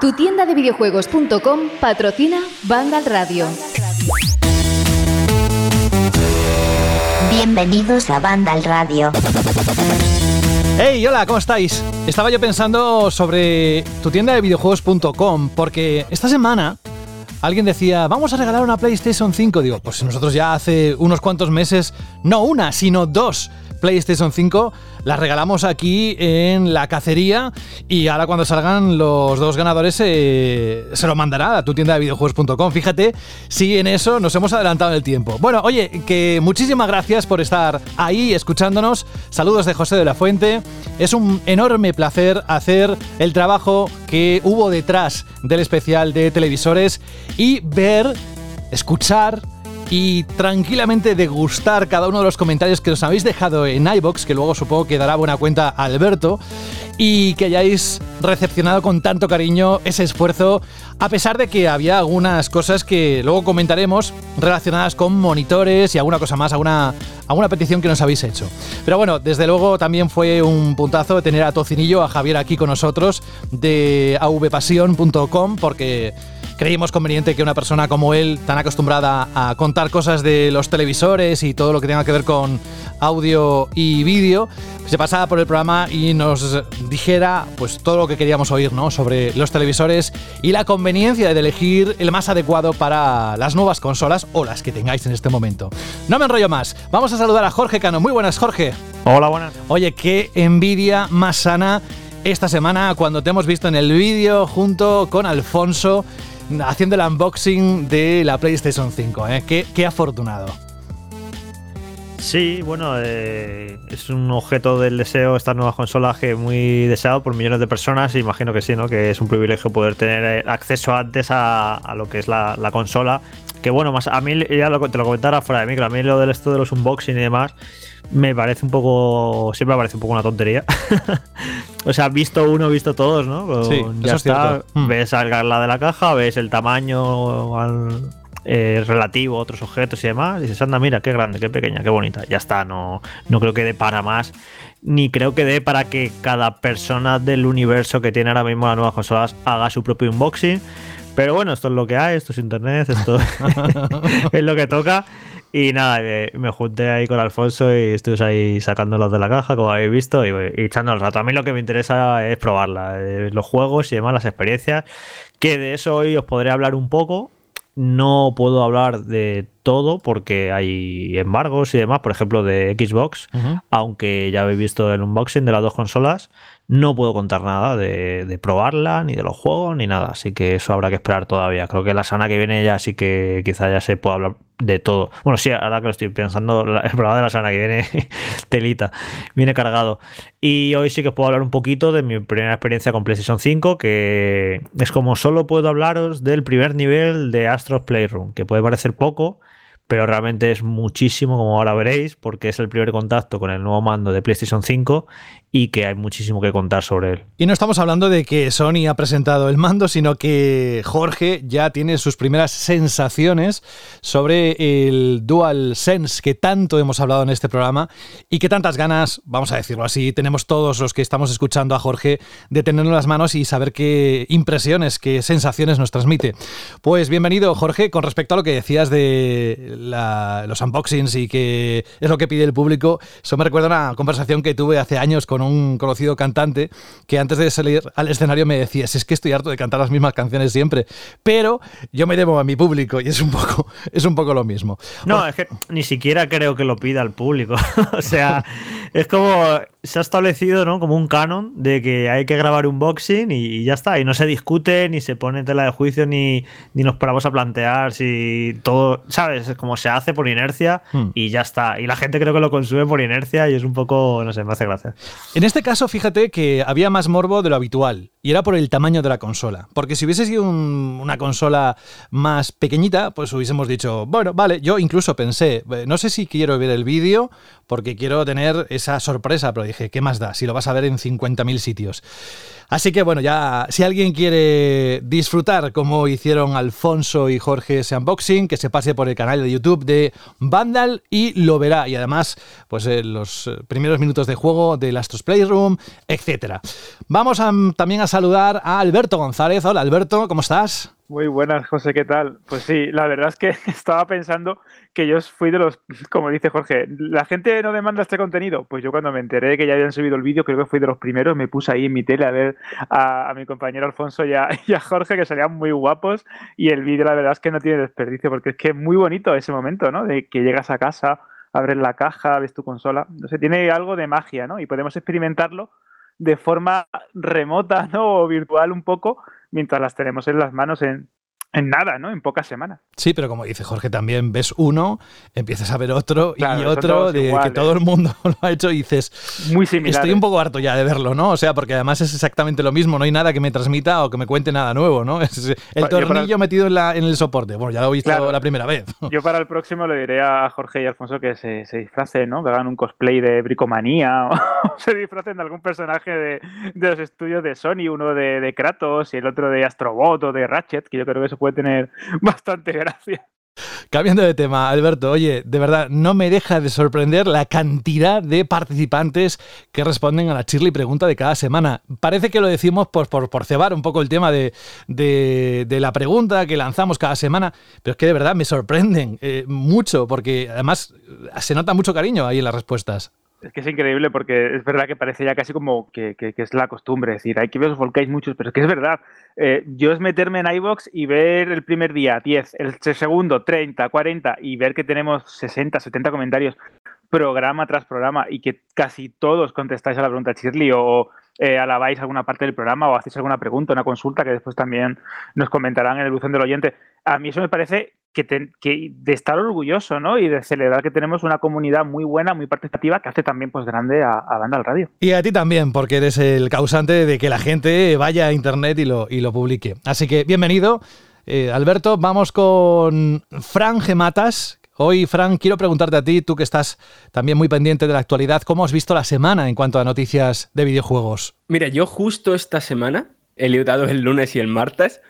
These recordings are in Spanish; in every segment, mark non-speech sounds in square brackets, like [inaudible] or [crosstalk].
Tu tienda de videojuegos.com patrocina Vandal Radio. Bienvenidos a Vandal Radio. Hey, hola, ¿cómo estáis? Estaba yo pensando sobre tu tienda de videojuegos.com porque esta semana alguien decía, vamos a regalar una PlayStation 5. Digo, pues nosotros ya hace unos cuantos meses, no una, sino dos PlayStation 5 las regalamos aquí en la cacería y ahora cuando salgan los dos ganadores eh, se lo mandará a tu tienda de videojuegos.com. Fíjate si en eso nos hemos adelantado en el tiempo. Bueno, oye, que muchísimas gracias por estar ahí escuchándonos. Saludos de José de la Fuente. Es un enorme placer hacer el trabajo que hubo detrás del especial de televisores y ver, escuchar, y tranquilamente degustar cada uno de los comentarios que os habéis dejado en iBox, que luego supongo que dará buena cuenta a Alberto, y que hayáis recepcionado con tanto cariño ese esfuerzo, a pesar de que había algunas cosas que luego comentaremos relacionadas con monitores y alguna cosa más, alguna, alguna petición que nos habéis hecho. Pero bueno, desde luego también fue un puntazo tener a Tocinillo, a Javier aquí con nosotros de avpasión.com, porque creímos conveniente que una persona como él, tan acostumbrada a contar cosas de los televisores y todo lo que tenga que ver con audio y vídeo, se pasara por el programa y nos dijera pues todo lo que queríamos oír, ¿no? Sobre los televisores y la conveniencia de elegir el más adecuado para las nuevas consolas o las que tengáis en este momento. No me enrollo más. Vamos a saludar a Jorge Cano. Muy buenas, Jorge. Hola, buenas. Oye, qué envidia más sana esta semana cuando te hemos visto en el vídeo junto con Alfonso haciendo el unboxing de la PlayStation 5. ¿eh? Qué, afortunado. Sí, bueno, eh, es un objeto del deseo estas nuevas consolas que muy deseado por millones de personas. Imagino que sí, ¿no? Que es un privilegio poder tener eh, acceso antes a, lo que es la, consola. Que bueno, más a mí ya lo, te lo comentara fuera de micro. A mí lo del esto de los unboxing y demás me parece un poco. Siempre me parece un poco una tontería. [laughs] o sea, visto uno, visto todos, ¿no? sí, ya está. Hmm. Ves la de la caja, ves el tamaño eh, relativo a otros objetos y demás. Y dices, anda, mira, qué grande, qué pequeña, qué bonita. Ya está, no, no creo que dé para más. Ni creo que dé para que cada persona del universo que tiene ahora mismo las nuevas consolas haga su propio unboxing. Pero bueno, esto es lo que hay, esto es internet, esto [laughs] es lo que toca. Y nada, me junté ahí con Alfonso y estuve ahí sacándolos de la caja, como habéis visto, y, echando el rato. A mí lo que me interesa es probarla, eh, los juegos y demás, las experiencias, que de eso hoy os podré hablar un poco. No puedo hablar de todo porque hay embargos y demás, por ejemplo de Xbox, aunque ya habéis visto el unboxing de las dos consolas. No puedo contar nada de, probarla, ni de los juegos, ni nada. Así que eso habrá que esperar todavía. Creo que la semana que viene ya sí que quizá ya se pueda hablar de todo. Bueno, sí, ahora que lo estoy pensando, el programa de la semana que viene, [laughs] telita, viene cargado. Y hoy sí que os puedo hablar un poquito de mi primera experiencia con PlayStation 5, que es como solo puedo hablaros del primer nivel de Astros Playroom, que puede parecer poco, pero realmente es muchísimo, como ahora veréis, porque es el primer contacto con el nuevo mando de PlayStation 5 y que hay muchísimo que contar sobre él. Y no estamos hablando de que Sony ha presentado el mando, sino que Jorge ya tiene sus primeras sensaciones sobre el Dual Sense que tanto hemos hablado en este programa y que tantas ganas, vamos a decirlo así, tenemos todos los que estamos escuchando a Jorge de tenerlo en las manos y saber qué impresiones, qué sensaciones nos transmite. Pues bienvenido Jorge, con respecto a lo que decías de los unboxings y que es lo que pide el público, eso me recuerda una conversación que tuve hace años con un conocido cantante que antes de salir al escenario me decía, es que estoy harto de cantar las mismas canciones siempre, pero yo me debo a mi público y es un poco, [laughs] es un poco lo mismo. No, es que ni siquiera creo que lo pida el público. [laughs] o sea, es como se ha establecido ¿no? como un canon de que hay que grabar un boxing y, ya está. Y no se discute, ni se pone tela de juicio, ni, ni nos paramos a plantear si todo, ¿sabes? Es como se hace por inercia hmm. y ya está. Y la gente creo que lo consume por inercia y es un poco, no sé, me hace gracia. En este caso, fíjate que había más morbo de lo habitual y era por el tamaño de la consola. Porque si hubiese sido una consola más pequeñita, pues hubiésemos dicho, bueno, vale, yo incluso pensé, eh, no sé si quiero ver el vídeo porque quiero tener esa sorpresa, pero dije, ¿qué más da si lo vas a ver en 50.000 sitios? Así que bueno, ya si alguien quiere disfrutar como hicieron Alfonso y Jorge ese unboxing, que se pase por el canal de YouTube de Vandal y lo verá. Y además, pues eh, los eh, primeros minutos de juego del Astros Playroom, etcétera. Vamos también a saludar a Alberto González. Hola Alberto, ¿cómo estás? Muy buenas, José, ¿qué tal? Pues sí, la verdad es que [laughs] estaba pensando que yo fui de los, [laughs] como dice Jorge, la gente no demanda este contenido. Pues yo cuando me enteré de que ya habían subido el vídeo, creo que fui de los primeros, me puse ahí en mi tele a ver a, mi compañero Alfonso [laughs] y a, Jorge, que salían muy guapos, y el vídeo la verdad es que no tiene desperdicio, porque es que es muy bonito ese momento, ¿no? De que llegas a casa, abres la caja, ves tu consola, no sé, tiene algo de magia, ¿no? Y podemos experimentarlo de forma remota, [laughs] ¿no? O virtual un poco, mientras las tenemos en las manos en, en nada, ¿no? En pocas semanas. Sí, pero como dice Jorge, también ves uno, empiezas a ver otro y otro, de que todo el mundo [laughs] lo ha hecho y dices, muy similar. Estoy un poco harto ya de verlo, ¿no? O sea, porque además es exactamente lo mismo, no hay nada que me transmita o que me cuente nada nuevo, ¿no? [laughs] Es el tornillo metido en, la, en, el soporte. Bueno, ya lo he visto la primera vez. [laughs] Yo para el próximo le diré a Jorge y Alfonso que se, se disfracen, ¿no? Que hagan un cosplay de bricomanía o se disfracen de algún personaje de, de los estudios de Sony, uno de, de Kratos y el otro de Astrobot o de Ratchet, que yo creo que eso puede tener [laughs] bastante gracia. Cambiando de tema, Alberto, oye, de verdad, no me deja de sorprender la cantidad de participantes que responden a la Chirly pregunta de cada semana. Parece que lo decimos por, por, cebar un poco el tema de, de, la pregunta que lanzamos cada semana, pero es que de verdad me sorprenden eh, mucho, porque además se nota mucho cariño ahí en las respuestas. Es que es increíble porque es verdad que parece ya casi como que, es la costumbre. Es decir, hay que ver os volcáis muchos, pero es que es verdad. Eh, yo es meterme en iBox y ver el primer día 10, el segundo 30, 40 y ver que tenemos 60, 70 comentarios programa tras programa y que casi todos contestáis a la pregunta Shirley o eh, alabáis alguna parte del programa o hacéis alguna pregunta, una consulta que después también nos comentarán en el buzón del oyente. A mí eso me parece que, de estar orgulloso, ¿no? Y de celebrar que tenemos una comunidad muy buena, muy participativa, que hace también pues grande a, Banda al Radio. Y a ti también, porque eres el causante de que la gente vaya a internet y lo, y lo publique. Así que bienvenido. Eh, Alberto, vamos con Fran Gematas. Hoy, Fran, quiero preguntarte a ti, tú que estás también muy pendiente de la actualidad, ¿cómo has visto la semana en cuanto a noticias de videojuegos? Mira, yo justo esta semana he librado el lunes y el martes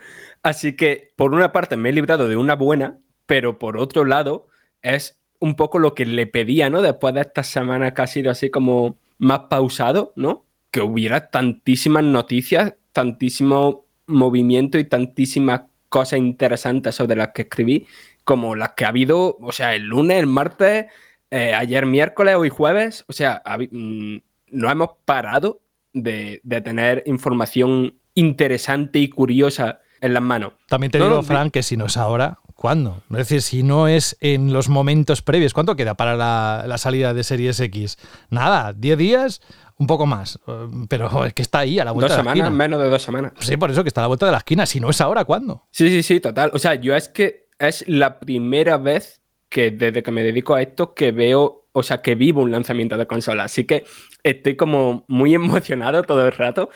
Así que, por una parte, me he librado de una buena, pero por otro lado, es un poco lo que le pedía, ¿no? Después de esta semana que ha sido así como más pausado, ¿no? Que hubiera tantísimas noticias, tantísimo movimiento y tantísimas cosas interesantes sobre las que escribí, como las que ha habido, o sea, el lunes, el martes, eh, ayer miércoles, hoy jueves, o sea, mm, no hemos parado de, de tener información interesante y curiosa en las manos. También te digo, Frank, que si no es ahora, ¿cuándo? Es decir, si no es en los momentos previos, ¿cuánto queda para la, salida de Series X? Nada, 10 días, un poco más. Eh, pero es que está ahí a la vuelta de la esquina. menos de dos semanas. Sí, por eso que está a la vuelta de la esquina. Si no es ahora, ¿cuándo? Sí, sí, sí, total. O sea, yo es que es la primera vez que desde que me dedico a esto que veo, o sea, que vivo un lanzamiento de consola. Así que estoy como muy [laughs] emocionado todo el rato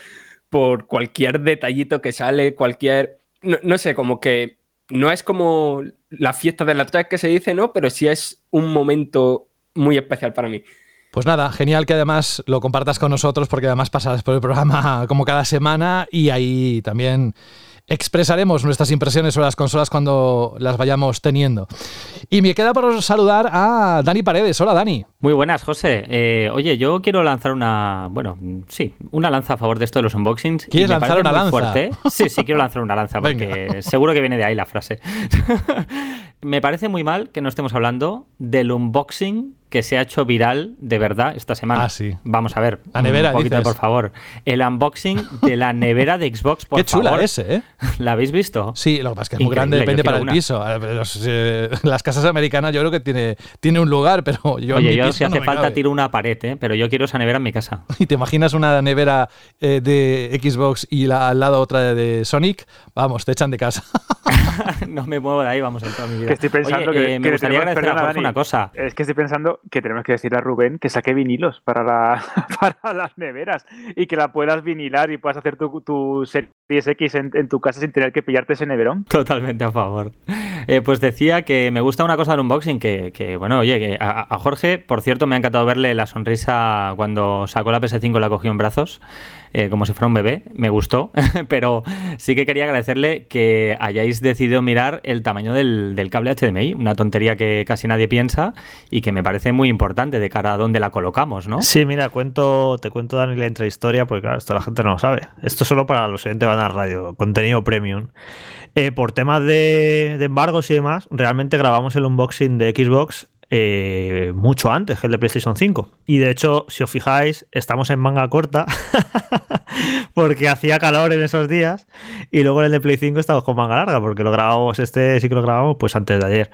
por cualquier detallito que sale, cualquier no, sé, como que no es como la fiesta de la tres que se dice, ¿no? Pero sí es un momento muy especial para mí. Pues nada, genial que además lo compartas con nosotros porque además pasarás por el programa [laughs] como cada semana y ahí también expresaremos nuestras impresiones sobre las consolas cuando las vayamos teniendo. Y me queda por saludar a Dani Paredes. Hola, Dani. Muy buenas, José. Eh, oye, yo quiero lanzar una, bueno, sí, una lanza a favor de esto de los unboxings. ¿Quieres lanzar una lanza? Fuerte. Sí, sí, quiero lanzar una lanza porque [laughs] seguro que viene de ahí la frase. [laughs] me parece muy mal que no estemos hablando del unboxing que se ha hecho viral de verdad esta semana. Ah, sí. Vamos a ver. La nevera, un poquito, por favor. El unboxing de la nevera de Xbox, [laughs] por Qué chula ese, ¿eh? [laughs] ¿La habéis visto? Sí, lo que pasa es que es muy grande, depende para el piso. Eh, [laughs] las casas americanas yo creo que tiene, tiene un lugar, pero yo Oye, en mi yo piso si hace no me falta cabe. tiro una pared, ¿eh? Pero yo quiero esa nevera en mi casa. ¿Y te imaginas una nevera eh, de Xbox y la, al lado otra de Sonic? Vamos, te echan de casa. no me muevo de ahí, vamos, en toda mi vida. Que estoy pensando Oye, que, eh, me que gustaría agradecer a Jorge una cosa. Es que estoy pensando que tenemos que decirle a Rubén que saque vinilos para, la, [laughs] para las neveras y que la puedas vinilar y puedas hacer tu, tu serie Series X en, en tu casa sin tener que pillarte ese neverón. Totalmente a favor. Eh, pues decía que me gusta una cosa del unboxing, que, que, bueno, oye, que a, a Jorge, por cierto, me ha encantado verle la sonrisa cuando sacó la PS5 y la cogió en brazos. Eh, como si fuera un bebé, me gustó, [laughs] pero sí que quería agradecerle que hayáis decidido mirar el tamaño del, del, cable HDMI, una tontería que casi nadie piensa y que me parece muy importante de cara a dónde la colocamos, ¿no? Sí, mira, cuento, te cuento, Dani, la intrahistoria, porque claro, esto la gente no lo sabe. Esto es solo para los oyentes Van a Radio, contenido premium. Eh, por temas de, de, embargos y demás, realmente grabamos el unboxing de Xbox eh, mucho antes que el de PlayStation 5. Y de hecho, si os fijáis, estamos en manga corta [laughs] porque hacía calor en esos días. Y luego en el de Play 5 estamos con manga larga porque lo grabamos, este sí que lo grabamos pues antes de ayer.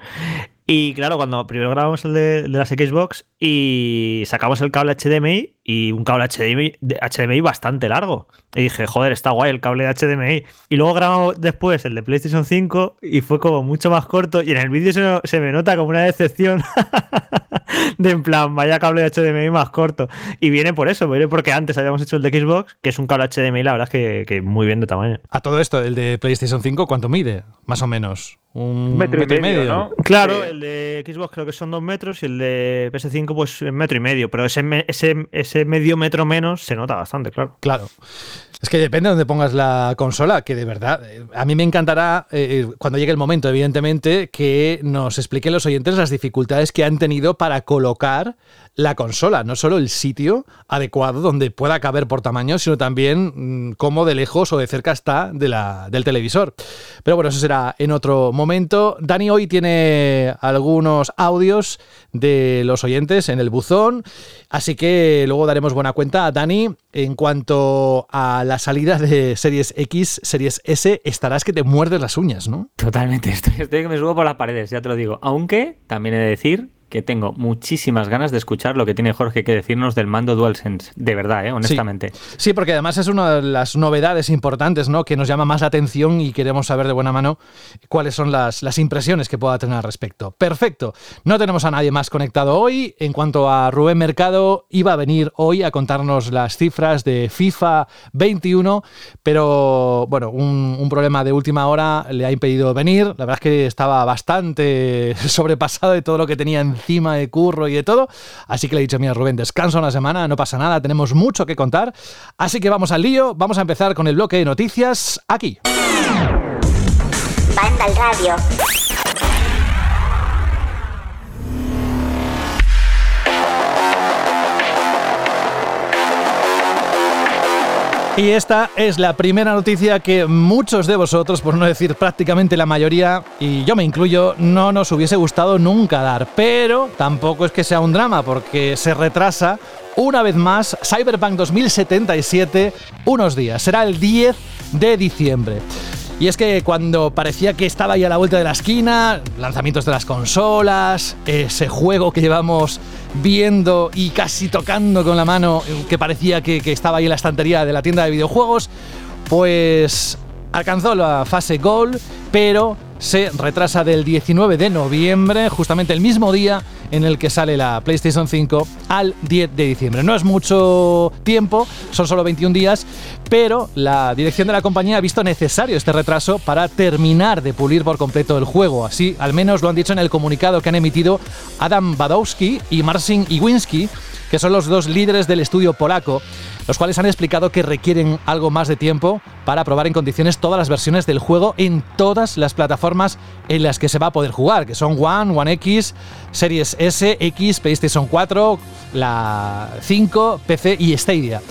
Y claro, cuando primero grabamos el de, de, las Xbox y sacamos el cable HDMI y un cable HDMI, HDMI bastante largo. Y dije, joder, está guay el cable de HDMI. Y luego grabamos después el de PlayStation 5 y fue como mucho más corto. Y en el vídeo se, se, me nota como una decepción [laughs] de en plan, vaya cable de HDMI más corto. Y viene por eso, viene porque antes habíamos hecho el de Xbox, que es un cable HDMI, la verdad es que, que muy bien de tamaño. A todo esto, el de PlayStation 5, ¿cuánto mide? Más o menos. Un metro, metro y medio, medio, ¿no? Claro, el de Xbox creo que son dos metros y el de PS5 pues metro y medio, pero ese, ese, ese medio metro menos se nota bastante, claro. Claro. Es que depende de dónde pongas la consola, que de verdad, a mí me encantará, eh, cuando llegue el momento, evidentemente, que nos expliquen los oyentes las dificultades que han tenido para colocar la consola, no solo el sitio adecuado donde pueda caber por tamaño, sino también mmm, cómo de lejos o de cerca está del televisor. Pero bueno, eso será en otro momento. Dani hoy tiene algunos audios de los oyentes en el buzón, así que luego daremos buena cuenta a Dani en cuanto a la salida de Series X, Series S, estarás que te muerdes las uñas, ¿no? Totalmente, estoy, estoy que me subo por las paredes, ya te lo digo. Aunque también he de decir que tengo muchísimas ganas de escuchar lo que tiene Jorge que decirnos del mando DualSense, de verdad, ¿eh? honestamente. Sí. sí. porque además es una de las novedades importantes ¿no? que nos llama más la atención y queremos saber de buena mano cuáles son las, las impresiones que pueda tener al respecto. Perfecto, no tenemos a nadie más conectado hoy. En cuanto a Rubén Mercado, iba a venir hoy a contarnos las cifras de FIFA 21, pero bueno, un, un problema de última hora le ha impedido venir. La verdad es que estaba bastante [laughs] sobrepasado de todo lo que tenía en encima de curro y de todo. Así que le he dicho, mira Rubén, descansa una semana, no pasa nada, tenemos mucho que contar. Así que vamos al lío, vamos a empezar con el bloque de noticias aquí. Y esta es la primera noticia que muchos de vosotros, por no decir prácticamente la mayoría, y yo me incluyo, no nos hubiese gustado nunca dar. Pero tampoco es que sea un drama, porque se retrasa una vez más Cyberpunk 2077 unos días. Será el 10 de diciembre. Y es que cuando parecía que estaba ahí a la vuelta de la esquina, lanzamientos de las consolas, ese juego que llevamos viendo y casi tocando con la mano, que parecía que, que estaba ahí en la estantería de la tienda de videojuegos, pues alcanzó la fase Gold, pero se retrasa del 19 de noviembre, justamente el mismo día en el que sale la PlayStation 5, al 10 de diciembre. No es mucho tiempo, son solo 21 días, pero la dirección de la compañía ha visto necesario este retraso para terminar de pulir por completo el juego. Así, al menos lo han dicho en el comunicado que han emitido Adam Badowski y Marcin Iwinski, que son los dos líderes del estudio polaco, los cuales han explicado que requieren algo más de tiempo para probar en condiciones todas las versiones del juego en las plataformas en las que se va a poder jugar, que son One, One X, Series S, X, PlayStation 4, la 5, PC y Stadia.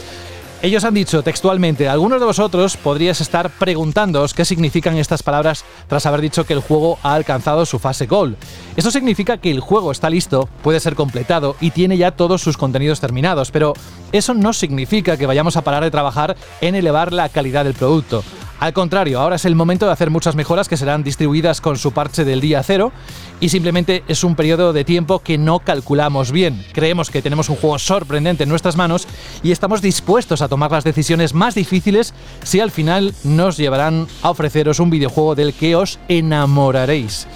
Ellos han dicho textualmente, algunos de vosotros podríais estar preguntándoos qué significan estas palabras tras haber dicho que el juego ha alcanzado su fase Gold. Esto significa que el juego está listo, puede ser completado y tiene ya todos sus contenidos terminados, pero eso no significa que vayamos a parar de trabajar en elevar la calidad del producto. Al contrario, ahora es el momento de hacer muchas mejoras que serán distribuidas con su parche del día cero y simplemente es un periodo de tiempo que no calculamos bien. Creemos que tenemos un juego sorprendente en nuestras manos y estamos dispuestos a tomar las decisiones más difíciles si al final nos llevarán a ofreceros un videojuego del que os enamoraréis.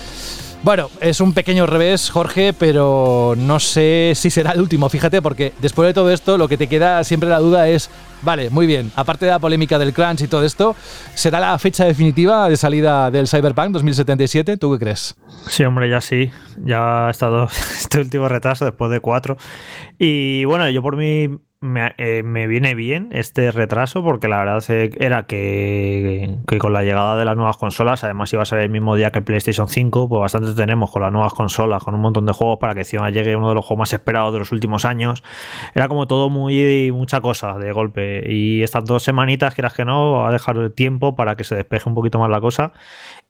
Bueno, es un pequeño revés, Jorge, pero no sé si será el último, fíjate, porque después de todo esto lo que te queda siempre la duda es Vale, muy bien. Aparte de la polémica del crunch y todo esto, ¿será la fecha definitiva de salida del Cyberpunk 2077? ¿Tú qué crees? Sí, hombre, ya sí. Ya ha estado [laughs] este último retraso después de cuatro. Y bueno, yo por mí me, eh, me, viene bien este retraso porque la verdad era que, con la llegada de las nuevas consolas, además iba a ser el mismo día que el PlayStation 5, pues bastante tenemos con las nuevas consolas, con un montón de juegos para que encima llegue uno de los juegos más esperados de los últimos años. Era como todo muy mucha cosa de golpe y estas dos semanitas, quieras que no, va a dejar tiempo para que se despeje un poquito más la cosa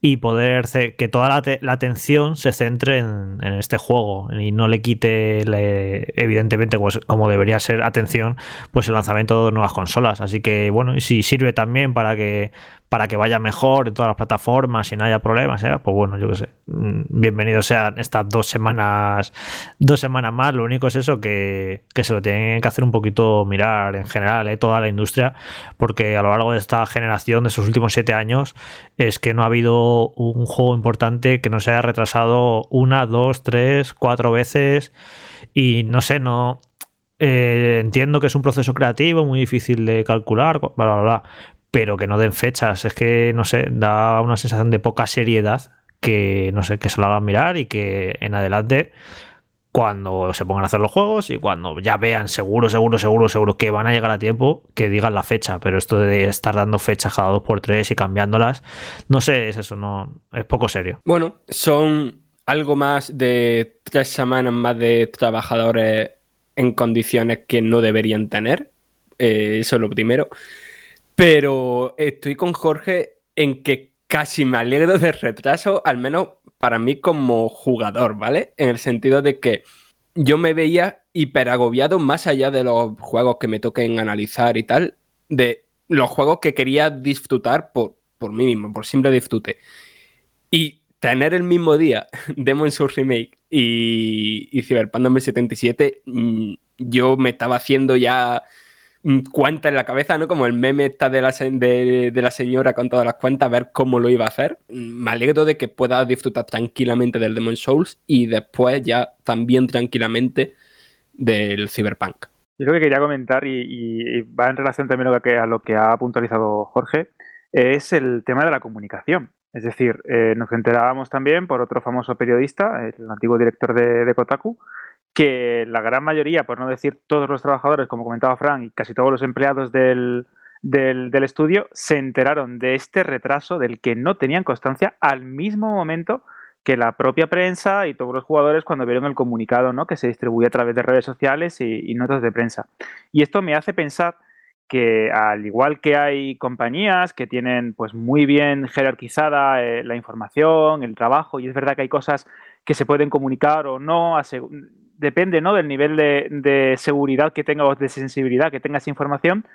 y poder que toda la, la atención se centre en, en, este juego y no le quite, le, evidentemente, pues, como debería ser atención, pues el lanzamiento de nuevas consolas. Así que, bueno, y si sirve también para que para que vaya mejor en todas las plataformas y no haya problemas, ¿eh? pues bueno, yo qué sé. Mm, bienvenidos sean estas dos semanas, dos semanas más. Lo único es eso, que, que se lo tienen que hacer un poquito mirar en general, ¿eh? toda la industria, porque a lo largo de esta generación, de estos últimos siete años, es que no ha habido un juego importante que no se haya retrasado una, dos, tres, cuatro veces. Y no sé, no, eh, entiendo que es un proceso creativo muy difícil de calcular, bla, bla, bla, pero que no den fechas. Es que, no sé, da una sensación de poca seriedad que, no sé, que se lo hagan mirar y que en adelante, cuando se pongan a hacer los juegos y cuando ya vean seguro, seguro, seguro, seguro que van a llegar a tiempo, que digan la fecha. Pero esto de estar dando fechas cada dos por tres y cambiándolas, no sé, es eso, no, es poco serio. Bueno, son algo más de tres semanas más de trabajadores en condiciones que no deberían tener. Eh, eso es lo primero. Pero estoy con Jorge en que casi me alegro del retraso, al menos para mí como jugador, ¿vale? En el sentido de que yo me veía hiperagobiado más allá de los juegos que me toquen analizar y tal, de los juegos que quería disfrutar por, por mí mismo, por simple disfrute. Y tener el mismo día [laughs] Demon's Souls Remake y, y Cyberpunk 2077, mm, yo me estaba haciendo ya cuenta en la cabeza, ¿no? Como el meme está de la, de, la señora con todas las cuentas, a ver cómo lo iba a hacer. Mm, me alegro de que pueda disfrutar tranquilamente del Demon Souls y después ya también tranquilamente del Cyberpunk. Yo lo que quería comentar, y, va en relación también a lo que ha puntualizado Jorge, es el tema de la comunicación. Es decir, eh, nos enterábamos también por otro famoso periodista, el antiguo director de, de Kotaku, que la gran mayoría, por no decir todos los trabajadores, como comentaba Frank, y casi todos los empleados del, del, estudio, se enteraron de este retraso del que no tenían constancia al mismo momento que la propia prensa y todos los jugadores cuando vieron el comunicado ¿no? que se distribuye a través de redes sociales y, notas de prensa. Y esto me hace pensar que al igual que hay compañías que tienen pues muy bien jerarquizada eh, la información, el trabajo, y es verdad que hay cosas que se pueden comunicar o no, depende ¿no? del nivel de, seguridad que tenga o de sensibilidad que tenga esa información.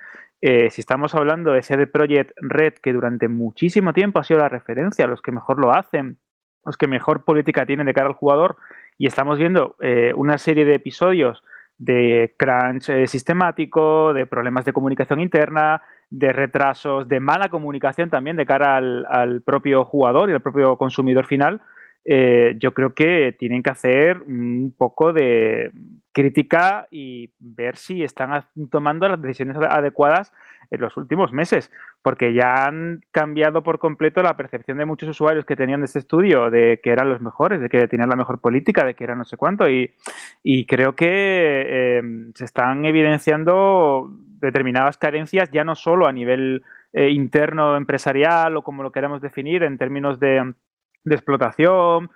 Eh, si estamos hablando de CD Projekt Red, que durante muchísimo tiempo ha sido la referencia, los que mejor lo hacen, los que mejor política tienen de cara al jugador, y estamos viendo eh, una serie de episodios de crunch eh, sistemático, de problemas de comunicación interna, de retrasos, de mala comunicación también de cara al propio jugador y al propio consumidor final, eh, yo creo que tienen que hacer un poco de crítica y ver si están tomando las decisiones adecuadas en los últimos meses, porque ya han cambiado por completo la percepción de muchos usuarios que tenían de este estudio, de que eran los mejores, de que tenían la mejor política, de que era no sé cuánto, y, creo que em, se están evidenciando determinadas carencias ya no solo a nivel eh, interno empresarial o como lo queramos definir en términos de de explotación,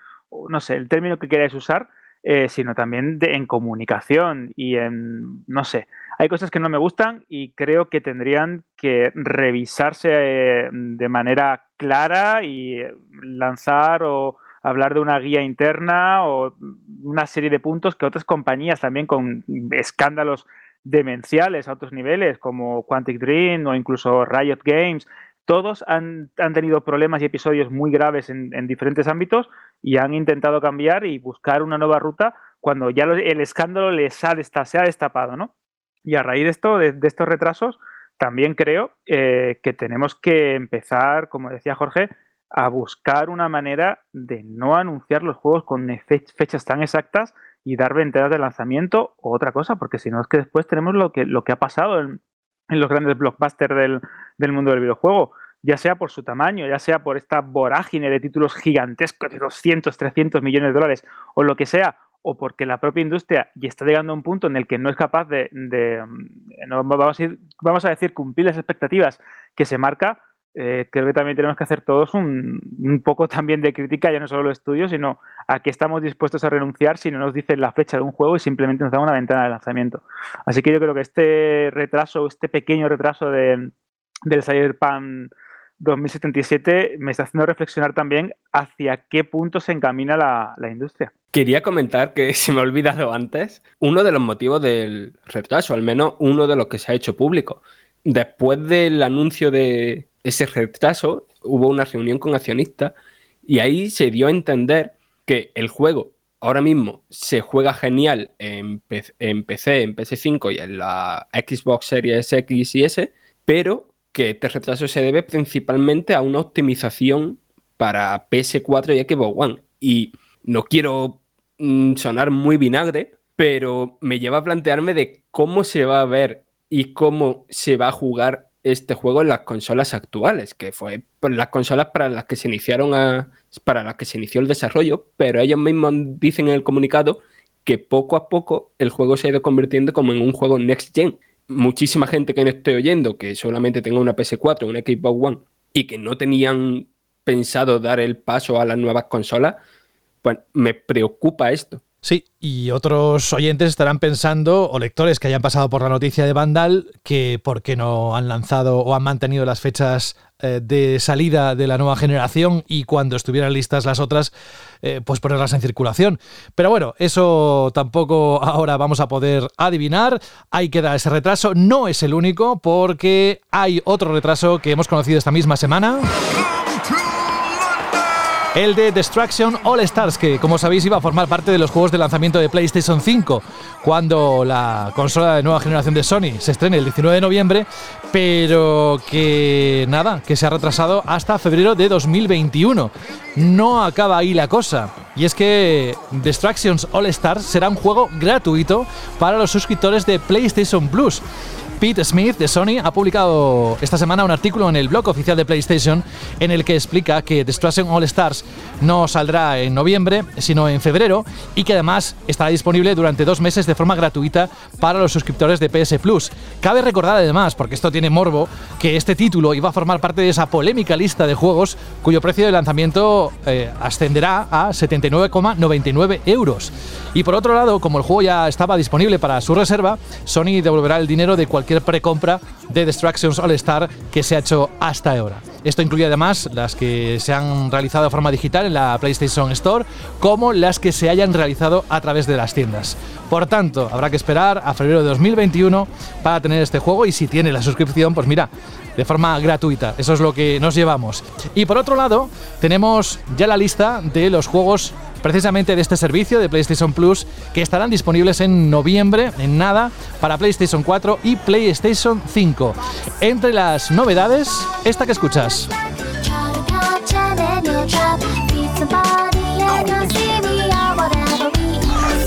no sé, el término que queráis usar, eh, sino también de, en comunicación y en, no sé, hay cosas que no me gustan y creo que tendrían que revisarse eh, de manera clara y lanzar o hablar de una guía interna o una serie de puntos que otras compañías también con escándalos demenciales a otros niveles como Quantic Dream o incluso Riot Games todos han, tenido problemas y episodios muy graves en, diferentes ámbitos y han intentado cambiar y buscar una nueva ruta cuando ya el escándalo les ha, se ha destapado, ¿no? Y a raíz de esto, de, estos retrasos, también creo eh, que tenemos que empezar, como decía Jorge, a buscar una manera de no anunciar los juegos con fechas tan exactas y dar ventanas de lanzamiento o otra cosa, porque si no es que después tenemos lo que, lo que ha pasado en, en los grandes blockbusters del, del mundo del videojuego ya sea por su tamaño, ya sea por esta vorágine de títulos gigantescos de 200, 300 millones de dólares o lo que sea, o porque la propia industria ya está llegando a un punto en el que no es capaz de, no, vamos, a vamos, a decir, cumplir las expectativas que se marca, eh, creo que también tenemos que hacer todos un, poco también de crítica, ya no solo los estudios, sino a que estamos dispuestos a renunciar si no nos dicen la fecha de un juego y simplemente nos dan una ventana de lanzamiento. Así que yo creo que este retraso, este pequeño retraso de, del Cyberpunk 2077 me está haciendo reflexionar también hacia qué punto se encamina la, industria. Quería comentar que [laughs] se me ha olvidado antes uno de los motivos del retraso, al menos uno de los que se ha hecho público. Después del anuncio de ese retraso, hubo una reunión con accionistas y ahí se dio a entender que el juego ahora mismo se juega genial en, PC, en PS5 y en la Xbox Series X y S, pero que este retraso se debe principalmente a una optimización para PS4 y Xbox One. Y no quiero mm, sonar muy vinagre, pero me lleva a plantearme de cómo se va a ver y cómo se va a jugar este juego en las consolas actuales, que fue las consolas para las que se iniciaron a, para las que se inició el desarrollo, pero ellos mismos dicen en el comunicado que poco a poco el juego se ha ido convirtiendo como en un juego next gen muchísima gente que no esté oyendo que solamente tenga una PS4 una Xbox One y que no tenían pensado dar el paso a las nuevas consolas, pues me preocupa esto. Sí, y otros oyentes estarán pensando, o lectores que hayan pasado por la noticia de Vandal, que por qué no han lanzado o han mantenido las fechas eh, de salida de la nueva generación y cuando estuvieran listas las otras, eh, pues ponerlas en circulación. Pero bueno, eso tampoco [laughs] ahora vamos a poder adivinar. Hay que dar ese retraso. No es el único, porque hay otro retraso que hemos conocido esta misma semana el de Destruction All Stars, que como sabéis iba a formar parte de los juegos de lanzamiento de PlayStation 5, cuando la consola de nueva generación de Sony se estrene el 19 de noviembre, pero que nada, que se ha retrasado hasta febrero de 2021. No acaba ahí la cosa, y es que Destructions All Stars será un juego gratuito para los suscriptores de PlayStation Plus. Pete Smith de Sony ha publicado esta semana un artículo en el blog oficial de PlayStation en el que explica que Destruction All Stars no saldrá en noviembre, sino en febrero y que además estará disponible durante dos meses de forma gratuita para los suscriptores de PS Plus. Cabe recordar además, porque esto tiene morbo, que este título iba a formar parte de esa polémica lista de juegos cuyo precio de lanzamiento eh, ascenderá a 79,99 euros. Y por otro lado, como el juego ya estaba disponible para su reserva, Sony devolverá el dinero de cualquier precompra de Destructions All Star que se ha hecho hasta ahora. Esto incluye además las que se han realizado de forma digital en la PlayStation Store, como las que se hayan realizado a través de las tiendas. Por tanto, habrá que esperar a febrero de 2021 para tener este juego y si tiene la suscripción, pues mira, de forma gratuita. Eso es lo que nos llevamos. Y por otro lado, tenemos ya la lista de los juegos precisamente de este servicio de PlayStation Plus que estarán disponibles en noviembre, en nada, para PlayStation 4 y PlayStation 5. Entre las novedades, esta que escuchas.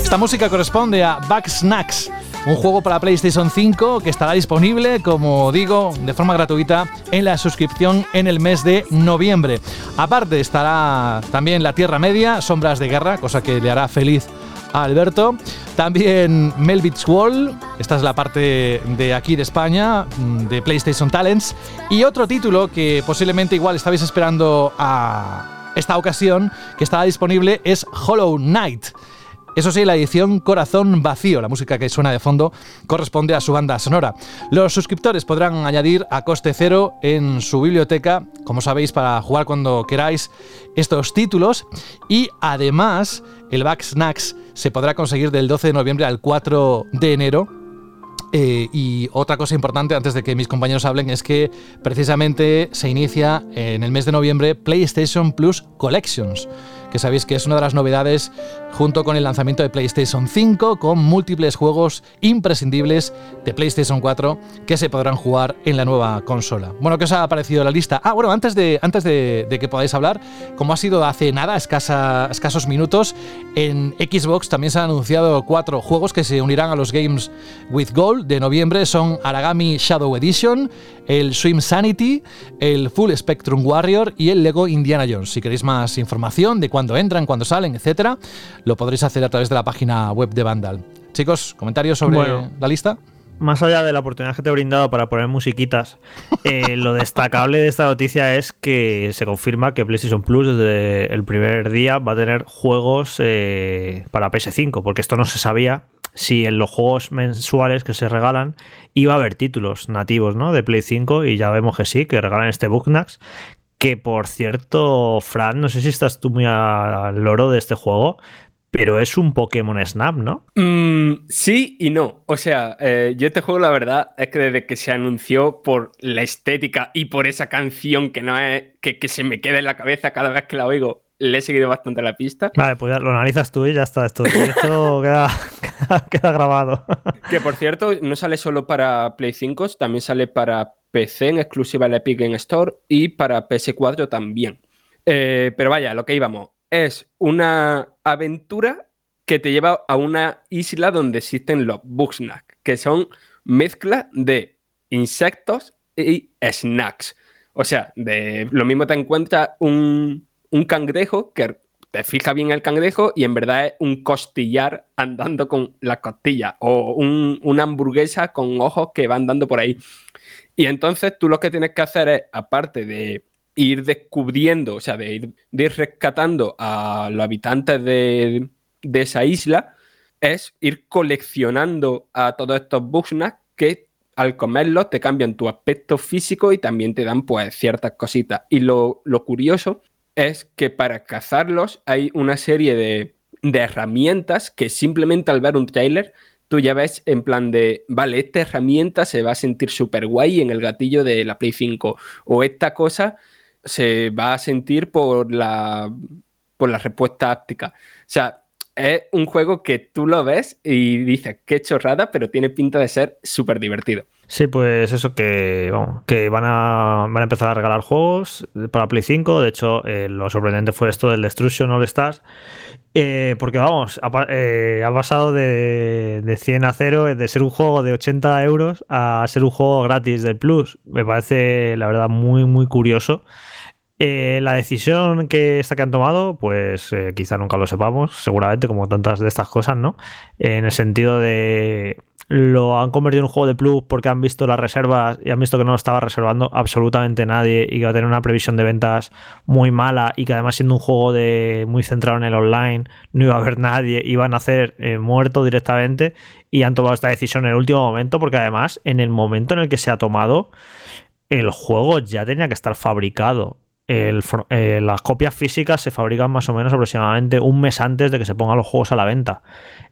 Esta música corresponde a Back Snacks, un juego para PlayStation 5 que estará disponible, como digo, de forma gratuita en la suscripción en el mes de noviembre. Aparte estará también La Tierra Media, Sombras de Guerra, cosa que le hará feliz a Alberto. También Melvitz Wall, esta es la parte de aquí de España, de PlayStation Talents. Y otro título que posiblemente igual estabais esperando a esta ocasión, que estará disponible, es Hollow Knight. Eso sí, la edición Corazón Vacío, la música que suena de fondo, corresponde a su banda sonora. Los suscriptores podrán añadir a coste cero en su biblioteca, como sabéis, para jugar cuando queráis estos títulos. Y además, el Back Snacks se podrá conseguir del 12 de noviembre al 4 de enero eh, y otra cosa importante antes de que mis compañeros hablen es que precisamente se inicia en el mes de noviembre PlayStation Plus Collections que sabéis que es una de las novedades junto con el lanzamiento de PlayStation 5, con múltiples juegos imprescindibles de PlayStation 4 que se podrán jugar en la nueva consola. Bueno, ¿qué os ha parecido la lista? Ah, bueno, antes de, antes de, que podáis hablar, como ha sido hace nada, escasos minutos, en Xbox también se han anunciado cuatro juegos que se unirán a los Games with Gold de noviembre. Son Aragami Shadow Edition, el Swim Sanity, el Full Spectrum Warrior y el Lego Indiana Jones. Si queréis más información de cuándo entran, cuándo salen, etcétera, lo podréis hacer a través de la página web de Vandal. Chicos, comentarios sobre la lista. Más allá de la oportunidad que te he brindado para poner musiquitas, eh, [laughs] lo destacable de esta noticia es que se confirma que PlayStation Plus desde el primer día va a tener juegos eh, para PS5, porque esto no se sabía si en los juegos mensuales que se regalan iba a haber títulos nativos ¿no? de Play 5 y ya vemos que sí, que regalan este Booknax. Que por cierto, Fran, no sé si estás tú muy al loro de este juego, pero es un Pokémon Snap, ¿no? Mm, sí y no. O sea, eh, yo este juego, la verdad, es que desde que se anunció por la estética y por esa canción que no es que se me queda en la cabeza cada vez que la oigo, le he seguido bastante la pista. Vale, pues ya lo analizas tú y ya está. Esto, esto [laughs] queda, queda, grabado. Que por cierto, no sale solo para Play 5, también sale para PC en exclusiva el Epic Game Store y para PS4 también. Eh, pero vaya, lo que íbamos. Es una aventura que te lleva a una isla donde existen los Bugsnack, que son mezcla de insectos y snacks. O sea, de lo mismo te encuentras un, un cangrejo que te fija bien el cangrejo y en verdad es un costillar andando con las costillas o una hamburguesa con ojos que van dando por ahí. Y entonces tú lo que tienes que hacer es, aparte de ir descubriendo, o sea, de ir, rescatando a los habitantes de, esa isla, es ir coleccionando a todos estos bugsnax que al comerlos te cambian tu aspecto físico y también te dan pues ciertas cositas. Y lo, lo curioso es que para cazarlos hay una serie de, herramientas que simplemente al ver un trailer tú ya ves en plan de, vale, esta herramienta se va a sentir súper guay en el gatillo de la Play 5 o esta cosa se va a sentir por la, por la respuesta áptica. O sea, es un juego que tú lo ves y dices, qué chorrada, pero tiene pinta de ser súper divertido. Sí, pues eso que, que van a, van a empezar a regalar juegos para Play 5. De hecho, eh, lo sorprendente fue esto del Destruction All Stars. Eh, porque vamos, ha, eh, ha pasado de, de, 100 a 0, de ser un juego de 80 euros a ser un juego gratis del Plus. Me parece, la verdad, muy, muy curioso. la decisión que esta que han tomado, pues quizá nunca lo sepamos, seguramente, como tantas de estas cosas, ¿no? En el sentido de lo han convertido en un juego de plus porque han visto las reservas y han visto que no lo estaba reservando absolutamente nadie y que va a tener una previsión de ventas muy mala y que además siendo un juego de muy centrado en el online no iba a haber nadie, iban a hacer eh, muerto directamente y han tomado esta decisión en el último momento porque además en el momento en el que se ha tomado el juego ya tenía que estar fabricado. Eh, las copias físicas se fabrican más o menos aproximadamente un mes antes de que se pongan los juegos a la venta.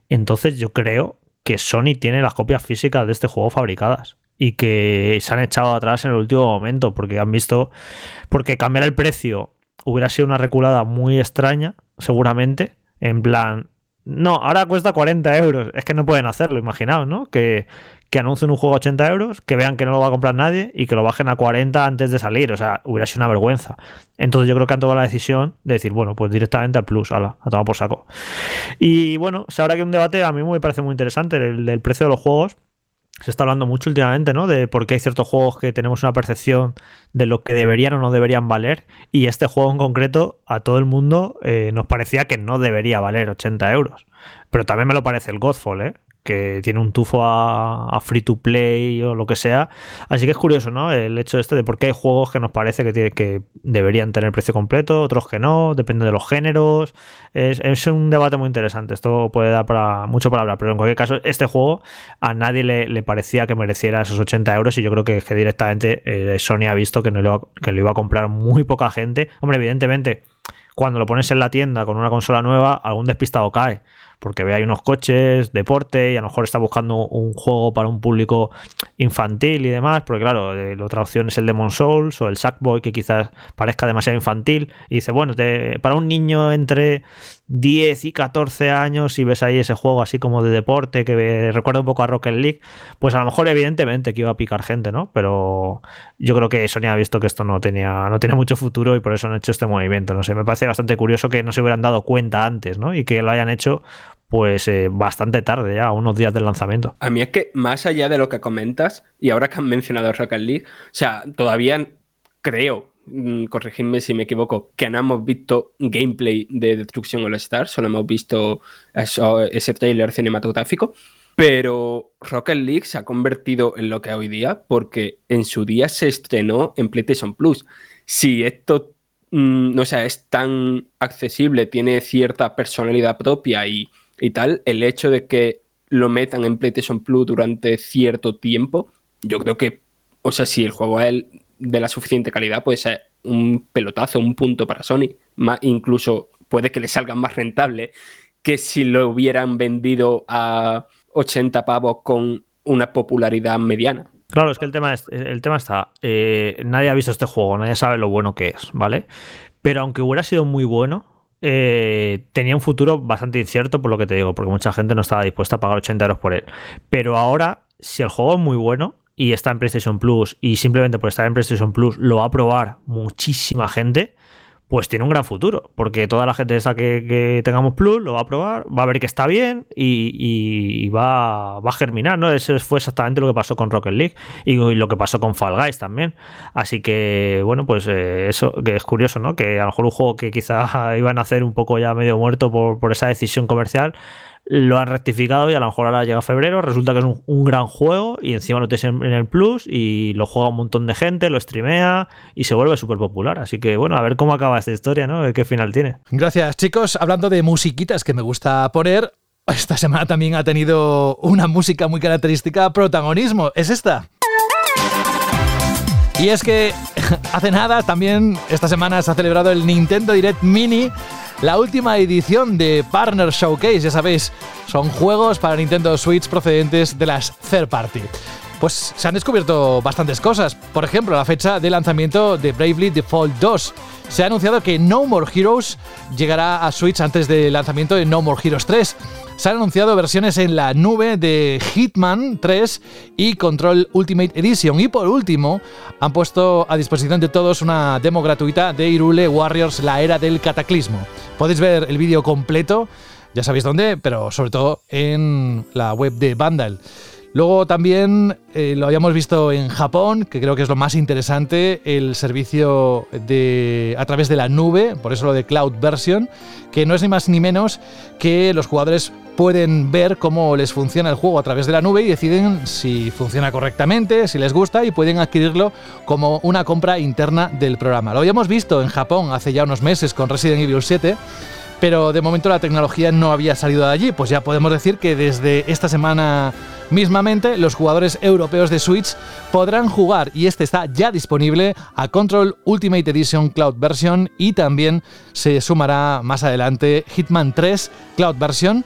Entonces yo creo que Sony tiene las copias físicas de este juego fabricadas y que se han echado atrás en el último momento porque han visto, porque cambiar el precio hubiera sido una reculada muy extraña, seguramente, en plan, no, ahora cuesta 40 euros, es que no pueden hacerlo, imaginaos, ¿no? Que, que anuncien un juego a 80 euros, que vean que no lo va a comprar nadie y que lo bajen a 40 antes de salir. O sea, hubiera sido una vergüenza. Entonces yo creo que han tomado la decisión de decir, bueno, pues directamente al Plus, ala, a tomar por saco. Y bueno, se habrá que un debate a mí me parece muy interesante, el del precio de los juegos. Se está hablando mucho últimamente, ¿no? De por qué hay ciertos juegos que tenemos una percepción de lo que deberían o no deberían valer. Y este juego en concreto, a todo el mundo eh, nos parecía que no debería valer 80 euros. Pero también me lo parece el Godfall, ¿eh? Que tiene un tufo a, free to play o lo que sea. Así que es curioso, ¿no? El hecho este de por qué hay juegos que nos parece que, tiene, que deberían tener precio completo, otros que no, depende de los géneros. Es, un debate muy interesante. Esto puede dar para mucho para hablar, pero en cualquier caso, este juego a nadie le, parecía que mereciera esos 80 euros y yo creo que, directamente eh, Sony ha visto que, no lo, que lo iba a comprar muy poca gente. Hombre, evidentemente, cuando lo pones en la tienda con una consola nueva, algún despistado cae porque ve ahí unos coches, deporte, y a lo mejor está buscando un juego para un público infantil y demás, porque claro, eh, la otra opción es el Demon Souls o el Sackboy, que quizás parezca demasiado infantil, y dice, bueno, para un niño entre 10 y 14 años y ves ahí ese juego así como de deporte que recuerda un poco a Rocket League, pues a lo mejor evidentemente que iba a picar gente, ¿no? Pero yo creo que Sony ha visto que esto no tenía, no tiene mucho futuro y por eso han hecho este movimiento, no sé, me parece bastante curioso que no se hubieran dado cuenta antes, ¿no? Y que lo hayan hecho pues eh, bastante tarde ya, unos días del lanzamiento. A mí es que más allá de lo que comentas, y ahora que han mencionado Rocket League, o sea, todavía creo Mm, corregidme si me equivoco, que no hemos visto gameplay de Destruction All Star, solo hemos visto ese trailer cinematográfico. Pero Rocket League se ha convertido en lo que hoy día porque en su día se estrenó en PlayStation Plus. Si esto mm, no sea, es tan accesible, tiene cierta personalidad propia y, y tal, el hecho de que lo metan en PlayStation Plus durante cierto tiempo, yo creo que, o sea, si el juego es de la suficiente calidad puede ser un pelotazo, un punto para Sony. Más, incluso puede que le salga más rentable que si lo hubieran vendido a 80 pavos con una popularidad mediana. Claro, es que el tema, el tema está, eh, nadie ha visto este juego, nadie sabe lo bueno que es, ¿vale? Pero aunque hubiera sido muy bueno, eh, tenía un futuro bastante incierto, por lo que te digo, porque mucha gente no estaba dispuesta a pagar 80 euros por él. Pero ahora, si el juego es muy bueno, y está en PlayStation Plus y simplemente por estar en PlayStation Plus lo va a probar muchísima gente, pues tiene un gran futuro, porque toda la gente esa que, tengamos Plus lo va a probar, va a ver que está bien y, va, a germinar, ¿no? Eso fue exactamente lo que pasó con Rocket League y, lo que pasó con Fall Guys también. Así que, bueno, pues eh, eso que es curioso, ¿no? Que a lo mejor un juego que quizás [laughs] iban a hacer un poco ya medio muerto por, por esa decisión comercial, lo han rectificado y a lo mejor ahora llega febrero, resulta que es un, gran juego y encima lo tienes en, el Plus y lo juega un montón de gente, lo streamea y se vuelve súper popular. Así que bueno, a ver cómo acaba esta historia, ¿no? ¿Qué final tiene? Gracias chicos. Hablando de musiquitas que me gusta poner, esta semana también ha tenido una música muy característica, protagonismo. Es esta. Y es que [laughs] hace nada, también esta semana se ha celebrado el Nintendo Direct Mini la última edición de Partner Showcase, ya sabéis, son juegos para Nintendo Switch procedentes de las third party. Pues se han descubierto bastantes cosas. Por ejemplo, la fecha de lanzamiento de Bravely Default 2. Se ha anunciado que No More Heroes llegará a Switch antes del lanzamiento de No More Heroes 3 se han anunciado versiones en la nube de Hitman 3 y Control Ultimate Edition. Y por último, han puesto a disposición de todos una demo gratuita de Irule Warriors, la era del cataclismo. Podéis ver el vídeo completo, ya sabéis dónde, pero sobre todo en la web de Vandal. Luego también eh, lo habíamos visto en Japón, que creo que es lo más interesante, el servicio de, a través de la nube, por eso lo de Cloud Version, que no es ni más ni menos que los jugadores pueden ver cómo les funciona el juego a través de la nube y deciden si funciona correctamente, si les gusta y pueden adquirirlo como una compra interna del programa. Lo habíamos visto en Japón hace ya unos meses con Resident Evil 7 pero de momento la tecnología no había salido de allí. Pues ya podemos decir que desde esta semana mismamente los jugadores europeos de Switch podrán jugar, y este está ya disponible, a Control Ultimate Edition Cloud Version y también se sumará más adelante Hitman 3 Cloud Version.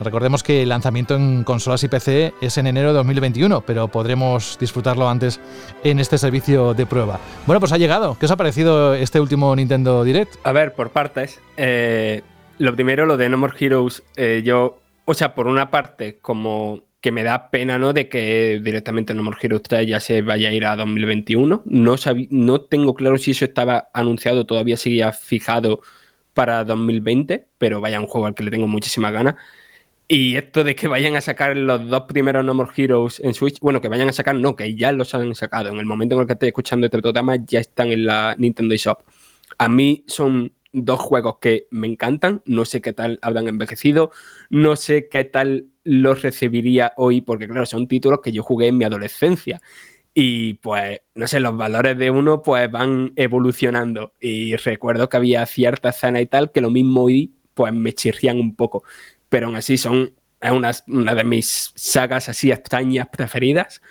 Recordemos que el lanzamiento en consolas y PC es en enero de 2021, pero podremos disfrutarlo antes en este servicio de prueba. Bueno, pues ha llegado. ¿Qué os ha parecido este último Nintendo Direct? A ver, por partes. Eh, lo primero, lo de No More Heroes, eh, yo, o sea, por una parte, como que me da pena, ¿no? De que directamente No More Heroes 3 ya se vaya a ir a 2021. No, no tengo claro si eso estaba anunciado, todavía seguía fijado para 2020, pero vaya un juego al que le tengo muchísimas ganas. Y esto de que vayan a sacar los dos primeros No More Heroes en Switch, bueno, que vayan a sacar, no, que ya los han sacado. En el momento en el que estoy escuchando este programa, ya están en la Nintendo eShop. A mí son dos juegos que me encantan, no sé qué tal habrán envejecido, no sé qué tal los recibiría hoy, porque claro, son títulos que yo jugué en mi adolescencia. Y pues, no sé, los valores de uno pues van evolucionando. Y recuerdo que había cierta escena y tal que lo mismo hoy pues me chirrían un poco. Pero aún así son una, una de mis sagas así extrañas preferidas.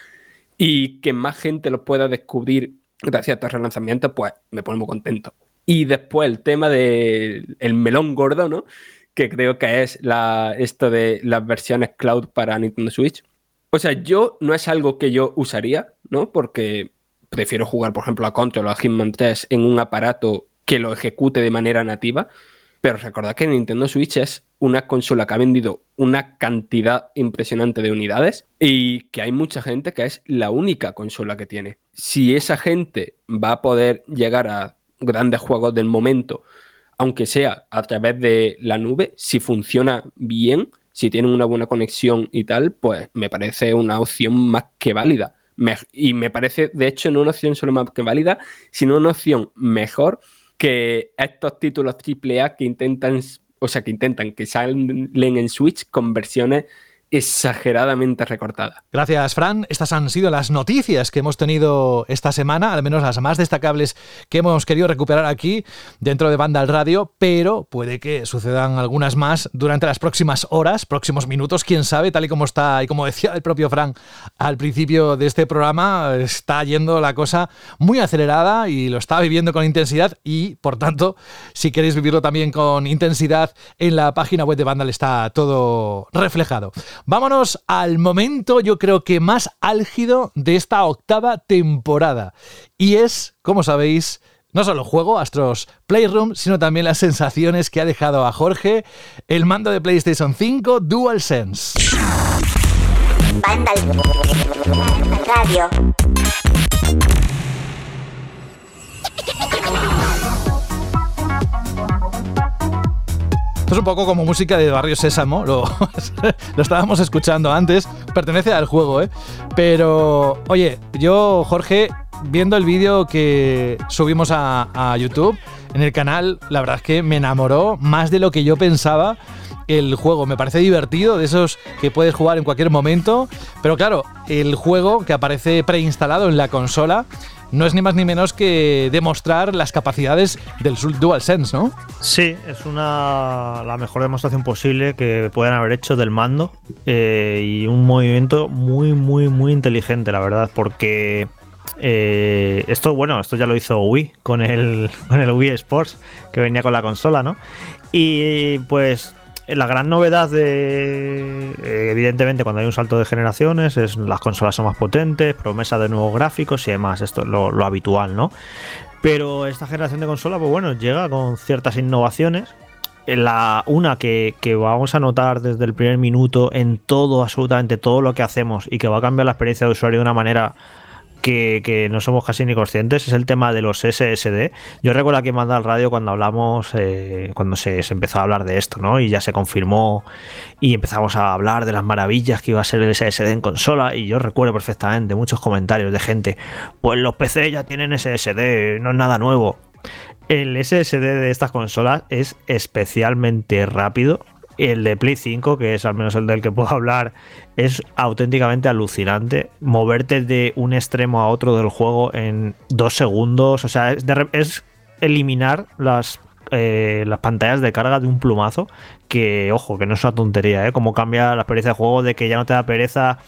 Y que más gente los pueda descubrir gracias a estos relanzamientos, pues me pone muy contento. Y después el tema del melón gordo, ¿no? que creo que es la, esto de las versiones cloud para Nintendo Switch. O sea, yo no es algo que yo usaría, ¿no? Porque prefiero jugar, por ejemplo, a Control o a Hitman 3 en un aparato que lo ejecute de manera nativa. Pero recordad que Nintendo Switch es una consola que ha vendido una cantidad impresionante de unidades y que hay mucha gente que es la única consola que tiene. Si esa gente va a poder llegar a grandes juegos del momento, aunque sea a través de la nube, si funciona bien, si tienen una buena conexión y tal, pues me parece una opción más que válida. y me parece, de hecho, no una opción solo más que válida, sino una opción mejor que estos títulos AAA que intentan, o sea, que intentan que salen en Switch con versiones exageradamente recortada. Gracias, Fran. Estas han sido las noticias que hemos tenido esta semana, al menos las más destacables que hemos querido recuperar aquí dentro de Banda Radio, pero puede que sucedan algunas más durante las próximas horas, próximos minutos, quién sabe, tal y como está, y como decía el propio Fran al principio de este programa, está yendo la cosa muy acelerada y lo está viviendo con intensidad y, por tanto, si queréis vivirlo también con intensidad, en la página web de Vandal está todo reflejado. Vámonos al momento, yo creo que más álgido de esta octava temporada. Y es, como sabéis, no solo el juego, Astros Playroom, sino también las sensaciones que ha dejado a Jorge el mando de PlayStation 5 DualSense. Radio. Es un poco como música de Barrio Sésamo, [laughs] lo, estábamos escuchando antes, pertenece al juego, ¿eh? Pero, oye, yo, Jorge, viendo el vídeo que subimos a, a YouTube en el canal, la verdad es que me enamoró más de lo que yo pensaba el juego. Me parece divertido, de esos que puedes jugar en cualquier momento. Pero claro, el juego que aparece preinstalado en la consola no es ni más ni menos que demostrar las capacidades del DualSense, ¿no? Sí, es una la mejor demostración posible que puedan haber hecho del mando eh, y un movimiento muy, muy, muy inteligente, la verdad, porque eh, esto, bueno, esto ya lo hizo Wii con el, [laughs] con el Wii Sports, que venía con la consola, ¿no? Y pues la gran novedad de, eh, evidentemente, cuando hay un salto de generaciones, es las consolas son más potentes, promesa de nuevos gráficos y demás, esto es lo, habitual, ¿no? Pero esta generación de consola, pues bueno, llega con ciertas innovaciones. La, una que, que, vamos a notar desde el primer minuto en todo, absolutamente todo lo que hacemos y que va a cambiar la experiencia de usuario de una manera que, no somos casi ni conscientes es el tema de los SSD. Yo recuerdo aquí manda al radio cuando hablamos, eh, cuando se, empezó a hablar de esto, ¿no? Y ya se confirmó y empezamos a hablar de las maravillas que iba a ser el SSD en consola. Y yo recuerdo perfectamente muchos comentarios de gente, pues los PC ya tienen SSD, no es nada nuevo. El SSD de estas consolas es especialmente rápido el de Play 5, que es al menos el del que puedo hablar, es auténticamente alucinante. Moverte de un extremo a otro del juego en dos segundos. O sea, es, eliminar las, eh, las pantallas de carga de un plumazo. Que, ojo, que no es una tontería, ¿eh? Como cambia la experiencia de juego de que ya no te da pereza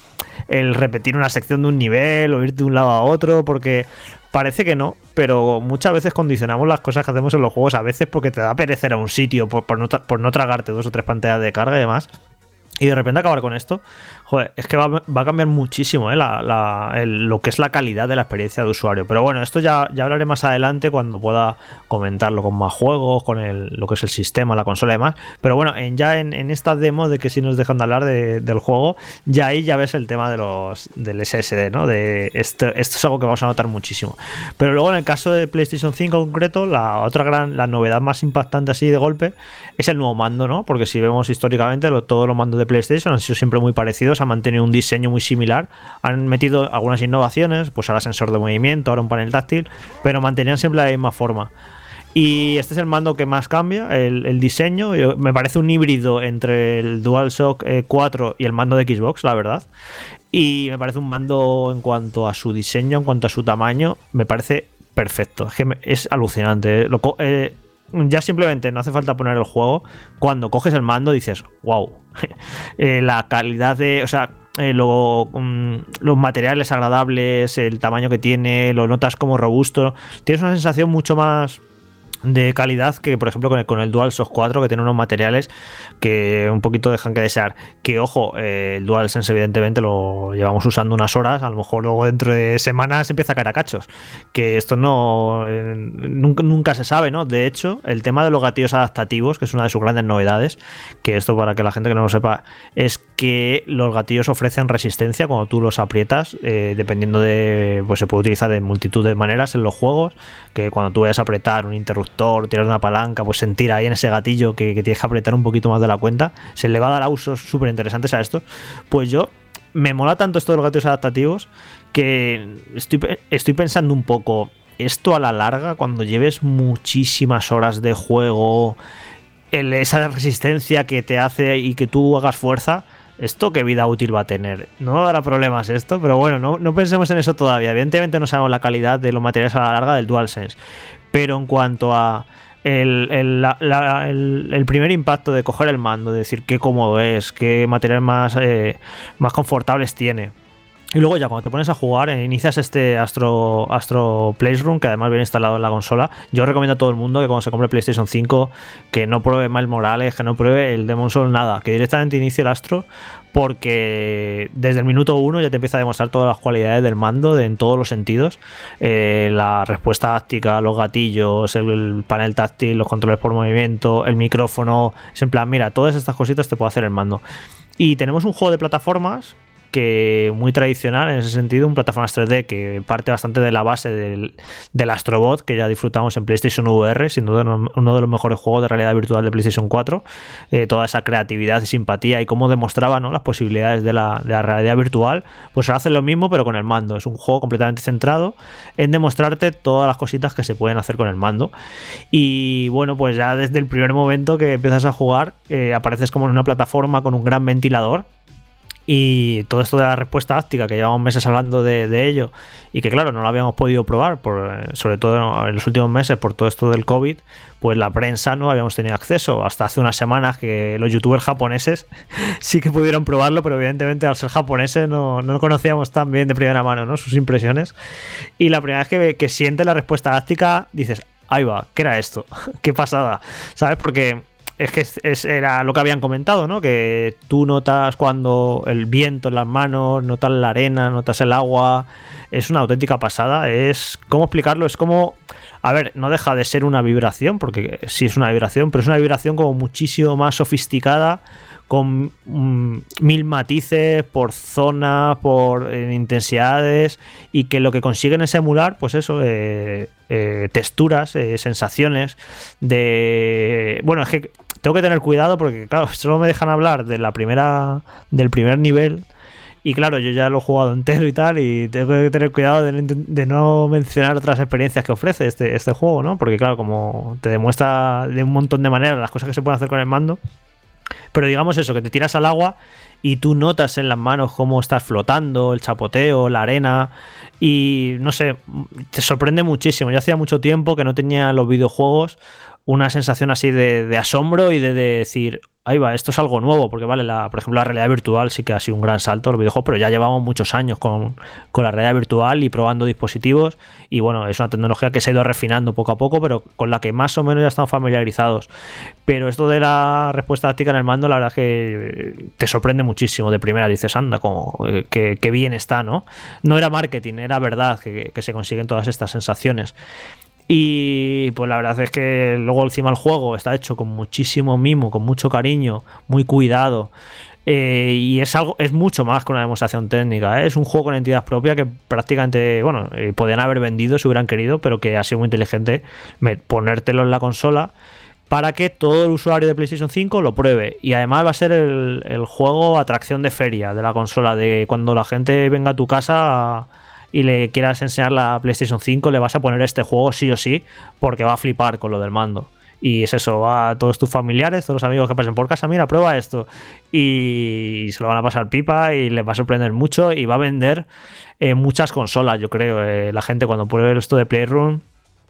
el repetir una sección de un nivel o ir de un lado a otro. Porque Parece que no, pero muchas veces condicionamos las cosas que hacemos en los juegos, a veces porque te da perecer a un sitio, por, no, por no tragarte dos o tres pantallas de carga y demás. Y de repente acabar con esto, joder, es que va, a cambiar muchísimo ¿eh? lo que es la calidad de la experiencia de usuario. Pero bueno, esto ya, hablaré más adelante cuando pueda comentarlo con más juegos, con el, lo que es el sistema, la consola y demás. Pero bueno, en, ya en, en esta demo de que si nos dejan de hablar del juego, ya ahí ya ves el tema de los del SSD, ¿no? De esto, esto es algo que vamos a notar muchísimo. Pero luego en el caso de PlayStation 5 en concreto, la otra gran, la novedad más impactante así de golpe es el nuevo mando, ¿no? Porque si vemos históricamente todos los mandos de PlayStation han sido siempre muy parecidos, han mantenido un diseño muy similar, han metido algunas innovaciones, pues ahora sensor de movimiento, ahora un panel táctil, pero mantenían siempre la misma forma. Y este es el mando que más cambia, el, diseño. Me parece un híbrido entre el DualShock 4 eh, y el mando de Xbox, la verdad. Y me parece un mando en cuanto a su diseño, en cuanto a su tamaño, me parece perfecto. Es que es alucinante. Lo, eh, ya simplemente no hace falta poner el juego. Cuando coges el mando dices, wow, [laughs] eh, la calidad de, o sea, eh, mm, los materiales agradables, el tamaño que tiene, lo notas como robusto. Tienes una sensación mucho más de calidad que, por ejemplo, con el, con el DualShock 4, que tiene unos materiales que un poquito dejan que desear. Que, ojo, eh, el DualSense, evidentemente, lo llevamos usando unas horas, a lo mejor luego dentro de semanas empieza a caer a cachos. Que esto no. eh, nunca, nunca se sabe, ¿no? De hecho, el tema de los gatillos adaptativos, que es una de sus grandes novedades, que esto para que la gente que no lo sepa, es que los gatillos ofrecen resistencia cuando tú los aprietas, eh, dependiendo de. Pues se puede utilizar de multitud de maneras en los juegos, que cuando tú vayas a apretar un interruptor, tirar una palanca, pues sentir ahí en ese gatillo que, tienes que apretar un poquito más de la cuenta, se le va a dar a usos súper interesantes a esto. Pues yo me mola tanto esto de los gatillos adaptativos que estoy, estoy pensando un poco, esto a la larga, cuando lleves muchísimas horas de juego, esa resistencia que te hace y que tú hagas fuerza, ¿esto qué vida útil va a tener? No dará problemas esto, pero bueno, no, no pensemos en eso todavía. Evidentemente no sabemos la calidad de los materiales a la larga del DualSense, pero en cuanto a el, el- el primer impacto de coger el mando, de decir qué cómodo es, qué materiales más, eh, más confortables tiene. Y luego ya cuando te pones a jugar, eh, inicias este Astro, Astro Playroom, que además viene instalado en la consola. Yo recomiendo a todo el mundo que cuando se compre PlayStation 5, que no pruebe Miles Morales, que no pruebe el Demon Soul, nada, que directamente inicie el Astro, porque desde el minuto uno ya te empieza a demostrar todas las cualidades del mando en todos los sentidos. Eh, la respuesta táctica, los gatillos, el, el panel táctil, los controles por movimiento, el micrófono. Es en plan, mira, todas estas cositas te puede hacer el mando. Y tenemos un juego de plataformas que muy tradicional en ese sentido, un plataformas 3D que parte bastante de la base del, del Astrobot, que ya disfrutamos en PlayStation VR, sin duda uno de los mejores juegos de realidad virtual de PlayStation 4. Eh, toda esa creatividad y simpatía y cómo demostraba ¿no? las posibilidades de la, de la realidad virtual, pues ahora hacen lo mismo pero con el mando. Es un juego completamente centrado en demostrarte todas las cositas que se pueden hacer con el mando. Y bueno, pues ya desde el primer momento que empiezas a jugar, eh, apareces como en una plataforma con un gran ventilador y todo esto de la respuesta áctica, que llevamos meses hablando de, de ello, y que claro, no lo habíamos podido probar, por, eh, sobre todo en los últimos meses por todo esto del COVID, pues la prensa no habíamos tenido acceso. Hasta hace unas semanas que los youtubers japoneses [laughs] sí que pudieron probarlo, pero evidentemente al ser japoneses no, no conocíamos tan bien de primera mano ¿no? sus impresiones. Y la primera vez que, que sientes la respuesta áctica, dices, ahí va, ¿qué era esto? [laughs] ¿Qué pasada? ¿Sabes? Porque es que es- era lo que habían comentado, ¿no? Que tú notas cuando el viento en las manos, notas la arena, notas el agua. Es una auténtica pasada. Es. ¿Cómo explicarlo? Es como. A ver, no deja de ser una vibración, porque sí es una vibración, pero es una vibración como muchísimo más sofisticada, con mm, mil matices por zona, por intensidades, y que lo que consiguen es emular, pues eso, eh, eh, texturas, eh, sensaciones de... Bueno, es que tengo que tener cuidado porque, claro, [laughs] solo me dejan hablar de la primera, del primer nivel. Y claro, yo ya lo he jugado entero y tal, y tengo que tener cuidado de, no mencionar otras experiencias que ofrece este, este juego, ¿no? Porque claro, como te demuestra de un montón de maneras las cosas que se pueden hacer con el mando, pero digamos eso, que te tiras al agua y tú notas en las manos cómo estás flotando, el chapoteo, la arena. Y no sé, te sorprende muchísimo. Yo hacía mucho tiempo que no tenía en los videojuegos una sensación así de, asombro y de, de decir, ahí va, esto es algo nuevo, porque vale, la, por ejemplo, la realidad virtual sí que ha sido un gran salto los videojuegos, pero ya llevamos muchos años con, con la realidad virtual y probando dispositivos. Y bueno, es una tecnología que se ha ido refinando poco a poco, pero con la que más o menos ya estamos familiarizados. Pero esto de la respuesta táctica en el mando, la verdad que te sorprende muchísimo. De primera dices, anda, como eh, que, bien está, ¿no? No era marketing, era verdad que se consiguen todas estas sensaciones. Y pues la verdad es que luego encima el juego está hecho con muchísimo mimo, con mucho cariño, muy cuidado. Eh, y es algo, es mucho más que una demostración técnica. ¿eh? Es un juego con entidad propia que prácticamente, bueno, eh, podían haber vendido si hubieran querido, pero que ha sido muy inteligente ponértelo en la consola para que todo el usuario de PlayStation 5 lo pruebe. Y además va a ser el, el juego atracción de feria de la consola, de cuando la gente venga a tu casa y le quieras enseñar la PlayStation 5, le vas a poner este juego sí o sí, porque va a flipar con lo del mando. Y es eso, va a todos tus familiares, todos los amigos que pasen por casa, mira, prueba esto. Y se lo van a pasar pipa y les va a sorprender mucho y va a vender eh, muchas consolas, yo creo. Eh, la gente cuando pruebe esto de Playroom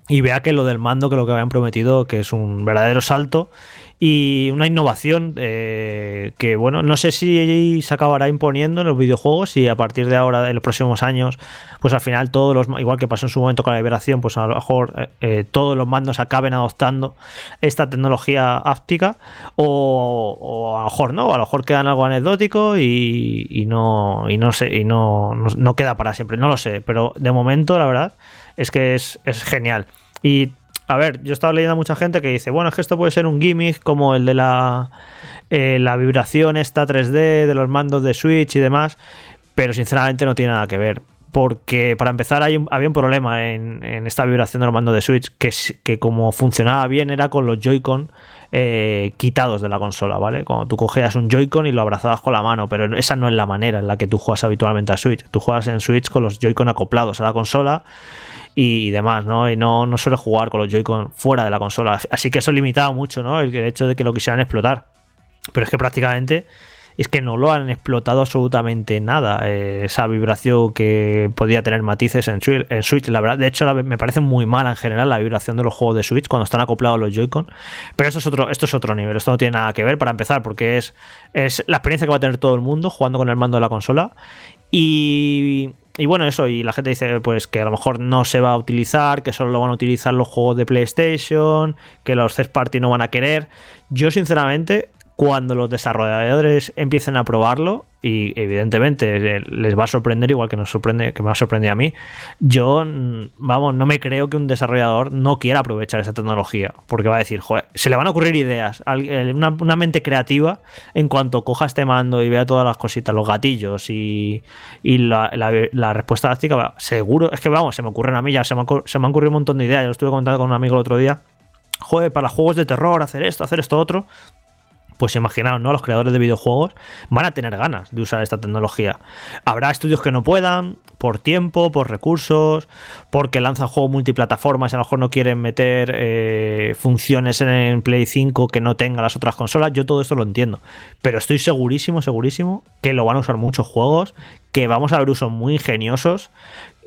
y vea que lo del mando, que lo que habían prometido, que es un verdadero salto y una innovación eh, que, bueno, no sé si se acabará imponiendo en los videojuegos y a partir de ahora, en los próximos años, pues al final todos los, igual que pasó en su momento con la liberación, pues a lo mejor eh, eh, todos los mandos acaben adoptando esta tecnología áptica o, a lo mejor no, a lo mejor quedan algo anecdótico y, no, y no sé, y no, no, queda para siempre, no lo sé, pero de momento la verdad es que es, es genial. Y a ver, yo estaba leyendo a mucha gente que dice, bueno, es que esto puede ser un gimmick como el de la, eh, la vibración esta 3D de los mandos de Switch y demás, pero sinceramente no tiene nada que ver. Porque para empezar hay había un problema en, esta vibración de los mandos de Switch, que, que como funcionaba bien era con los Joy-Con eh, quitados de la consola, ¿vale? Cuando tú cogías un Joy-Con y lo abrazabas con la mano, pero esa no es la manera en la que tú juegas habitualmente a Switch. Tú juegas en Switch con los Joy-Con acoplados a la consola y demás, ¿no? Y no, no suele jugar con los Joy-Con fuera de la consola. Así que eso limitaba mucho, ¿no? El, hecho de que lo quisieran explotar. Pero es que prácticamente es que no lo han explotado absolutamente nada. Eh, esa vibración que podía tener matices en Switch, la verdad. De hecho, me parece muy mala en general la vibración de los juegos de Switch cuando están acoplados los Joy-Con. Pero esto es otro, esto es otro nivel. Esto no tiene nada que ver para empezar, porque es, es la experiencia que va a tener todo el mundo jugando con el mando de la consola. Y y bueno, eso, y la gente dice pues que a lo mejor no se va a utilizar, que solo lo van a utilizar los juegos de PlayStation, que los third party no van a querer. Yo sinceramente cuando los desarrolladores empiecen a probarlo, y evidentemente les va a sorprender igual que nos sorprende, que me va a sorprender a mí, yo, mm, vamos, no me creo que un desarrollador no quiera aprovechar esa tecnología, porque va a decir, joder, se le van a ocurrir ideas, una, mente creativa en cuanto coja este mando y vea todas las cositas, los gatillos y, la, respuesta táctica, seguro, es que vamos, se me ocurren a mí ya, se me, se me han ocurrido un montón de ideas, yo lo estuve contando con un amigo el otro día, joder, para juegos de terror, hacer esto, hacer esto otro, pues imaginaos, ¿no? Los creadores de videojuegos van a tener ganas de usar esta tecnología. Habrá estudios que no puedan, por tiempo, por recursos, porque lanzan juegos multiplataformas y a lo mejor no quieren meter eh, funciones en Play 5 que no tengan las otras consolas. Yo todo esto lo entiendo. Pero estoy segurísimo, segurísimo que lo van a usar muchos juegos, que vamos a ver usos muy ingeniosos.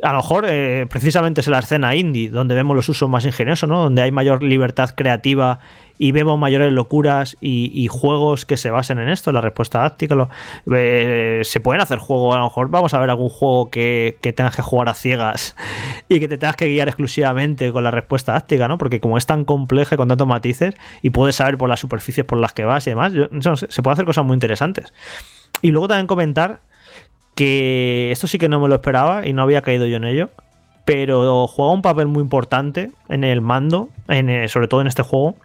A lo mejor eh, precisamente es la escena indie donde vemos los usos más ingeniosos, ¿no? Donde hay mayor libertad creativa y vemos mayores locuras y, juegos que se basen en esto, la respuesta táctica. Eh, se pueden hacer juegos, a lo mejor vamos a ver algún juego que, tengas que jugar a ciegas y que te tengas que guiar exclusivamente con la respuesta táctica, ¿no? Porque como es tan compleja con tantos matices y puedes saber por las superficies por las que vas y demás, se puede hacer cosas muy interesantes. Y luego también comentar que esto sí que no me lo esperaba y no había caído yo en ello, pero juega un papel muy importante en el mando, en, sobre todo en este juego,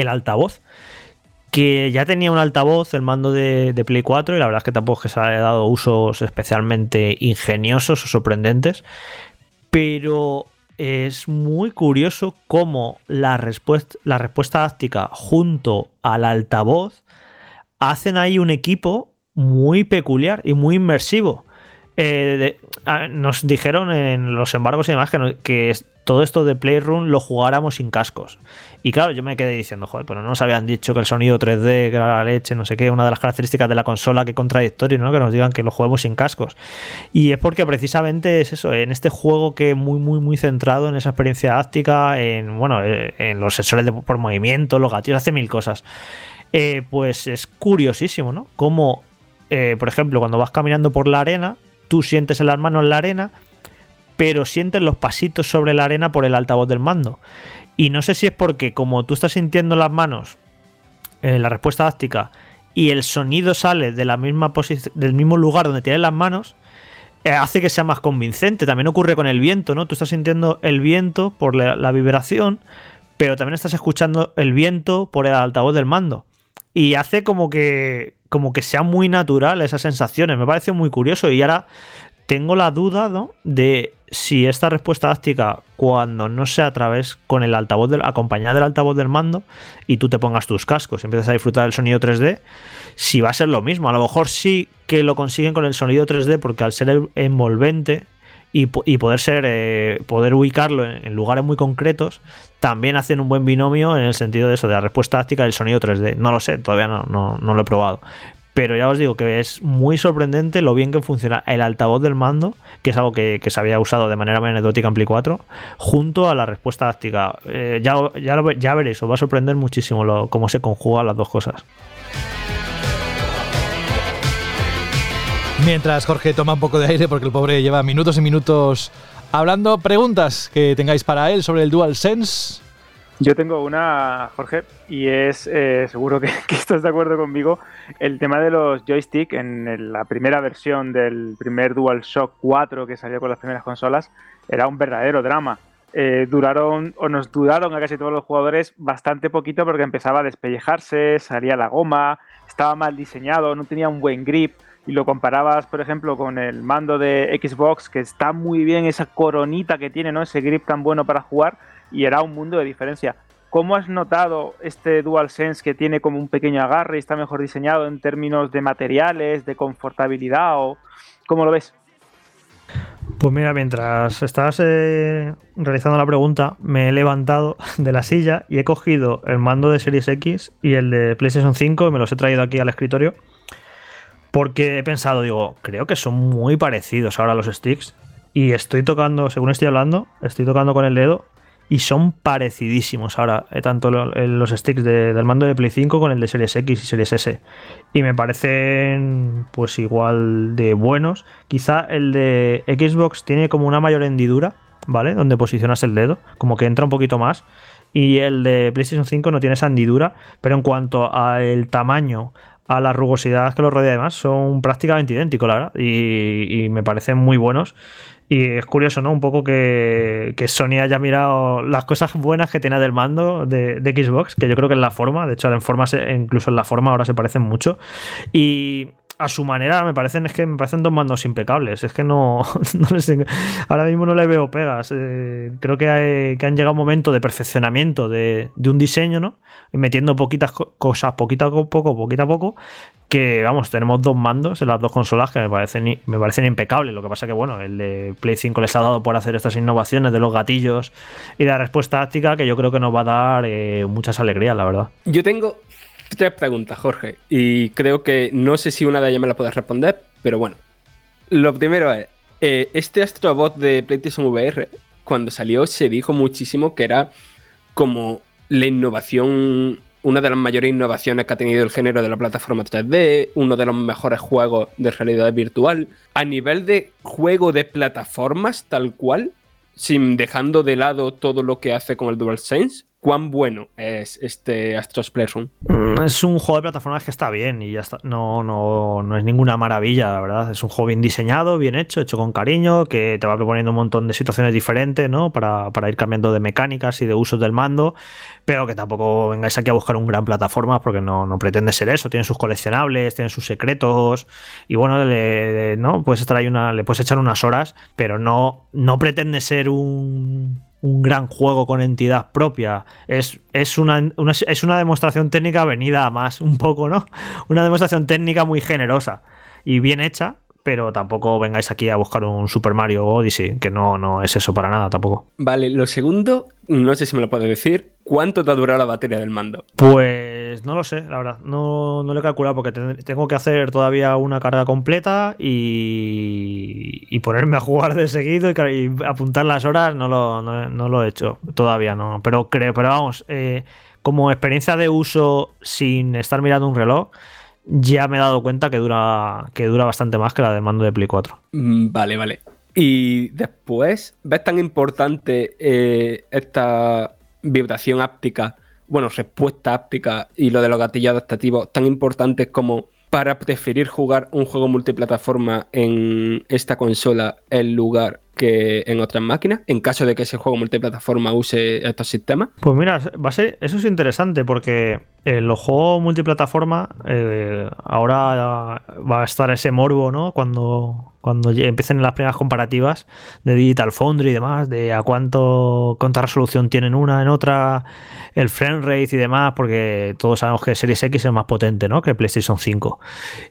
el altavoz. Que ya tenía un altavoz el mando de, Play 4 y la verdad es que tampoco que se haya dado usos especialmente ingeniosos o sorprendentes. Pero es muy curioso cómo la respuesta, la respuesta táctica junto al altavoz hacen ahí un equipo muy peculiar y muy inmersivo. Eh, nos dijeron en los embargos y demás que, que, todo esto de Playroom lo jugáramos sin cascos. Y claro, yo me quedé diciendo, joder, pero no nos habían dicho que el sonido 3D, que era la leche, no sé qué, una de las características de la consola, que contradictorio, ¿no? Que nos digan que lo juguemos sin cascos. Y es porque precisamente es eso, en este juego que muy, muy, muy centrado en esa experiencia áctica, en, bueno, eh, en los sensores por movimiento, los gatillos, hace mil cosas. Eh, pues es curiosísimo, ¿no? Como, eh, por ejemplo, cuando vas caminando por la arena, tú sientes en las manos la arena pero sientes los pasitos sobre la arena por el altavoz del mando. Y no sé si es porque como tú estás sintiendo las manos, en eh, la respuesta táctica, y el sonido sale de la misma del mismo lugar donde tienes las manos, eh, hace que sea más convincente. También ocurre con el viento, ¿no? Tú estás sintiendo el viento por la, vibración, pero también estás escuchando el viento por el altavoz del mando. Y hace como que, como que sea muy natural esas sensaciones. Me parece muy curioso. Y ahora tengo la duda ¿no? de si esta respuesta táctica, cuando no sea a través con el altavoz del, acompañada del altavoz del mando y tú te pongas tus cascos y empiezas a disfrutar del sonido 3D, si va a ser lo mismo. A lo mejor sí que lo consiguen con el sonido 3D porque al ser envolvente y, poder ser eh, poder ubicarlo en, lugares muy concretos, también hacen un buen binomio en el sentido de eso, de la respuesta táctica del sonido 3D. No lo sé, todavía no, no lo he probado pero ya os digo que es muy sorprendente lo bien que funciona el altavoz del mando, que es algo que, que se había usado de manera muy anecdótica en Play 4, junto a la respuesta táctica. Eh, ya, ya, ya veréis, os va a sorprender muchísimo cómo se conjugan las dos cosas. Mientras Jorge toma un poco de aire porque el pobre lleva minutos y minutos hablando, preguntas que tengáis para él sobre el DualSense. Yo tengo una, Jorge, y es, eh, seguro que, [laughs] estás de acuerdo conmigo, el tema de los joystick en la primera versión del primer DualShock 4 que salió con las primeras consolas, era un verdadero drama. Eh, duraron, o nos duraron a casi todos los jugadores bastante poquito porque empezaba a despellejarse, salía la goma, estaba mal diseñado, no tenía un buen grip y lo comparabas, por ejemplo, con el mando de Xbox, que está muy bien esa coronita que tiene, ¿no? Ese grip tan bueno para jugar, y era un mundo de diferencia. ¿Cómo has notado este DualSense que tiene como un pequeño agarre y está mejor diseñado en términos de materiales, de confortabilidad o cómo lo ves? Pues mira, mientras estabas eh, realizando la pregunta, me he levantado de la silla y he cogido el mando de Series X y el de PlayStation 5 y me los he traído aquí al escritorio. Porque he pensado, digo, creo que son muy parecidos ahora los sticks. Y estoy tocando, según estoy hablando, estoy tocando con el dedo y son parecidísimos ahora, eh, tanto eh, los sticks de- del mando de Play 5 con el de Series X y Series S. Y me parecen pues igual de buenos. Quizá el de Xbox tiene como una mayor hendidura, ¿vale? Donde posicionas el dedo, como que entra un poquito más. Y el de PlayStation 5 no tiene esa hendidura, pero en cuanto al tamaño, a la rugosidad que los rodea y demás, son prácticamente idénticos, la verdad. Y, y me parecen muy buenos. Y es curioso, ¿no? Un poco que, que Sony haya mirado las cosas buenas que tiene del mando de, de Xbox, que yo creo que en la forma, de hecho, en forma se- incluso en la forma ahora se parecen mucho. Y a su manera me parecen, es que me parecen dos mandos impecables. Es que no, [laughs] les ahora mismo no le veo pegas. Eh, creo que, hay- que han llegado un momento de perfeccionamiento de, un diseño, ¿no? Metiendo poquitas co- cosas, poquito a poco, poquito a poco, que vamos, tenemos dos mandos en las dos consolas que me parecen, me parecen impecables. Lo que pasa que, bueno, el de Play 5 les ha dado por hacer estas innovaciones de los gatillos y la respuesta táctica que yo creo que nos va a dar eh, muchas alegrías, la verdad. Yo tengo tres preguntas, Jorge, y creo que no sé si una de ellas me la puedes responder, pero bueno. Lo primero es, eh, este Astrobot de PlayStation VR, cuando salió se dijo muchísimo que era como la innovación, una de las mayores innovaciones que ha tenido el género de la plataforma 3D, uno de los mejores juegos de realidad virtual. A nivel de juego de plataformas, tal cual, sin dejando de lado todo lo que hace con el DualSense, ¿cuán bueno es este Astros Playroom? Mm, Es un juego de plataformas que está bien y ya está. No, no, no es ninguna maravilla, la verdad. Es un juego bien diseñado, bien hecho, hecho con cariño, que te va proponiendo un montón de situaciones diferentes, ¿no? Para, para ir cambiando de mecánicas y de usos del mando, pero que tampoco vengáis aquí a buscar un gran plataforma porque no, pretende ser eso. Tiene sus coleccionables, tiene sus secretos y bueno, le, no puedes estar ahí una, le puedes echar unas horas, pero no, no pretende ser un un gran juego con entidad propia. Es, es, una, una- es una demostración técnica venida a más, un poco, ¿no? [laughs] Una demostración técnica muy generosa y bien hecha, pero tampoco vengáis aquí a buscar un Super Mario Odyssey, que no, no es eso para nada tampoco. Vale, lo segundo, no sé si me lo puedes decir, ¿cuánto te ha durado la batería del mando? Pues no lo sé, la verdad. No, no lo he calculado porque ten- tengo que hacer todavía una carga completa y, y ponerme a jugar de seguido y, apuntar las horas. No lo, no, no lo he hecho todavía, no. Pero creo, pero vamos, eh, como experiencia de uso sin estar mirando un reloj, ya me he dado cuenta que dura, que dura bastante más que la del mando de Play 4. Mm, Vale, vale. Y después, ¿ves tan importante eh, esta vibración áptica, bueno, respuesta áptica y lo de los gatillos adaptativos, tan importantes como para preferir jugar un juego multiplataforma en esta consola en lugar que en otras máquinas, en caso de que ese juego multiplataforma use estos sistemas? Pues mira, va a ser, eso es interesante porque en los juegos multiplataforma eh, ahora va a estar ese morbo, ¿no? Cuando, cuando empiecen las primeras comparativas de Digital Foundry y demás, de a cuánto, cuánta resolución tienen una en otra, el frame rate y demás, porque todos sabemos que Series X es más potente, ¿no? Que PlayStation 5.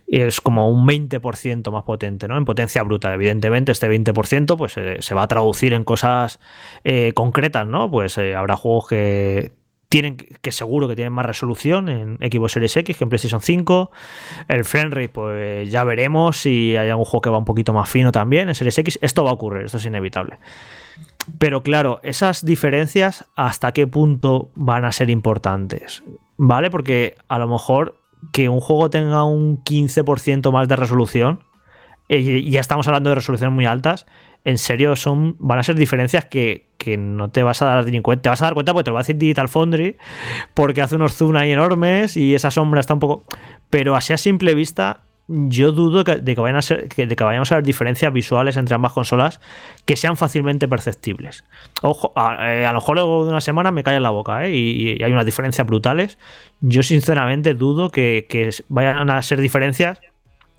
Y es como un 20% más potente, ¿no? En potencia bruta. Evidentemente, este 20% pues se va a traducir en cosas eh, concretas, ¿no? Pues eh, habrá juegos que tienen que seguro que tienen más resolución en Xbox Series X que en PlayStation 5. El frame rate, pues ya veremos si hay algún juego que va un poquito más fino también en Series X. Esto va a ocurrir, esto es inevitable. Pero claro, esas diferencias, ¿hasta qué punto van a ser importantes? ¿Vale? Porque a lo mejor que un juego tenga un 15% más de resolución, eh, y ya estamos hablando de resoluciones muy altas, en serio son, van a ser diferencias que, que no te vas a dar ni cuenta. Te vas a dar cuenta porque te lo va a decir Digital Foundry, porque hace unos zoom ahí enormes y esa sombra está un poco. Pero así a simple vista, yo dudo de que, vayan a ser, de que vayamos a ver diferencias visuales entre ambas consolas que sean fácilmente perceptibles. Ojo, a, eh, lo mejor luego de una semana me cae en la boca ¿eh? y, y, hay unas diferencias brutales. Yo sinceramente dudo que, que vayan a ser diferencias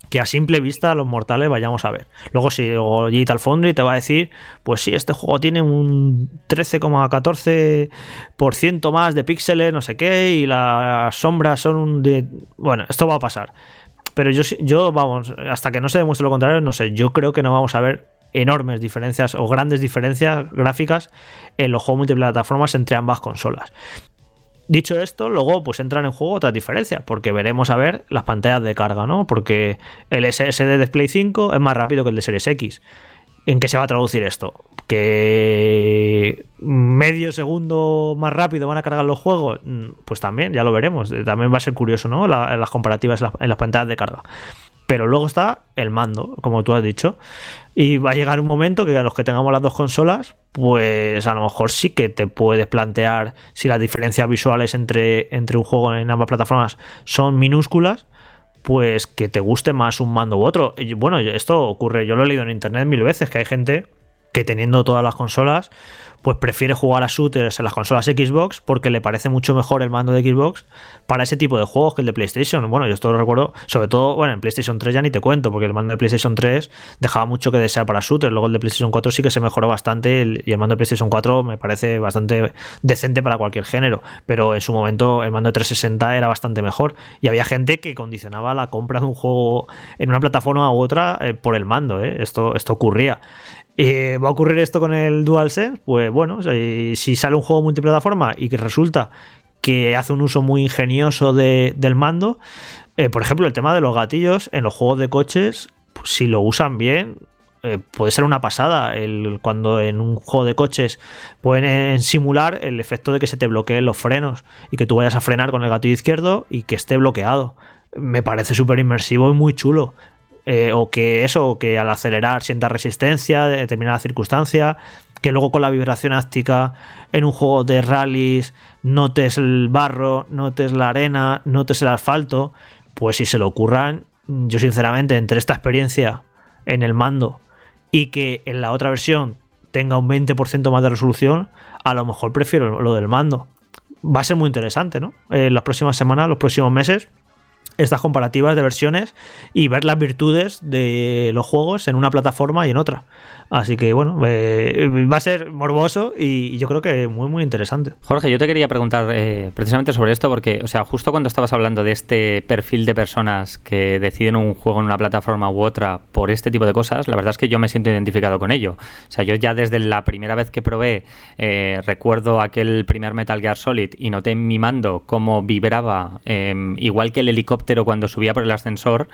que a simple vista los mortales vayamos a ver. Luego si Digital Foundry te va a decir, pues sí, este juego tiene un 13,14% más de píxeles, no sé qué, y las sombras son un de... Bueno, esto va a pasar. Pero yo, yo, vamos, hasta que no se demuestre lo contrario, no sé, yo creo que no vamos a ver enormes diferencias o grandes diferencias gráficas en los juegos multiplataformas entre ambas consolas. Dicho esto, luego pues entran en juego otras diferencias, porque veremos a ver las pantallas de carga, ¿no? Porque el SSD de Play 5 es más rápido que el de Series X. ¿En qué se va a traducir esto? ¿Que medio segundo más rápido van a cargar los juegos? Pues también, ya lo veremos. También va a ser curioso, ¿no? La, las comparativas en las pantallas de carga. Pero luego está el mando, como tú has dicho. Y va a llegar un momento que a los que tengamos las dos consolas, pues a lo mejor sí que te puedes plantear si las diferencias visuales entre, entre un juego en ambas plataformas son minúsculas, pues que te guste más un mando u otro. Y bueno, esto ocurre, yo lo he leído en internet mil veces, que hay gente que teniendo todas las consolas, pues prefiere jugar a shooters en las consolas Xbox porque le parece mucho mejor el mando de Xbox para ese tipo de juegos que el de PlayStation. Bueno, yo esto lo recuerdo, sobre todo, bueno, en PlayStation 3 ya ni te cuento, porque el mando de PlayStation 3 dejaba mucho que desear para shooters. Luego el de PlayStation 4 sí que se mejoró bastante y el mando de PlayStation 4 me parece bastante decente para cualquier género, pero en su momento el mando de 360 era bastante mejor y había gente que condicionaba la compra de un juego en una plataforma u otra eh, por el mando. ¿eh? Esto, esto ocurría. Eh, ¿Va a ocurrir esto con el DualSense? Pues bueno, si sale un juego multiplataforma y que resulta que hace un uso muy ingenioso de, del mando, eh, por ejemplo, el tema de los gatillos en los juegos de coches, pues, si lo usan bien, eh, puede ser una pasada el, cuando en un juego de coches pueden simular el efecto de que se te bloqueen los frenos y que tú vayas a frenar con el gatillo izquierdo y que esté bloqueado. Me parece súper inmersivo y muy chulo. Eh, o que eso, que al acelerar sienta resistencia de determinada circunstancia, que luego con la vibración áctica en un juego de rallies notes el barro, notes la arena, notes el asfalto, pues si se lo ocurran, yo sinceramente entre esta experiencia en el mando y que en la otra versión tenga un 20% más de resolución, a lo mejor prefiero lo del mando. Va a ser muy interesante, ¿no? En las próximas semanas, los próximos meses, estas comparativas de versiones y ver las virtudes de los juegos en una plataforma y en otra. Así que bueno, eh, va a ser morboso y yo creo que muy, muy interesante. Jorge, yo te quería preguntar eh, precisamente sobre esto porque, o sea, justo cuando estabas hablando de este perfil de personas que deciden un juego en una plataforma u otra por este tipo de cosas, la verdad es que yo me siento identificado con ello. O sea, yo ya desde la primera vez que probé, eh, recuerdo aquel primer Metal Gear Solid y noté en mi mando cómo vibraba, em, igual que el helicóptero cuando subía por el ascensor,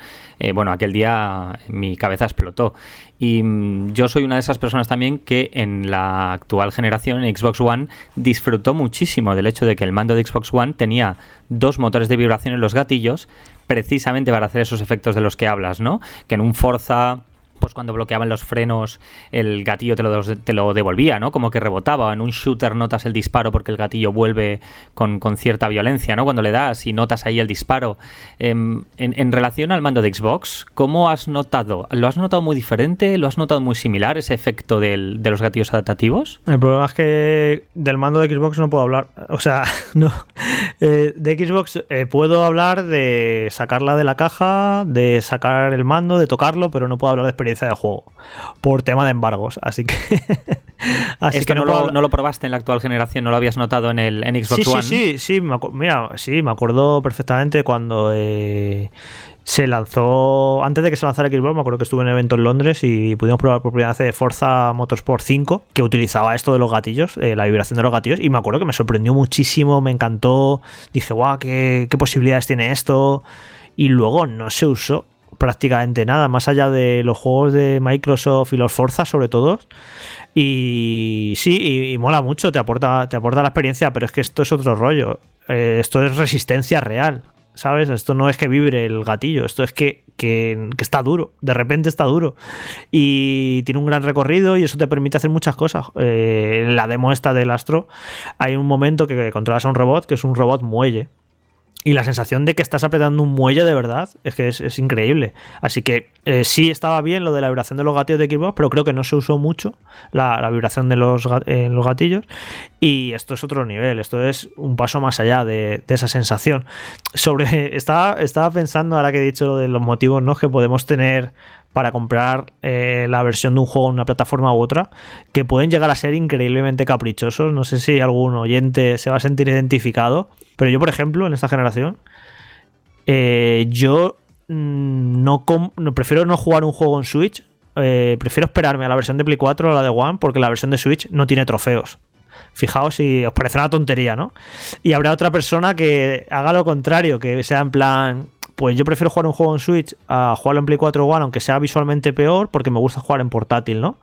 bueno, aquel día mi cabeza explotó. Y mm, yo soy una de esas personas también que en la actual generación, en Xbox One, disfrutó muchísimo del hecho de que el mando de Xbox One tenía dos motores de vibración en los gatillos, precisamente para hacer esos efectos de los que hablas, ¿no? Que en un Forza pues cuando bloqueaban los frenos el gatillo te lo, te lo devolvía, ¿no? Como que rebotaba. En un shooter notas el disparo porque el gatillo vuelve con, cierta violencia, ¿no? Cuando le das y notas ahí el disparo. Em, en, relación al mando de Xbox, ¿cómo has notado? ¿Lo has notado muy diferente? ¿Lo has notado muy similar ese efecto de los gatillos adaptativos? El problema es que del mando de Xbox no puedo hablar. O sea, [laughs] no. Eh, de Xbox eh, puedo hablar de sacarla de la caja, de sacar el mando, de tocarlo, pero no puedo hablar de experiencia de juego por tema de embargos. Así que [laughs] Así Esto que no, no lo, no lo probaste en la actual generación, no lo habías notado en el en Xbox Sí, One. sí, sí, sí, me mira, sí, me acuerdo perfectamente cuando eh, se lanzó, antes de que se lanzara Xbox, me acuerdo que estuve en un evento en Londres y pudimos probar por primera vez Forza Motorsport 5, que utilizaba esto de los gatillos, eh, la vibración de los gatillos, y me acuerdo que me sorprendió muchísimo, me encantó, dije, guau, qué, qué posibilidades tiene esto, y luego no se usó prácticamente nada, más allá de los juegos de Microsoft y los Forza sobre todo, y sí, y, mola mucho, te aporta, te aporta la experiencia, pero es que esto es otro rollo. Eh, esto es resistencia real, ¿sabes? Esto no es que vibre el gatillo, esto es que, que- que está duro, de repente está duro. Y tiene un gran recorrido y eso te permite hacer muchas cosas. Eh, en la demo esta del Astro hay un momento que controlas a un robot, que es un robot muelle. Y la sensación de que estás apretando un muelle de verdad es que es, increíble. Así que eh, sí estaba bien lo de la vibración de los gatillos de Xbox, pero creo que no se usó mucho la, vibración de los, en los gatillos. Y esto es otro nivel, esto es un paso más allá de, de esa sensación. Sobre, [laughs] estaba, estaba pensando, ahora que he dicho lo de los motivos ¿no? que podemos tener para comprar eh, la versión de un juego en una plataforma u otra, que pueden llegar a ser increíblemente caprichosos. No sé si algún oyente se va a sentir identificado, pero yo, por ejemplo, en esta generación, eh, yo mm, no, no- prefiero no jugar un juego en Switch. eh, prefiero esperarme a la versión de Play 4 o a la de One, porque la versión de Switch no tiene trofeos. Fijaos si os parece una tontería, ¿no? Y habrá otra persona que haga lo contrario, que sea en plan, pues yo prefiero jugar un juego en Switch a jugarlo en Play 4 One, aunque sea visualmente peor, porque me gusta jugar en portátil, ¿no?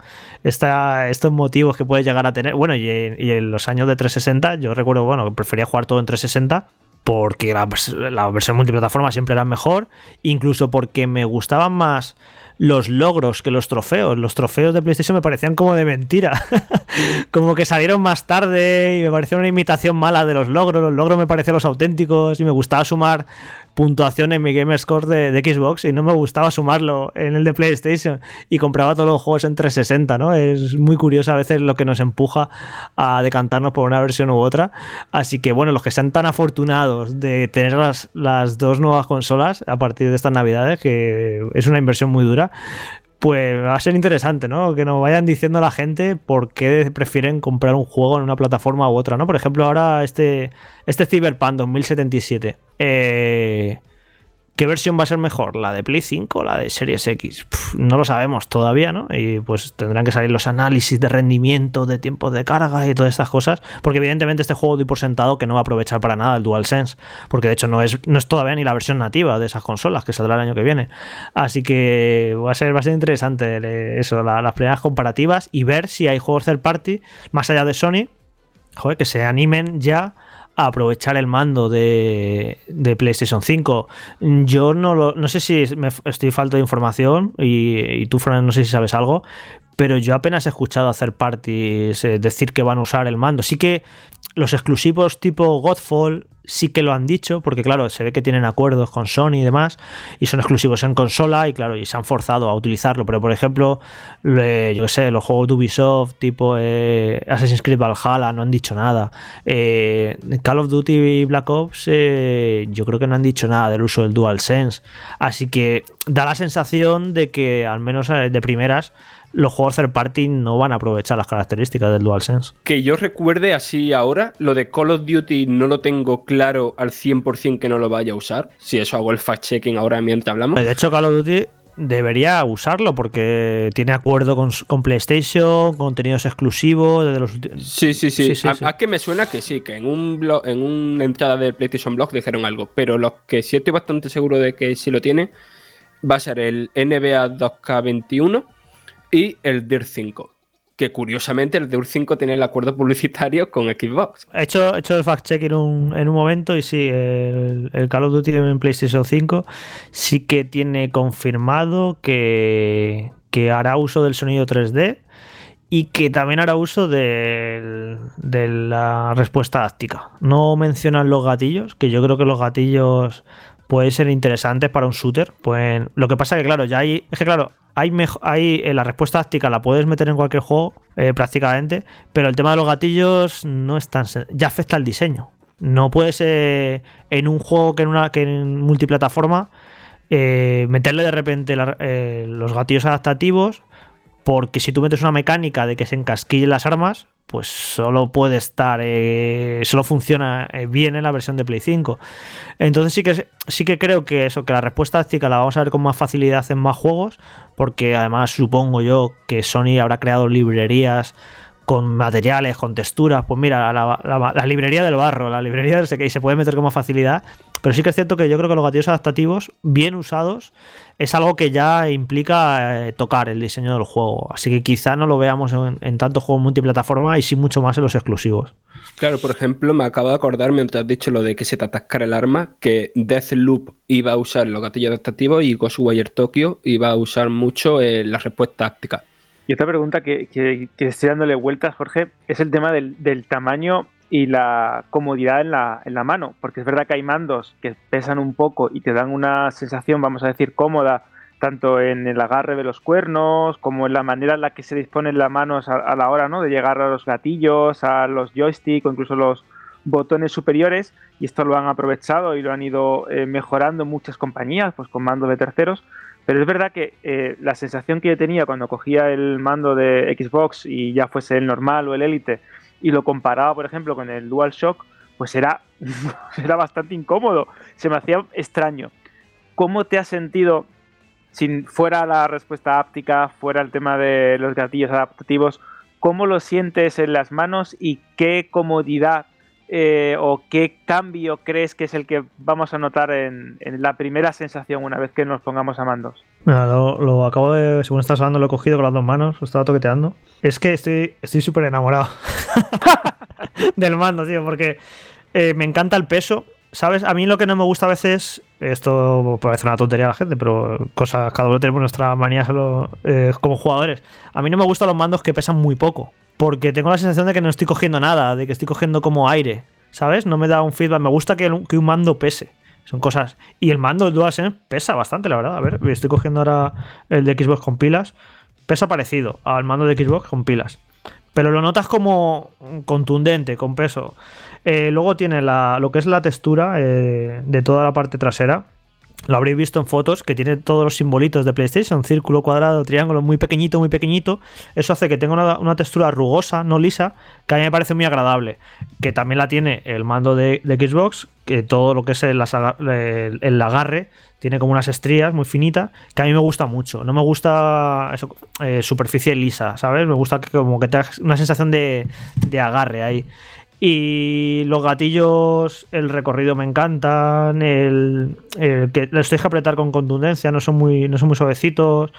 Estos motivos que puedes llegar a tener. Bueno, y y en los años de 360, yo recuerdo, bueno, prefería jugar todo en 360 porque la, vers- la versión multiplataforma siempre era mejor, incluso porque me gustaban más los logros que los trofeos. Los trofeos de PlayStation me parecían como de mentira. [laughs] como que salieron más tarde y me parecía una imitación mala de los logros. Los logros me parecían los auténticos y me gustaba sumar puntuación en mi Gamer Score de, de Xbox y no me gustaba sumarlo en el de PlayStation y compraba todos los juegos en 360, ¿no? Es muy curioso a veces lo que nos empuja a decantarnos por una versión u otra. Así que bueno, los que sean tan afortunados de tener las, las dos nuevas consolas a partir de estas navidades, que es una inversión muy dura, pues va a ser interesante, ¿no? Que nos vayan diciendo la gente por qué prefieren comprar un juego en una plataforma u otra, ¿no? Por ejemplo, ahora este, este Cyberpunk 2077. Eh, ¿Qué versión va a ser mejor? ¿La de Play 5 o la de Series X? No lo sabemos todavía, ¿no? Y pues tendrán que salir los análisis de rendimiento, de tiempos de carga y todas estas cosas. Porque evidentemente este juego doy por sentado que no va a aprovechar para nada el DualSense. Porque de hecho no es, no es todavía ni la versión nativa de esas consolas que saldrá el año que viene. Así que va a ser, ser interesante eh, eso, la- las primeras comparativas y ver si hay juegos third party, más allá de Sony, que se animen ya aprovechar el mando de, de PlayStation 5. Yo no lo, no sé si me estoy falta de información y, y tú, Fran, no sé si sabes algo, pero yo apenas he escuchado hacer parties eh, decir que van a usar el mando. Sí que los exclusivos tipo Godfall sí que lo han dicho, porque claro, se ve que tienen acuerdos con Sony y demás, y son exclusivos en consola, y claro, y se han forzado a utilizarlo. Pero por ejemplo, yo qué sé, los juegos de Ubisoft tipo eh, Assassin's Creed Valhalla no han dicho nada. Eh, Call of Duty y Black Ops, yo creo que no han dicho nada del uso del DualSense. Así que da la sensación de que, al menos de primeras, los juegos third party no van a aprovechar las características del DualSense. Que yo recuerde así ahora, lo de Call of Duty no lo tengo claro al 100% que no lo vaya a usar. Si eso hago el fact-checking ahora mientras hablamos. De hecho, Call of Duty debería usarlo porque tiene acuerdo con, con PlayStation, contenidos exclusivos de los Sí, sí, sí. Sí, sí, a, sí. a que me suena que sí, que en un blog, en una entrada del PlayStation Blog dijeron algo, pero los que sí estoy bastante seguro de que sí lo tiene va a ser el NBA 2K21 y el DIR 5. Que curiosamente el DIR 5 tiene el acuerdo publicitario con Xbox. He hecho, he hecho el fact-check en un, en un momento y sí, el, el Call of Duty en PlayStation 5 sí que tiene confirmado que, que hará uso del sonido 3D y que también hará uso del- de la respuesta áptica. No mencionan los gatillos, que yo creo que los gatillos pueden ser interesantes para un shooter. Pues lo que pasa que, claro, ya hay. Es que, claro, hay, hay eh, la respuesta áptica la puedes meter en cualquier juego eh, prácticamente, pero el tema de los gatillos no es tan. Ya afecta al diseño. No puedes eh, en un juego que en, una, que en multiplataforma eh, meterle de repente los gatillos adaptativos porque si tú metes una mecánica de que se encasquillen las armas, pues solo puede estar, eh, solo funciona eh, bien en la versión de Play 5. Entonces sí que, sí que creo que eso, que la respuesta táctica la vamos a ver con más facilidad en más juegos, porque además supongo yo que Sony habrá creado librerías con materiales, con texturas, pues mira, la, librería del barro, la librería del que se puede meter con más facilidad, pero sí que es cierto que yo creo que los gatillos adaptativos, bien usados, es algo que ya implica eh, tocar el diseño del juego. Así que quizá no lo veamos en, tantos juegos multiplataforma y sí mucho más en los exclusivos. Claro, por ejemplo, me acabo de acordar mientras has dicho lo de que se te atascara el arma, que Deathloop iba a usar los gatillos adaptativos y Ghostwire Tokyo iba a usar mucho eh, la respuesta táctica. Y otra pregunta que, que, estoy dándole vueltas, Jorge, es el tema del, del tamaño y la comodidad en la, en la, mano, porque es verdad que hay mandos que pesan un poco y te dan una sensación, vamos a decir, cómoda, tanto en el agarre de los cuernos como en la manera en la que se disponen las manos a, la hora ¿no? de llegar a los gatillos, a los joysticks o incluso los botones superiores, y esto lo han aprovechado y lo han ido eh, mejorando muchas compañías, pues con mandos de terceros. Pero es verdad que eh, la sensación que yo tenía cuando cogía el mando de Xbox y ya fuese el normal o el Elite, y lo comparaba, por ejemplo, con el DualShock, pues [laughs] era, bastante incómodo, se me hacía extraño. ¿Cómo te has sentido, si fuera la respuesta áptica, fuera el tema de los gatillos adaptativos, cómo lo sientes en las manos y qué comodidad eh, o qué cambio crees que es el que vamos a notar en, la primera sensación una vez que nos pongamos a mandos? lo, acabo de, según estás hablando, lo he cogido con las dos manos, lo estaba toqueteando. Es que estoy súper enamorado [laughs] del mando, tío, porque eh, me encanta el peso. ¿Sabes? A mí lo que no me gusta a veces, esto parece una tontería a la gente, pero cosas, cada uno tenemos nuestras manías eh, como jugadores. A mí no me gustan los mandos que pesan muy poco porque tengo la sensación de que no estoy cogiendo nada, de que estoy cogiendo como aire, ¿sabes? No me da un feedback. Me gusta que, un mando pese. Son cosas. Y el mando del DualSense pesa bastante, la verdad. A ver, estoy cogiendo ahora el de Xbox con pilas. Pesa parecido al mando de Xbox con pilas. Pero lo notas como contundente, con peso. Eh, luego tiene lo que es la textura eh, de toda la parte trasera lo habréis visto en fotos, que tiene todos los simbolitos de PlayStation, círculo, cuadrado, triángulo, muy pequeñito, muy pequeñito. Eso hace que tenga una, textura rugosa, no lisa, que a mí me parece muy agradable. Que también la tiene el mando de, Xbox, que todo lo que es el, agarre tiene como unas estrías muy finitas, que a mí me gusta mucho. No me gusta eh, superficie lisa, ¿sabes? Me gusta que como que tenga una sensación de, de agarre ahí. Y los gatillos, el recorrido me encantan, el, que los que apretar con contundencia, no son muy, no son muy suavecitos,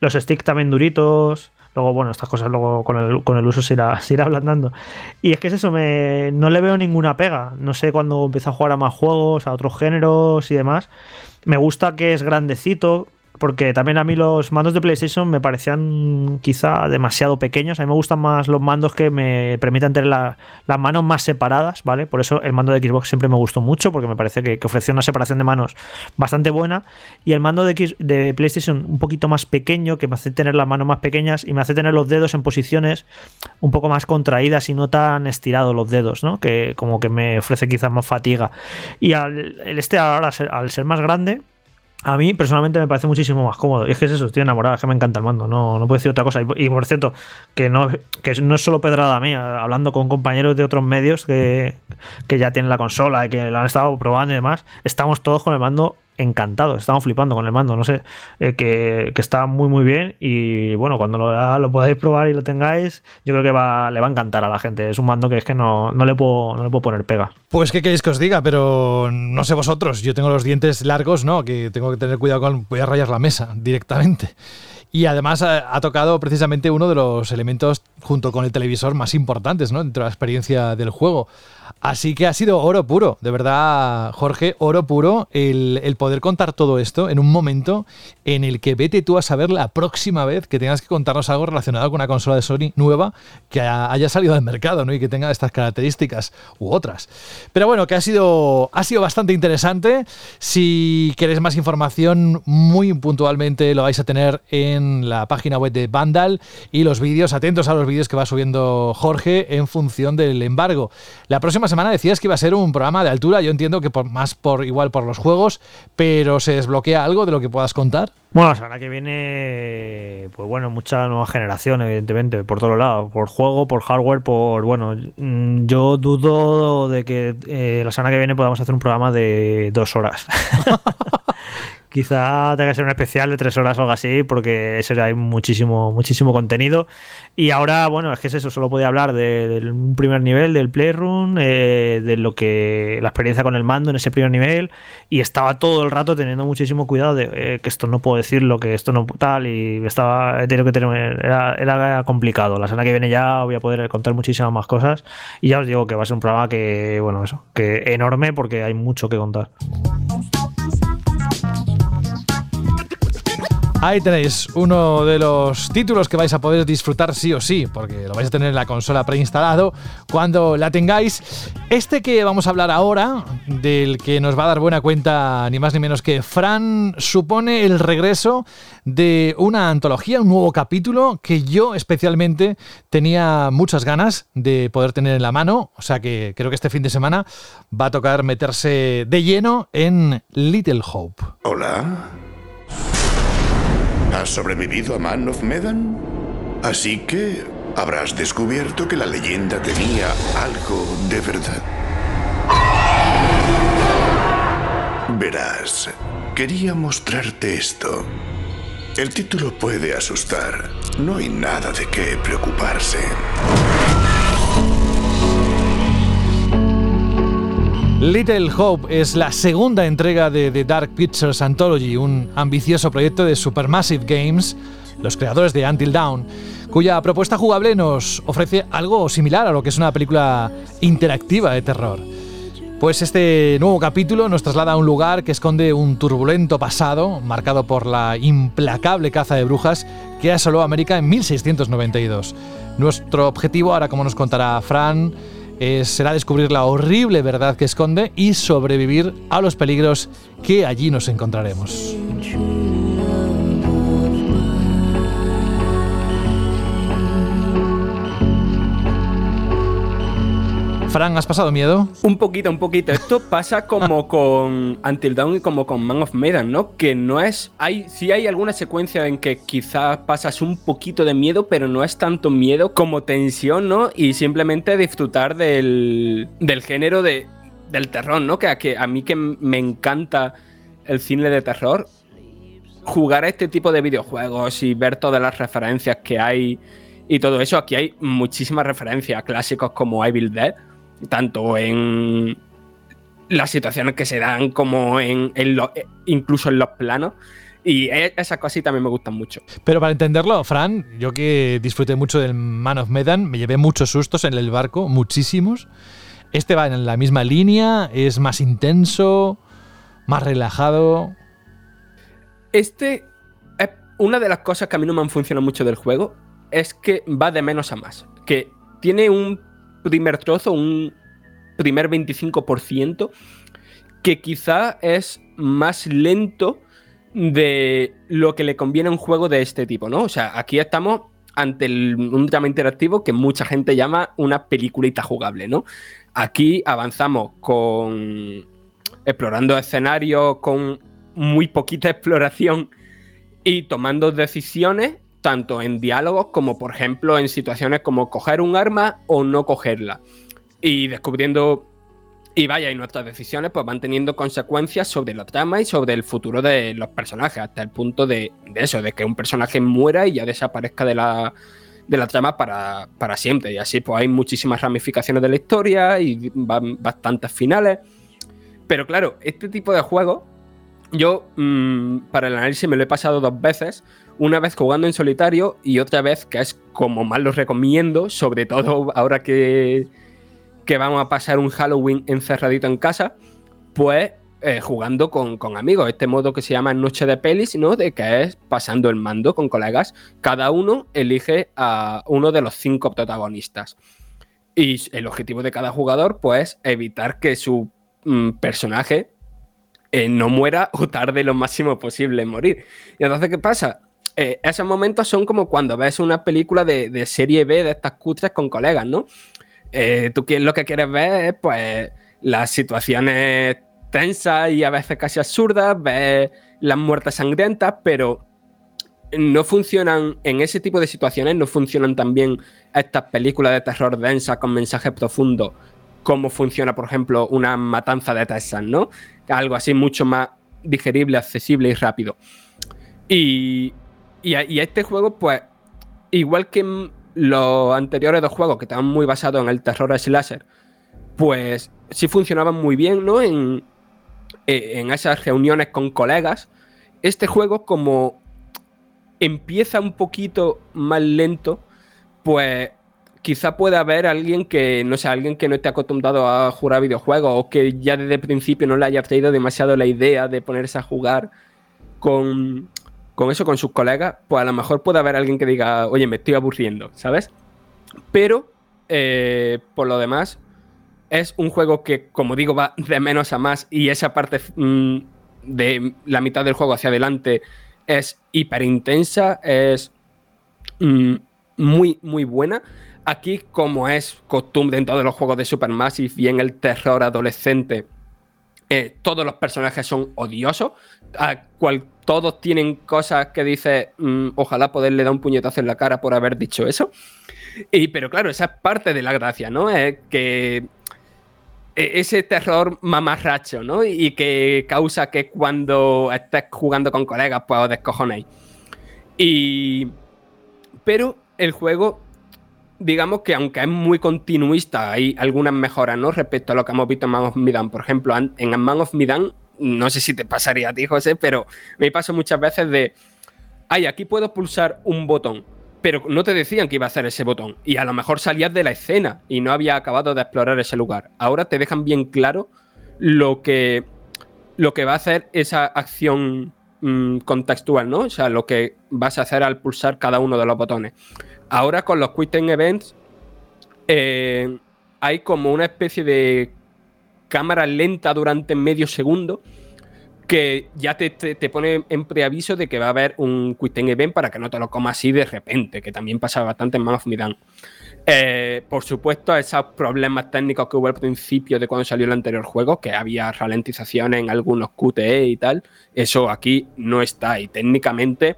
los sticks también duritos. Luego, bueno, estas cosas luego con el, con el uso se irá, [laughs] se irá ablandando. Y es que es eso, me, no le veo ninguna pega. No sé cuándo empieza a jugar a más juegos, a otros géneros y demás. Me gusta que es grandecito, porque también a mí los mandos de PlayStation me parecían quizá demasiado pequeños. A mí me gustan más los mandos que me permitan tener las manos más separadas, ¿vale? Por eso el mando de Xbox siempre me gustó mucho, porque me parece que, ofrecía una separación de manos bastante buena. Y el mando de, PlayStation un poquito más pequeño, que me hace tener las manos más pequeñas y me hace tener los dedos en posiciones un poco más contraídas y no tan estirados los dedos, ¿no? Que como que me ofrece quizás más fatiga. Y al, este ahora, al ser más grande, a mí personalmente me parece muchísimo más cómodo. Y es que es eso, estoy enamorado, es que me encanta el mando, no, no puedo decir otra cosa. Y, por cierto, que no, que no es solo pedrada a mí, hablando con compañeros de otros medios que, que ya tienen la consola y que la han estado probando y demás, estamos todos con el mando encantado, estamos flipando con el mando, no sé, eh, que, está muy muy bien y bueno, cuando lo, lo, podáis probar y lo tengáis, yo creo que va, le va a encantar a la gente, es un mando que es que no, no, le, puedo, no le puedo poner pega. Pues qué queréis que os diga, pero no sé vosotros, yo tengo los dientes largos, ¿no? Que tengo que tener cuidado con, voy a rayar la mesa directamente. Y además ha, tocado precisamente uno de los elementos, junto con el televisor, más importantes ¿no? dentro de la experiencia del juego. Así que ha sido oro puro, de verdad, Jorge, oro puro el, poder contar todo esto en un momento en el que vete tú a saber la próxima vez que tengas que contarnos algo relacionado con una consola de Sony nueva que haya salido al mercado ¿no? y que tenga estas características u otras. Pero bueno, que ha sido, ha sido bastante interesante. Si queréis más información, muy puntualmente lo vais a tener en en la página web de Vandal y los vídeos, atentos a los vídeos que va subiendo Jorge en función del embargo. La próxima semana decías que iba a ser un programa de altura, yo entiendo que por, más por igual por los juegos, pero ¿se desbloquea algo de lo que puedas contar? Bueno, la semana que viene, pues bueno, mucha nueva generación, evidentemente, por todos lados, por juego, por hardware, por, bueno, mm, yo dudo de que eh, la semana que viene podamos hacer un programa de dos horas. [laughs] Quizá tenga que ser un especial de tres horas o algo así, porque ese hay muchísimo, muchísimo contenido. Y ahora, bueno, es que es eso, solo podía hablar del un primer nivel, del Playroom, eh, de lo que la experiencia con el mando en ese primer nivel, y estaba todo el rato teniendo muchísimo cuidado de eh, que esto no puedo decirlo, que esto no tal, y estaba, he tenido que tener, era, era complicado. La semana que viene ya voy a poder contar muchísimas más cosas, y ya os digo que va a ser un programa que, bueno, eso, que enorme porque hay mucho que contar. Ahí tenéis uno de los títulos que vais a poder disfrutar sí o sí, porque lo vais a tener en la consola preinstalado cuando la tengáis. Este que vamos a hablar ahora, del que nos va a dar buena cuenta ni más ni menos que Fran, supone el regreso de una antología, un nuevo capítulo que yo especialmente tenía muchas ganas de poder tener en la mano, o sea que creo que este fin de semana va a tocar meterse de lleno en Little Hope. Hola. ¿Has sobrevivido a Man of Medan? Así que habrás descubierto que la leyenda tenía algo de verdad. Verás, quería mostrarte esto. El título puede asustar. No hay nada de qué preocuparse. Little Hope es la segunda entrega de The Dark Pictures Anthology, un ambicioso proyecto de Supermassive Games, los creadores de Until Dawn, cuya propuesta jugable nos ofrece algo similar a lo que es una película interactiva de terror. Pues este nuevo capítulo nos traslada a un lugar que esconde un turbulento pasado, marcado por la implacable caza de brujas que asoló América en 1692. Nuestro objetivo, ahora como nos contará Fran, será descubrir la horrible verdad que esconde y sobrevivir a los peligros que allí nos encontraremos. Fran, ¿has pasado miedo? Un poquito, un poquito. Esto pasa como [laughs] con Until Dawn y como con Man of Medan, ¿no? Que no es. Hay, sí hay alguna secuencia en que quizás pasas un poquito de miedo, pero no es tanto miedo como tensión, ¿no? Y simplemente disfrutar del, del género de, del terror, ¿no? Que a, que a mí que me encanta el cine de terror, jugar a este tipo de videojuegos y ver todas las referencias que hay y todo eso. Aquí hay muchísimas referencias a clásicos como Evil Dead tanto en las situaciones que se dan como en, incluso en los planos. Y e, esas cosas también me gustan mucho. Pero para entenderlo, Fran, yo que disfruté mucho del Man of Medan, me llevé muchos sustos en el barco, muchísimos. Este va en la misma línea, es más intenso, más relajado. Este es una de las cosas que a mí no me han funcionado mucho del juego, es que va de menos a más. Que tiene un primer trozo, un primer 25%, que quizá es más lento de lo que le conviene a un juego de este tipo, ¿no? O sea, aquí estamos ante un drama interactivo que mucha gente llama una peliculita jugable, ¿no? Aquí avanzamos con explorando escenarios con muy poquita [laughs] exploración y tomando decisiones tanto en diálogos como, por ejemplo, en situaciones como coger un arma o no cogerla. Y descubriendo. Y vaya, y nuestras decisiones pues van teniendo consecuencias sobre la trama y sobre el futuro de los personajes, hasta el punto de, eso, de que un personaje muera y ya desaparezca de la, de la trama para, para, siempre. Y así pues hay muchísimas ramificaciones de la historia y van bastantes finales. Pero claro, este tipo de juegos, yo mm, para el análisis me lo he pasado dos veces una vez jugando en solitario y otra vez, que es como más lo recomiendo, sobre todo ahora que, que vamos a pasar un Halloween encerradito en casa, pues eh, jugando con, amigos. Este modo que se llama Noche de Pelis, ¿no? De que es pasando el mando con colegas. Cada uno elige a uno de los cinco protagonistas. Y el objetivo de cada jugador, pues, evitar que su mm, personaje eh, no muera o tarde lo máximo posible en morir. Y entonces, ¿qué pasa? Eh, esos momentos son como cuando ves una película de, serie B de estas cutres con colegas, ¿no? Eh, tú lo que quieres ver es, pues, las situaciones tensas y a veces casi absurdas, ves las muertes sangrientas, pero no funcionan, en ese tipo de situaciones no funcionan también estas películas de terror densas con mensajes profundos, como funciona, por ejemplo, una matanza de Texas, ¿no? Algo así mucho más digerible, accesible y rápido. Y, y, y este juego, pues, igual que los anteriores dos juegos que estaban muy basados en el terror slasher, pues sí funcionaban muy bien, ¿no? En, en esas reuniones con colegas. Este juego, como empieza un poquito más lento, pues quizá pueda haber alguien que, no sé, alguien que no esté acostumbrado a jugar videojuegos o que ya desde el principio no le haya traído demasiado la idea de ponerse a jugar con, con eso, con sus colegas, pues a lo mejor puede haber alguien que diga, oye, me estoy aburriendo, ¿sabes? Pero, eh, por lo demás, es un juego que, como digo, va de menos a más y esa parte mm, de la mitad del juego hacia adelante es hiper intensa, es mm, muy, muy buena. Aquí, como es costumbre en todos los juegos de Supermassive y en el terror adolescente, eh, todos los personajes son odiosos. A cual, todos tienen cosas que dice mm, ojalá poderle dar un puñetazo en la cara por haber dicho eso. Y, pero claro, esa es parte de la gracia, ¿no? Es que e, ese terror mamarracho, ¿no? Y que causa que cuando estés jugando con colegas, pues os descojonéis. Y. Pero el juego, digamos que aunque es muy continuista, hay algunas mejoras, ¿no? Respecto a lo que hemos visto en Man of Midan. Por ejemplo, en Man of Midan, no sé si te pasaría a ti, José, pero me paso muchas veces de. Ay, aquí puedo pulsar un botón pero no te decían que iba a hacer ese botón. Y a lo mejor salías de la escena y no había acabado de explorar ese lugar. Ahora te dejan bien claro lo que, lo que va a hacer esa acción mm, contextual, ¿no? O sea, lo que vas a hacer al pulsar cada uno de los botones. Ahora con los Quick Events eh, hay como una especie de cámara lenta durante medio segundo que ya te, pone en preaviso de que va a haber un Quick Event para que no te lo comas así de repente, que también pasa bastante en Man of Midan. Eh, por supuesto, esos problemas técnicos que hubo al principio de cuando salió el anterior juego, que había ralentizaciones en algunos QTE y tal, eso aquí no está. Y técnicamente,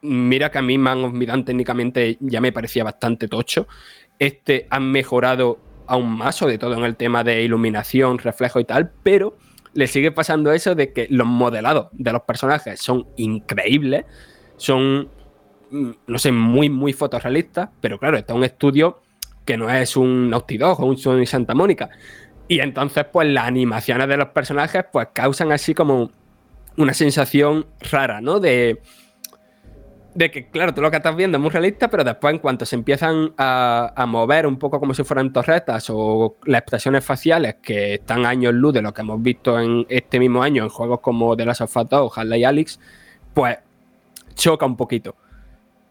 mira que a mí Man of Midan técnicamente ya me parecía bastante tocho. Este han mejorado aún más, sobre todo en el tema de iluminación, reflejo y tal, pero le sigue pasando eso de que los modelados de los personajes son increíbles, son, mm, no sé, muy, muy fotorrealistas, pero claro, está un estudio que no es un Naughty Dog o un Sony Santa Mónica. Y entonces, pues las animaciones de los personajes, pues causan así como una sensación rara, ¿no? De, de que, claro, tú lo que estás viendo es muy realista, pero después en cuanto se empiezan a, mover un poco como si fueran torretas o las expresiones faciales que están años luz de lo que hemos visto en este mismo año en juegos como The Last of Us o Half-Life Alyx, pues choca un poquito.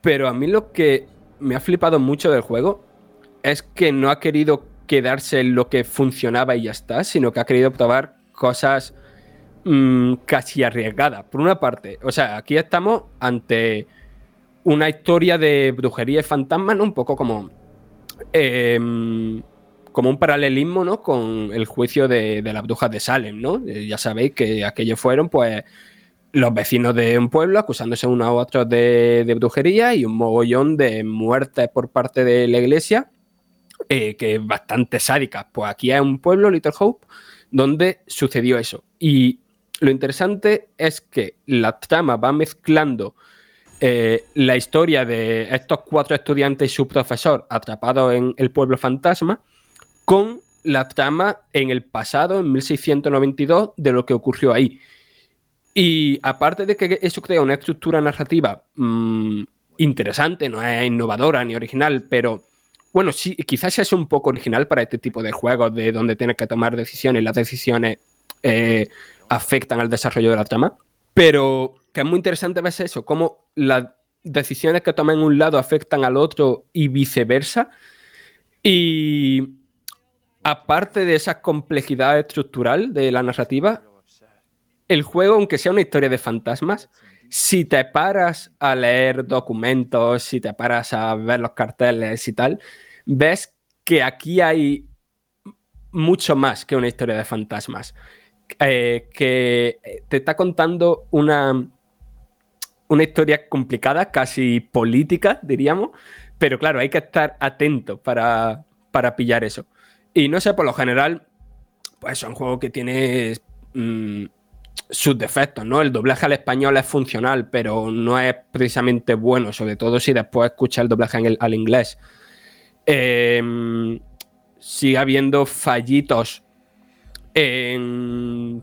Pero a mí lo que me ha flipado mucho del juego es que no ha querido quedarse en lo que funcionaba y ya está, sino que ha querido probar cosas mm, casi arriesgadas. Por una parte, o sea, aquí estamos ante una historia de brujería y fantasma, ¿no? Un poco como. Em, como un paralelismo, ¿no? Con el juicio de, las brujas de Salem, ¿no? Eh, ya sabéis que aquellos fueron, pues, los vecinos de un pueblo acusándose unos a otros de, brujería y un mogollón de muertes por parte de la iglesia, eh, que es bastante sádica. Pues aquí hay un pueblo, Little Hope, donde sucedió eso. Y lo interesante es que la trama va mezclando eh, la historia de estos cuatro estudiantes y su profesor atrapados en el pueblo fantasma con la trama en el pasado, en 1692, de lo que ocurrió ahí. Y aparte de que eso crea una estructura narrativa mm, interesante, no es innovadora ni original, pero bueno, sí, quizás es un poco original para este tipo de juegos de donde tienes que tomar decisiones y las decisiones eh, afectan al desarrollo de la trama. Pero que es muy interesante ver eso, cómo las decisiones que toman un lado afectan al otro y viceversa. Y aparte de esa complejidad estructural de la narrativa, el juego, aunque sea una historia de fantasmas, si te paras a leer documentos, si te paras a ver los carteles y tal, ves que aquí hay mucho más que una historia de fantasmas. Eh, que te está contando una, una historia complicada, casi política, diríamos, pero claro, hay que estar atento para, para pillar eso. Y no sé, por lo general, pues es un juego que tiene mm, sus defectos, ¿no? El doblaje al español es funcional, pero no es precisamente bueno, sobre todo si después escuchas el doblaje al inglés. Em, sigue habiendo fallitos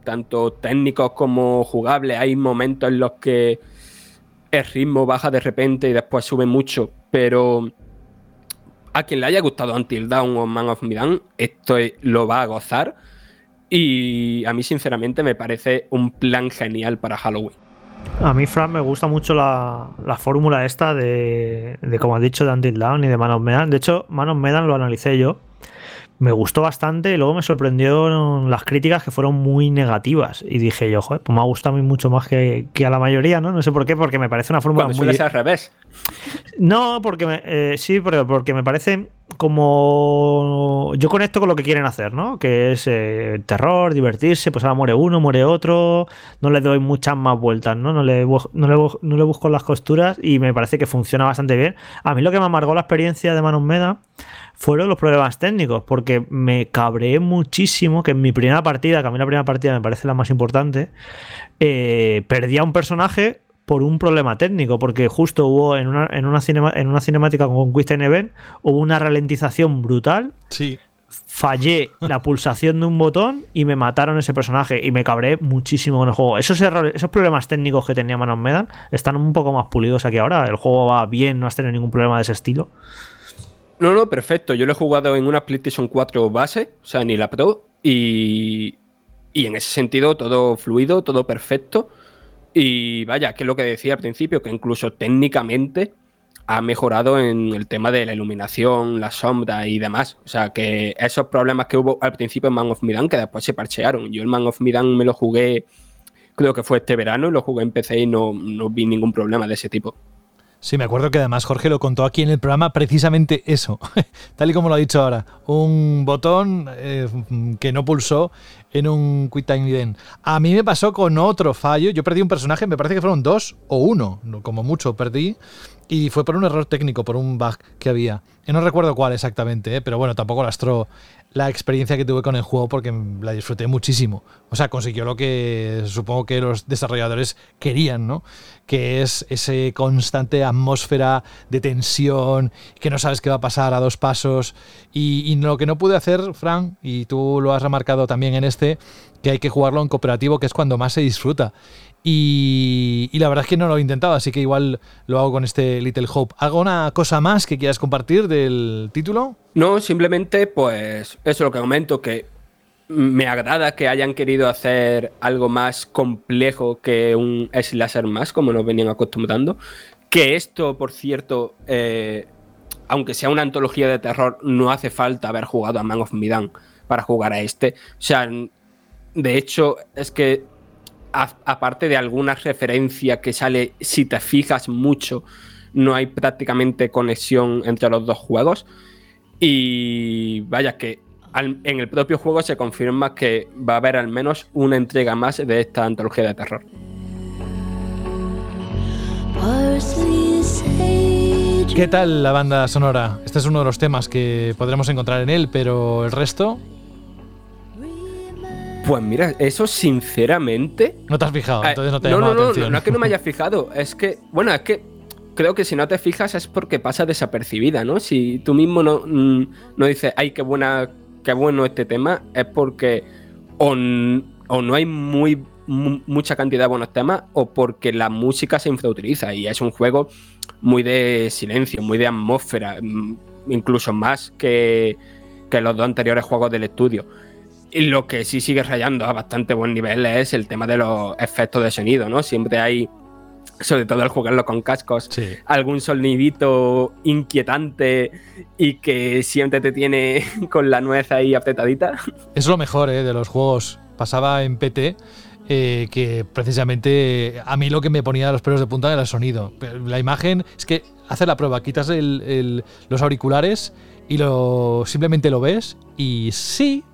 tanto técnicos como jugables. Hay momentos en los que el ritmo baja de repente y después sube mucho, pero a quien le haya gustado Until Dawn o Man of Medan, esto lo va a gozar. Y a mí, sinceramente, me parece un plan genial para Halloween. A mí, Fran, me gusta mucho la, fórmula esta de, de, como has dicho, de Until Dawn y de Man of Medan. De hecho, Man of Medan lo analicé yo me gustó bastante y luego me sorprendieron las críticas que fueron muy negativas. Y dije yo, joder, pues me ha gustado a mí mucho más que, a la mayoría, ¿no? No sé por qué, porque me parece una fórmula muy... al revés. No, porque me, eh, sí, pero porque me parece como... Yo conecto con lo que quieren hacer, ¿no? Que es eh, terror, divertirse, pues ahora muere uno, muere otro, no le doy muchas más vueltas, ¿no? No le, no le, no le busco las costuras y me parece que funciona bastante bien. A mí lo que me amargó la experiencia de Manos Meda fueron los problemas técnicos, porque me cabreé muchísimo que en mi primera partida, que a mí la primera partida me parece la más importante, eh, perdía un personaje por un problema técnico, porque justo hubo en una, en una, en una cinemática con Quick Event, hubo una ralentización brutal. Sí. Fallé la pulsación de un botón y me mataron ese personaje y me cabré muchísimo con el juego. Esos errores, esos problemas técnicos que tenía Manos Medan están un poco más pulidos aquí ahora. El juego va bien, no has tenido ningún problema de ese estilo. No, no, perfecto. Yo lo he jugado en una PlayStation 4 base, o sea, ni la Pro, y, y en ese sentido todo fluido, todo perfecto. Y vaya, que es lo que decía al principio, que incluso técnicamente ha mejorado en el tema de la iluminación, la sombra y demás. O sea, que esos problemas que hubo al principio en Man of Midan, que después se parchearon. Yo el Man of Midan me lo jugué, creo que fue este verano, y lo jugué en PC y no, no vi ningún problema de ese tipo. Sí, me acuerdo que además Jorge lo contó aquí en el programa precisamente eso, [laughs] tal y como lo ha dicho ahora, un botón eh, que no pulsó en un Quick Time Event. A mí me pasó con otro fallo, yo perdí un personaje, me parece que fueron dos o uno, como mucho perdí, y fue por un error técnico, por un bug que había. Y no recuerdo cuál exactamente, eh, pero bueno, tampoco lastró la experiencia que tuve con el juego porque la disfruté muchísimo. O sea, consiguió lo que supongo que los desarrolladores querían, ¿no? Que es ese constante atmósfera de tensión, que no sabes qué va a pasar a dos pasos. Y, lo que no pude hacer, Frank, y tú lo has remarcado también en este, que hay que jugarlo en cooperativo, que es cuando más se disfruta. Y, la verdad es que no lo he intentado, así que igual lo hago con este Little Hope. ¿Alguna cosa más que quieras compartir del título? No, simplemente pues eso es lo que comento, que me agrada que hayan querido hacer algo más complejo que un slasher más, como nos venían acostumbrando. Que esto, por cierto, eh, aunque sea una antología de terror, no hace falta haber jugado a Man of Medan para jugar a este. O sea, de hecho, es que aparte de alguna referencia que sale, si te fijas mucho, no hay prácticamente conexión entre los dos juegos. Y vaya que en el propio juego se confirma que va a haber al menos una entrega más de esta antología de terror. ¿Qué tal la banda sonora? Este es uno de los temas que podremos encontrar en él, pero el resto pues mira, eso sinceramente. No te has fijado, eh, entonces no te no, no, no, atención. No, no es que no me haya [laughs] fijado, es que, bueno, es que creo que si no te fijas es porque pasa desapercibida, ¿no? Si tú mismo no, mm, no dices, ay, qué buena, qué bueno este tema, es porque o, no hay muy mucha cantidad de buenos temas o porque la música se infrautiliza y es un juego muy de silencio, muy de atmósfera, mm, incluso más que, que los dos anteriores juegos del estudio. Y lo que sí sigue rayando a bastante buen nivel es el tema de los efectos de sonido, ¿no? Siempre hay, sobre todo al jugarlo con cascos, algún sonidito inquietante y que siempre te tiene [laughs] con la nuez ahí apretadita. Es lo mejor ¿eh? de los juegos. Pasaba en PT eh, que precisamente a mí lo que me ponía los pelos de punta era el sonido. La imagen es que hace la prueba, quitas el- el- los auriculares y lo simplemente lo ves y sí,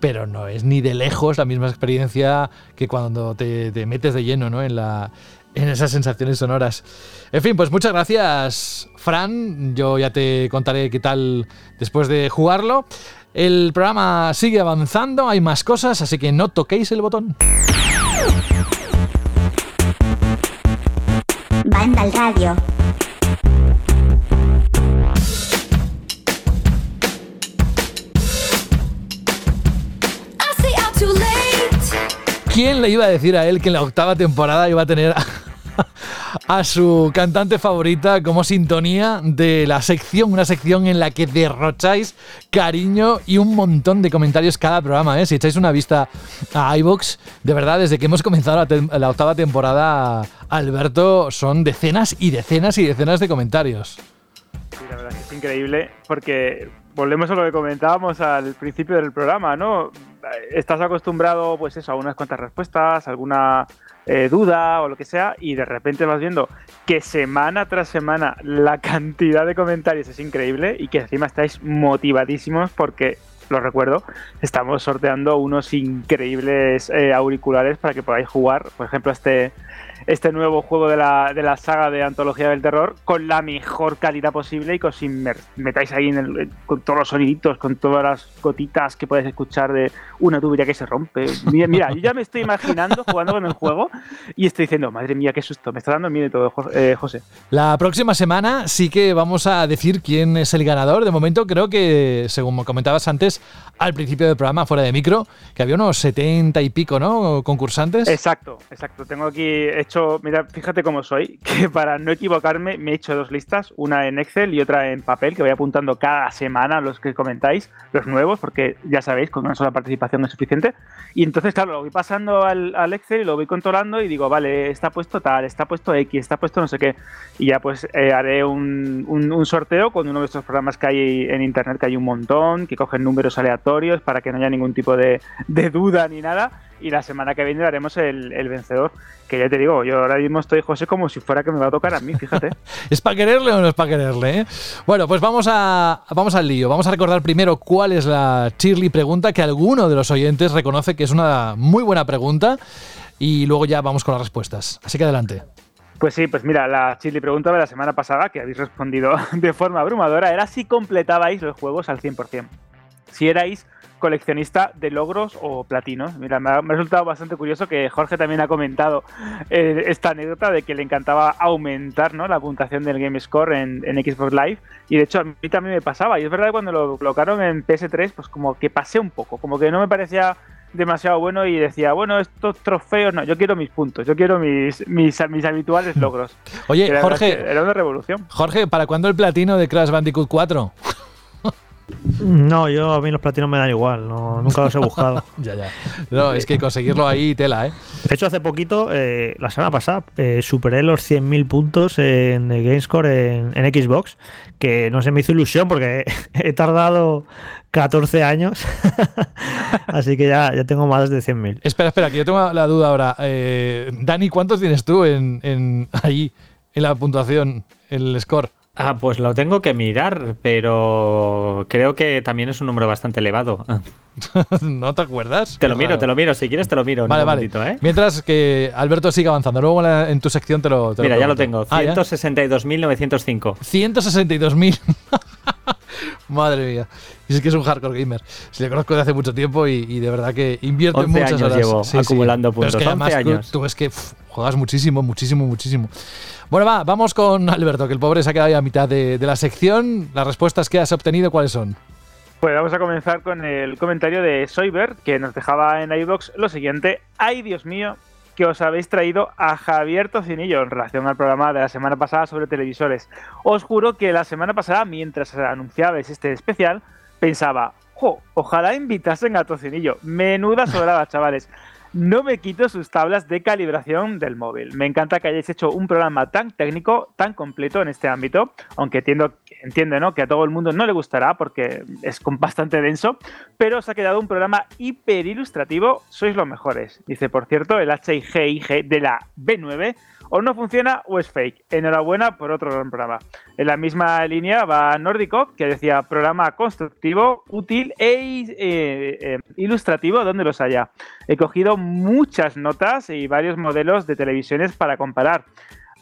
pero no es ni de lejos la misma experiencia que cuando te, te metes de lleno ¿no? en, la, en esas sensaciones sonoras. En fin, pues muchas gracias, Fran. Yo ya te contaré qué tal después de jugarlo. El programa sigue avanzando, hay más cosas, así que no toquéis el botón. Vandal Radio. ¿Quién le iba a decir a él que en la octava temporada iba a tener a, su cantante favorita como sintonía de la sección, una sección en la que derrocháis cariño y un montón de comentarios cada programa? ¿eh? Si echáis una vista a iBox, de verdad, desde que hemos comenzado la, la octava temporada, Alberto, son decenas y decenas y decenas de comentarios. Sí, la verdad es que es increíble porque volvemos a lo que comentábamos al principio del programa, ¿no? Estás acostumbrado, pues eso, a unas cuantas respuestas, alguna eh, duda o lo que sea, y de repente vas viendo que semana tras semana la [laughs] cantidad de comentarios es increíble y que encima estáis motivadísimos porque, lo recuerdo, estamos sorteando unos increíbles eh, auriculares para que podáis jugar, por ejemplo, este este nuevo juego de la, de la saga de Antología del Terror con la mejor calidad posible y que os metáis ahí en el- con todos los soniditos, con todas las gotitas que podéis escuchar de una tubería que se rompe. Mira, mira, yo ya me estoy imaginando jugando con el juego y estoy diciendo, madre mía, qué susto, me está dando miedo todo, eh, José. La próxima semana sí que vamos a decir quién es el ganador. De momento creo que, según me comentabas antes, al principio del programa, fuera de micro, que había unos 70 y pico, ¿no? Concursantes. Exacto, exacto. Tengo aquí hecho, mira, fíjate cómo soy, [laughs] que para no equivocarme me he hecho dos listas, una en Excel y otra en papel, que voy apuntando cada semana los que comentáis, los nuevos, porque ya sabéis, con una sola participación es suficiente. Y entonces, claro, lo voy pasando al, Excel y lo voy controlando y digo, vale, está puesto tal, está puesto X, está puesto no sé qué. Y ya pues eh, haré un, sorteo con uno de estos programas que hay en Internet, que hay un montón, que cogen números aleatorios para que no haya ningún tipo de duda ni nada. Y la semana que viene haremos el, el vencedor. Que ya te digo, yo ahora mismo estoy, José, como si fuera que me va a tocar a mí, fíjate. [laughs] ¿Es para quererle o no es para quererle? eh? Bueno, pues vamos, a, vamos al lío. Vamos a recordar primero cuál es la Shirley pregunta, que alguno de los oyentes reconoce que es una muy buena pregunta. Y luego ya vamos con las respuestas. Así que adelante. Pues sí, pues mira, la chili pregunta de la semana pasada, que habéis respondido [laughs] de forma abrumadora, era si completabais los juegos al 100%. Si erais coleccionista de logros o platinos. Mira, me ha, me ha resultado bastante curioso que Jorge también ha comentado eh, esta anécdota de que le encantaba aumentar ¿no? la puntuación del Game Score en, en Xbox Live. Y de hecho a mí también me pasaba. Y es verdad que cuando lo colocaron en PS3, pues como que pasé un poco, como que no me parecía demasiado bueno y decía, bueno, estos trofeos, no, yo quiero mis puntos, yo quiero mis, mis, mis habituales logros. Oye, Jorge. Era una revolución. Jorge, ¿para cuándo el platino de Crash Bandicoot 4? No, yo a mí los platinos me dan igual, no, nunca los he buscado. [laughs] ya, ya. No, es que conseguirlo ahí, tela, ¿eh? De hecho, hace poquito, eh, la semana pasada, eh, superé los 100.000 puntos en el GameScore en, en Xbox, que no se me hizo ilusión porque [laughs] he tardado 14 años, [laughs] así que ya, ya tengo más de 100.000. Espera, espera, que yo tengo la duda ahora. Eh, Dani, ¿cuántos tienes tú en, en ahí, en la puntuación, el score? Ah, pues lo tengo que mirar, pero creo que también es un número bastante elevado. [laughs] ¿No te acuerdas? Te lo miro, te lo miro. Si quieres, te lo miro. Vale, un vale. ¿eh? Mientras que Alberto siga avanzando. Luego en, tu sección te lo te Mira, ya lo tengo. Ah, ¿ya? 162.905. 162.000. [laughs] Madre mía. Y es que es un hardcore gamer. Si le conozco de hace mucho tiempo y, y de verdad que invierte 11 muchas años horas. llevo acumulando Pero es que puntos, 11 además tú-. Tú, es que pff, juegas muchísimo, muchísimo, muchísimo. Bueno, va, vamos con Alberto, que el pobre se ha quedado ahí a mitad de, de la sección. Las respuestas que has obtenido, ¿cuáles son? Pues vamos a comenzar con el comentario de Soyber, que nos dejaba en iBox lo siguiente. ¡Ay, Dios mío! Que os habéis traído a Javier Tocinillo en relación al programa de la semana pasada sobre televisores. Os juro que la semana pasada, mientras anunciabais este especial, pensaba, jo, ojalá invitasen a Tocinillo. Menuda sobrada, [laughs] chavales. No me quito sus tablas de calibración del móvil. Me encanta que hayáis hecho un programa tan técnico, tan completo en este ámbito, aunque entiendo ¿no? Que a todo el mundo no le gustará porque es bastante denso, pero os ha quedado un programa hiper ilustrativo, sois los mejores. Dice, por cierto, el HIGIG de la B9 o no funciona o es fake. Enhorabuena por otro programa. En la misma línea va Nórdico, que decía programa constructivo, útil e eh, eh, ilustrativo donde los haya. He cogido muchas notas y varios modelos de televisiones para comparar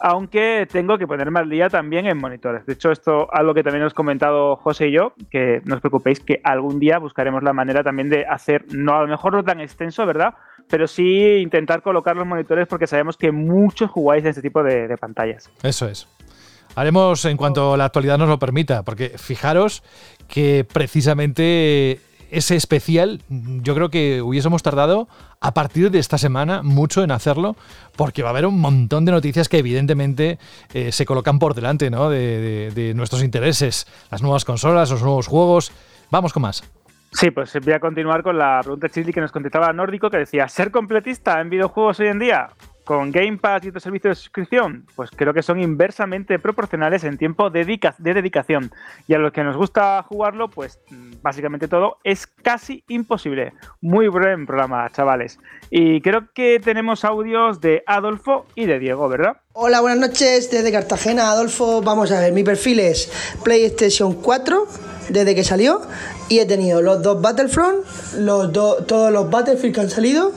aunque tengo que ponerme al día también en monitores. De hecho, esto algo que también os comentado José y yo, que no os preocupéis que algún día buscaremos la manera también de hacer, no a lo mejor no tan extenso, ¿verdad? Pero sí intentar colocar los monitores porque sabemos que muchos jugáis en este tipo de, de pantallas. Eso es. Haremos en cuanto la actualidad nos lo permita, porque fijaros que precisamente ese especial, yo creo que hubiésemos tardado a partir de esta semana mucho en hacerlo, porque va a haber un montón de noticias que evidentemente eh, se colocan por delante ¿no? de, nuestros intereses, las nuevas consolas, los nuevos juegos. Vamos con más. Sí, pues voy a continuar con la pregunta chili que nos contestaba Nórdico, que decía, ¿ser completista en videojuegos hoy en día? con Game Pass y otros servicios de suscripción, pues creo que son inversamente proporcionales en tiempo de, dedicación. Y a los que nos gusta jugarlo, pues básicamente todo es casi imposible. Muy buen programa, chavales. Y creo que tenemos audios de Adolfo y de Diego, ¿verdad? Hola, buenas noches desde Cartagena, Adolfo. Vamos a ver, mi perfil es PlayStation 4 desde que salió y he tenido los dos Battlefront, los todos los Battlefield que han salido,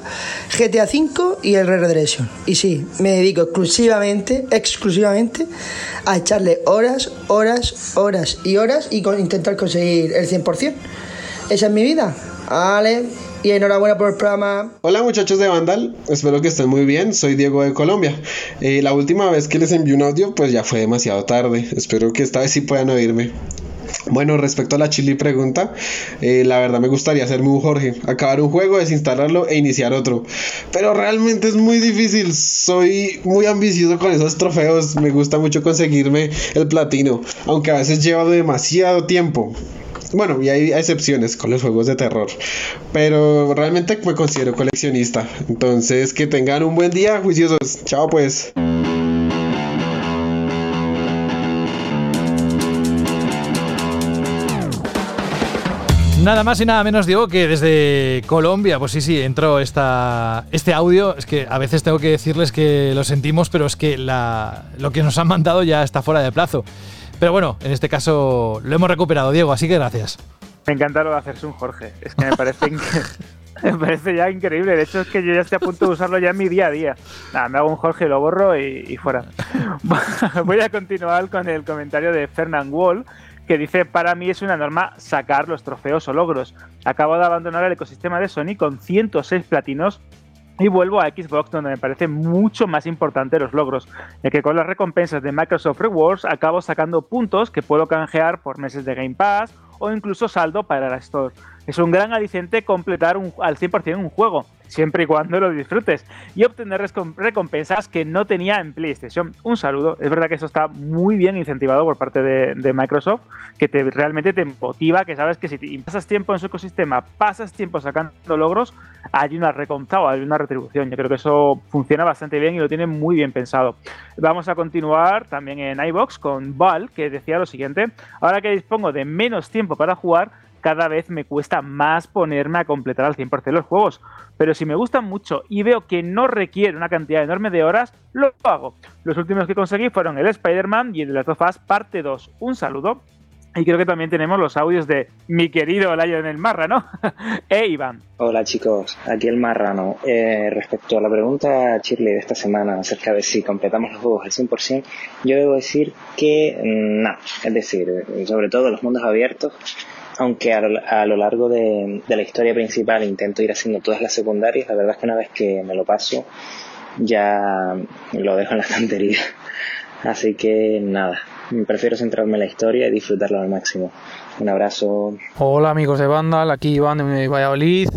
GTA V y el Red Redemption. Y sí, me dedico exclusivamente, exclusivamente a echarle horas, horas, horas y horas y con, intentar conseguir el 100%. Esa es mi vida. Vale, y enhorabuena por el programa. Hola muchachos de Vandal, espero que estén muy bien, soy Diego de Colombia. Eh, la última vez que les envié un audio pues ya fue demasiado tarde, espero que esta vez sí puedan oírme. Bueno, respecto a la chili pregunta, eh, la verdad me gustaría hacerme un Jorge, acabar un juego, desinstalarlo e iniciar otro. Pero realmente es muy difícil, soy muy ambicioso con esos trofeos, me gusta mucho conseguirme el platino, aunque a veces lleva demasiado tiempo. Bueno, y hay excepciones con los juegos de terror. Pero realmente me considero coleccionista. Entonces, que tengan un buen día, juiciosos. Chao pues. Nada más y nada menos digo que desde Colombia, pues sí, sí, entró esta, este audio. Es que a veces tengo que decirles que lo sentimos, pero es que la, lo que nos han mandado ya está fuera de plazo. Pero bueno, en este caso lo hemos recuperado, Diego, así que gracias. Me encanta lo de hacerse un Jorge. Es que me parece, [laughs] me parece ya increíble. De hecho, es que yo ya estoy a punto de usarlo ya en mi día a día. Nada, me hago un Jorge, lo borro y, y fuera. [laughs] Voy a continuar con el comentario de Fernand Wall que dice, para mí es una norma sacar los trofeos o logros. Acabo de abandonar el ecosistema de Sony con 106 platinos y vuelvo a Xbox donde me parece mucho más importante los logros, ya que con las recompensas de Microsoft Rewards acabo sacando puntos que puedo canjear por meses de Game Pass o incluso saldo para la Store. Es un gran aliciente completar al 100% un juego, siempre y cuando lo disfrutes, y obtener recompensas que no tenía en PlayStation. Un saludo, es verdad que eso está muy bien incentivado por parte de, Microsoft, que te, realmente te motiva, que sabes que si pasas tiempo en su ecosistema, pasas tiempo sacando logros, hay una recompensa o hay una retribución. Yo creo que eso funciona bastante bien y lo tiene muy bien pensado. Vamos a continuar también en iBox con Val, que decía lo siguiente, ahora que dispongo de menos tiempo para jugar, cada vez me cuesta más ponerme a completar al 100% los juegos. Pero si me gustan mucho y veo que no requiere una cantidad enorme de horas, lo hago. Los últimos que conseguí fueron el Spider-Man y el de las of parte 2. Un saludo. Y creo que también tenemos los audios de mi querido el Marrano [laughs] e Iván. Hola chicos, aquí el Marrano. Eh, respecto a la pregunta Shirley de esta semana acerca de si completamos los juegos al 100%, yo debo decir que mm, no. Es decir, sobre todo los mundos abiertos, aunque a lo, largo de, la historia principal intento ir haciendo todas las secundarias, la verdad es que una vez que me lo paso ya lo dejo en la [laughs] estantería. Así que nada, prefiero centrarme en la historia y disfrutarlo al máximo. Un abrazo. Hola amigos de Vandal, aquí Iván de Valladolid.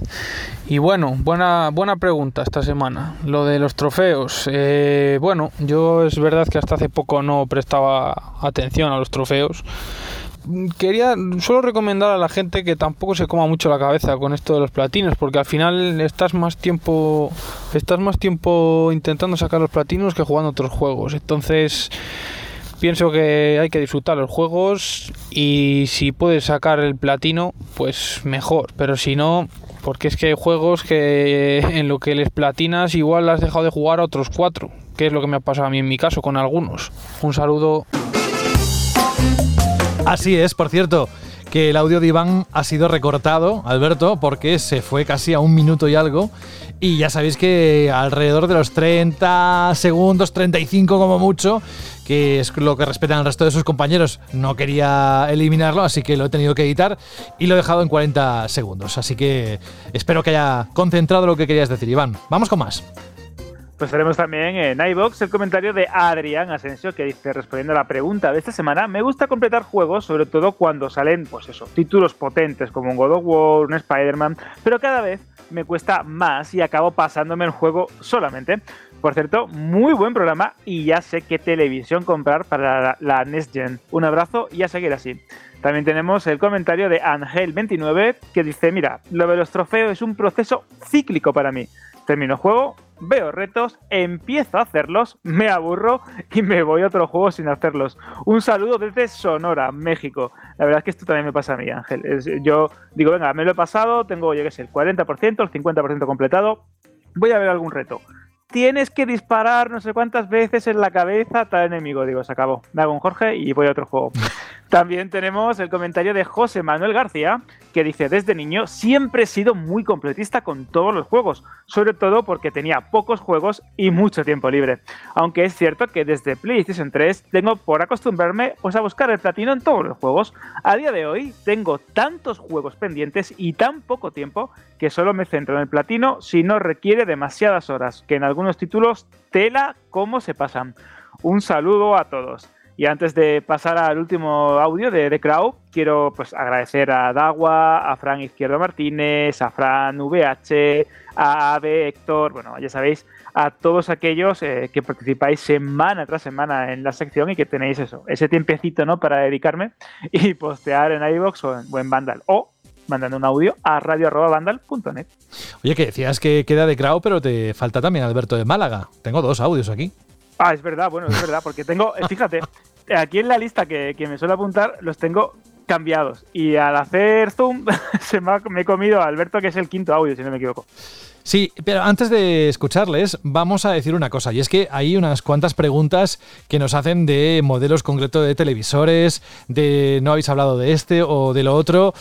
Y bueno, buena, buena pregunta esta semana. Lo de los trofeos. Eh, bueno, yo es verdad que hasta hace poco no prestaba atención a los trofeos quería solo recomendar a la gente que tampoco se coma mucho la cabeza con esto de los platinos, porque al final estás más tiempo estás más tiempo intentando sacar los platinos que jugando otros juegos. Entonces, Pienso que hay que disfrutar los juegos y si puedes sacar el platino, pues mejor. Pero si no, porque es que hay juegos que [laughs] en lo que les platinas igual has dejado de jugar a otros cuatro, que es lo que me ha pasado a mí en mi caso con algunos. Un saludo. Así es, por cierto, que el audio de Iván ha sido recortado, Alberto, porque se fue casi a un minuto y algo. Y ya sabéis que alrededor de los 30 segundos, 35 como mucho, que es lo que respetan el resto de sus compañeros, no quería eliminarlo, así que lo he tenido que editar y lo he dejado en 40 segundos. Así que espero que haya concentrado lo que querías decir, Iván. Vamos con más. Pues tenemos también en iBox el comentario de Adrián Asensio que dice, respondiendo a la pregunta de esta semana, me gusta completar juegos, sobre todo cuando salen, pues eso, títulos potentes como un God of War, un Spider-Man, pero cada vez me cuesta más y acabo pasándome el juego solamente. Por cierto, muy buen programa y ya sé qué televisión comprar para la, la Next Gen. Un abrazo y a seguir así. También tenemos el comentario de Angel29 que dice, mira, lo de los trofeos es un proceso cíclico para mí. Termino juego, veo retos, empiezo a hacerlos, me aburro y me voy a otro juego sin hacerlos. Un saludo desde Sonora, México. La verdad es que esto también me pasa a mí, Ángel. Yo digo, venga, me lo he pasado, tengo, yo qué sé, el 40%, el 50% completado. Voy a ver algún reto. Tienes que disparar no sé cuántas veces en la cabeza a tal enemigo. Digo, se acabó. Me hago un Jorge y voy a otro juego. [laughs] También tenemos el comentario de José Manuel García, que dice, desde niño siempre he sido muy completista con todos los juegos, sobre todo porque tenía pocos juegos y mucho tiempo libre. Aunque es cierto que desde PlayStation 3 tengo por acostumbrarme pues, a buscar el platino en todos los juegos. A día de hoy tengo tantos juegos pendientes y tan poco tiempo que solo me centro en el platino si no requiere demasiadas horas, que en algunos títulos tela cómo se pasan. Un saludo a todos. Y antes de pasar al último audio de The Crow, quiero pues agradecer a Dagua, a Fran Izquierdo Martínez, a Fran VH, a Ave Héctor, bueno, ya sabéis, a todos aquellos eh, que participáis semana tras semana en la sección y que tenéis eso, ese tiempecito, ¿no? Para dedicarme y postear en iVoox o en, o Vandal o mandando un audio a radio.vandal.net. Oye, que decías que queda de Grau, pero te falta también Alberto de Málaga. Tengo dos audios aquí. Ah, es verdad, bueno, es verdad, porque tengo, eh, fíjate, aquí en la lista que, que me suele apuntar los tengo cambiados. Y al hacer zoom [laughs] se me, ha, me he comido a Alberto, que es el quinto audio, si no me equivoco. Sí, pero antes de escucharles, vamos a decir una cosa, y es que hay unas cuantas preguntas que nos hacen de modelos concretos de televisores, de no habéis hablado de este o de lo otro.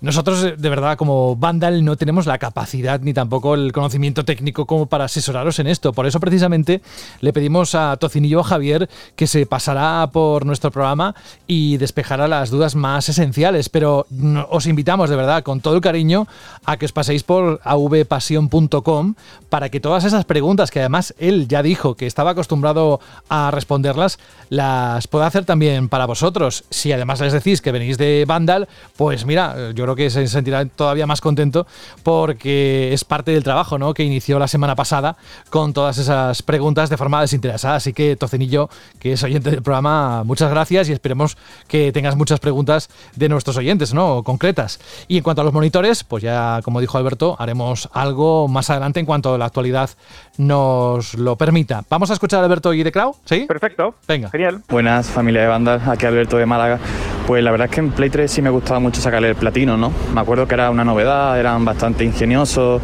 Nosotros, de verdad, como Vandal, no tenemos la capacidad ni tampoco el conocimiento técnico como para asesoraros en esto. Por eso, precisamente, le pedimos a Tocinillo Javier que se pasará por nuestro programa y despejará las dudas más esenciales. Pero os invitamos, de verdad, con todo el cariño, a que os paséis por avpasión.com para que todas esas preguntas, que además él ya dijo que estaba acostumbrado a responderlas, las pueda hacer también para vosotros. Si además les decís que venís de Vandal, pues mira, yo creo que se sentirá todavía más contento porque es parte del trabajo ¿no? que inició la semana pasada con todas esas preguntas de forma desinteresada. Así que, Tocenillo, que es oyente del programa, muchas gracias y esperemos que tengas muchas preguntas de nuestros oyentes, ¿no? Concretas. Y en cuanto a los monitores, pues ya, como dijo Alberto, haremos algo más adelante en cuanto la actualidad nos lo permita. Vamos a escuchar a Alberto y de Crow, ¿sí? Perfecto. Venga. Genial. Buenas, familia de bandas, aquí Alberto de Málaga. Pues la verdad es que en Play 3 sí me gustaba mucho sacarle el platino, ¿no? Me acuerdo que era una novedad, eran bastante ingeniosos,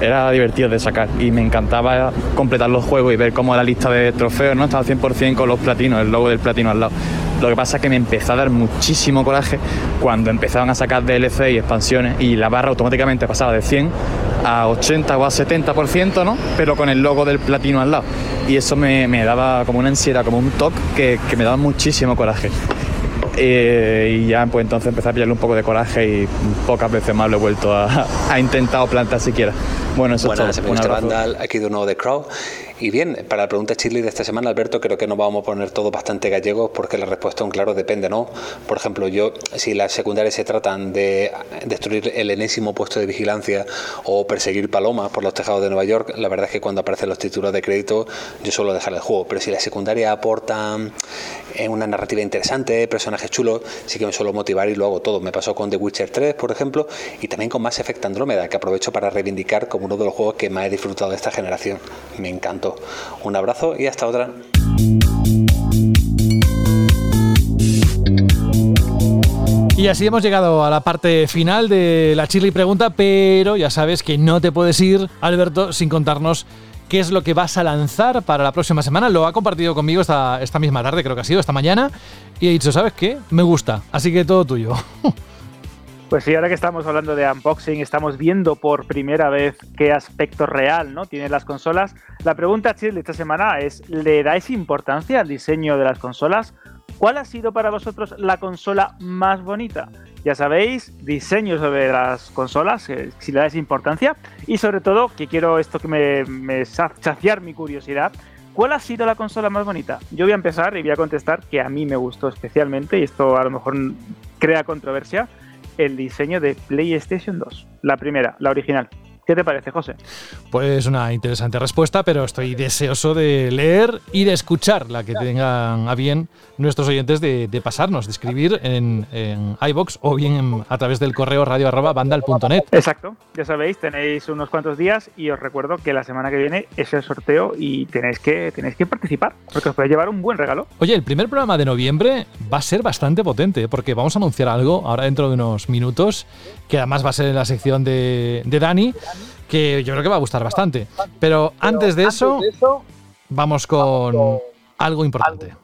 era divertido de sacar y me encantaba completar los juegos y ver cómo la lista de trofeos, ¿no? Estaba 100% con los platinos, el logo del platino al lado. Lo que pasa es que me empezó a dar muchísimo coraje cuando empezaban a sacar DLC y expansiones y la barra automáticamente pasaba de 100 a 80 o a 70%, ¿no? Pero con el logo del platino al lado. Y eso me, me daba como una ansiedad, como un toque que, que me daba muchísimo coraje. Eh, y ya pues entonces empecé a pillarle un poco de coraje y pocas veces más lo he vuelto a, [laughs] a intentar plantar siquiera. Bueno, eso Buenas, es todo. abrazo. Vandal, aquí de nuevo de Crow. Y bien, para la pregunta Chile de esta semana, Alberto, creo que nos vamos a poner todos bastante gallegos porque la respuesta, un claro, depende, ¿no? Por ejemplo, yo, si las secundarias se tratan de destruir el enésimo puesto de vigilancia o perseguir palomas por los tejados de Nueva York, la verdad es que cuando aparecen los títulos de crédito, yo suelo dejar el juego. Pero si las secundarias aportan eh, una narrativa interesante, personajes chulos, sí que me suelo motivar y lo hago todo. Me pasó con The Witcher 3, por ejemplo, y también con Mass Effect Andrómeda, que aprovecho para reivindicar como uno de los juegos que más he disfrutado de esta generación. Me encantó. Un abrazo y hasta otra. Y así hemos llegado a la parte final de la Chirly Pregunta, pero ya sabes que no te puedes ir, Alberto, sin contarnos qué es lo que vas a lanzar para la próxima semana. Lo ha compartido conmigo esta, esta misma tarde, creo que ha sido, esta mañana, y he dicho, ¿sabes qué? Me gusta, así que todo tuyo. [laughs] Pues sí, ahora que estamos hablando de unboxing, estamos viendo por primera vez qué aspecto real ¿no? tienen las consolas. La pregunta, Chile, esta semana es, ¿le dais importancia al diseño de las consolas? ¿Cuál ha sido para vosotros la consola más bonita? Ya sabéis, diseño sobre las consolas, eh, si le dais importancia. Y sobre todo, que quiero esto que me, me saciar mi curiosidad, ¿Cuál ha sido la consola más bonita? Yo voy a empezar y voy a contestar que a mí me gustó especialmente, y esto a lo mejor crea controversia, el diseño de PlayStation 2. La primera, la original. ¿Qué te parece, José? Pues una interesante respuesta, pero estoy deseoso de leer y de escuchar la que tengan a bien nuestros oyentes de, pasarnos, de escribir en, en iBox o bien a través del correo radio vandal.net. Exacto, ya sabéis, tenéis unos cuantos días y os recuerdo que la semana que viene es el sorteo y tenéis que, tenéis que participar, porque os puede llevar un buen regalo. Oye, el primer programa de noviembre va a ser bastante potente, porque vamos a anunciar algo ahora dentro de unos minutos, que además va a ser en la sección de, de Dani que yo creo que va a gustar bastante. Pero antes de eso, vamos con algo importante.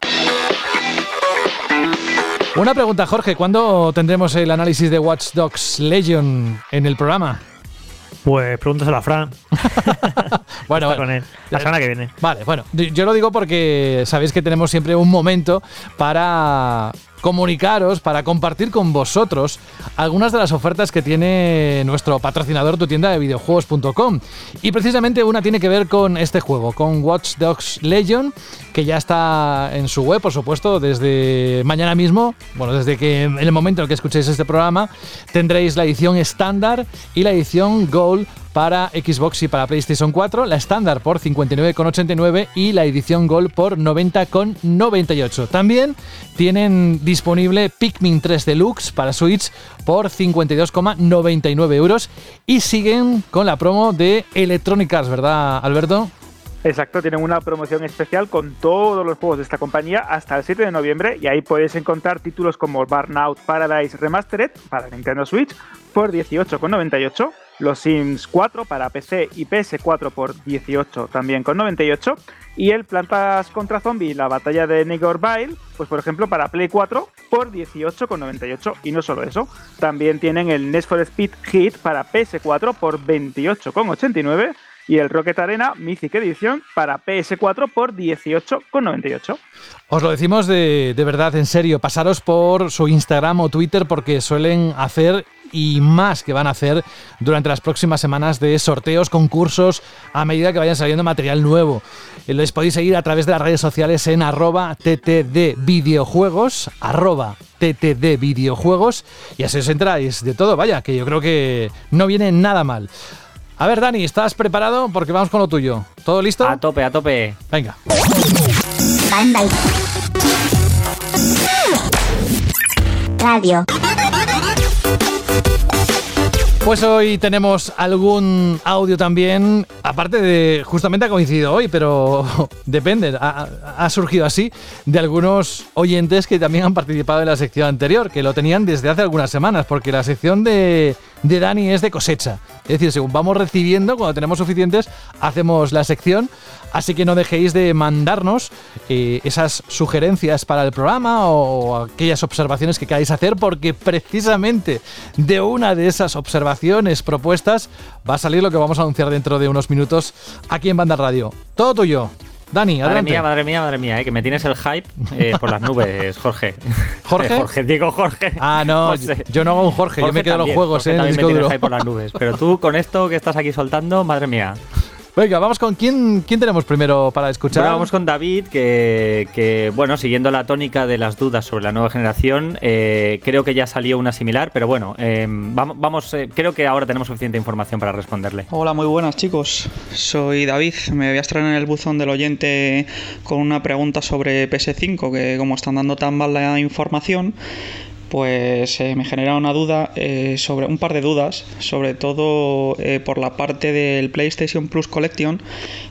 Una pregunta, Jorge, ¿cuándo tendremos el análisis de Watch Dogs Legion en el programa? Pues pregúntaselo a Fran. [laughs] bueno, con él. La semana que viene. Vale, bueno, yo lo digo porque sabéis que tenemos siempre un momento para comunicaros, para compartir con vosotros algunas de las ofertas que tiene nuestro patrocinador, tu tienda de videojuegos.com. Y precisamente una tiene que ver con este juego, con Watch Dogs Legion, que ya está en su web, por supuesto, desde mañana mismo. Bueno, desde que en el momento en el que escuchéis este programa, tendréis la edición estándar y la edición Gold para Xbox y para PlayStation 4, la estándar por 59,89 y la edición Gold por 90,98. También tienen disponible Pikmin 3 Deluxe para Switch por 52,99 euros y siguen con la promo de Electronic Arts, ¿verdad, Alberto? Exacto, tienen una promoción especial con todos los juegos de esta compañía hasta el 7 de noviembre y ahí podéis encontrar títulos como Burnout Paradise Remastered para Nintendo Switch por 18,98 los Sims 4 para PC y PS4 por 18 también con 98 y el Plantas contra Zombie, la batalla de Vile, pues por ejemplo para Play 4 por 18,98 y no solo eso, también tienen el Need for Speed Hit para PS4 por 28,89 y el Rocket Arena Mythic Edition para PS4 por 18,98. Os lo decimos de, de, verdad, en serio, pasaros por su Instagram o Twitter porque suelen hacer y más que van a hacer durante las próximas semanas de sorteos, concursos, a medida que vayan saliendo material nuevo. Eh, les podéis seguir a través de las redes sociales en arroba ttdvideojuegos, arroba ttdvideojuegos, y así os entráis de todo, vaya, que yo creo que no viene nada mal. A ver, Dani, ¿estás preparado? Porque vamos con lo tuyo. ¿Todo listo? A tope, a tope. Venga. Radio. Pues hoy tenemos algún audio también, aparte de, justamente ha coincidido hoy, pero [laughs] depende, ha, surgido así, de algunos oyentes que también han participado en la sección anterior, que lo tenían desde hace algunas semanas, porque la sección de, de Dani es de cosecha. Es decir, según vamos recibiendo, cuando tenemos suficientes, hacemos la sección. Así que no dejéis de mandarnos eh, esas sugerencias para el programa o aquellas observaciones que queráis hacer, porque precisamente de una de esas observaciones propuestas va a salir lo que vamos a anunciar dentro de unos minutos aquí en Banda Radio. Todo tuyo. Dani, adelante. Madre mía, madre mía, madre mía, eh, que me tienes el hype eh, por las nubes, [laughs] Jorge. ¿Jorge? [laughs] Jorge, digo Jorge. Ah, no, [laughs] yo no hago un Jorge, yo me quedo los juegos, eh, en el disco me duro. Hype por las nubes. Pero tú, con esto que estás aquí soltando, madre mía. Venga, vamos con quién, quién tenemos primero para escuchar. Bueno, vamos con David, que, bueno, siguiendo la tónica de las dudas sobre la nueva generación, eh, creo que ya salió una similar, pero bueno, eh, vamos, vamos eh, creo que ahora tenemos suficiente información para responderle. Hola, muy buenas chicos. Soy David. Me voy a extraer en el buzón del oyente con una pregunta sobre PS5, que como están dando tan mal la información, pues eh, me genera una duda eh, sobre un par de dudas, sobre todo eh, por la parte del PlayStation Plus Collection.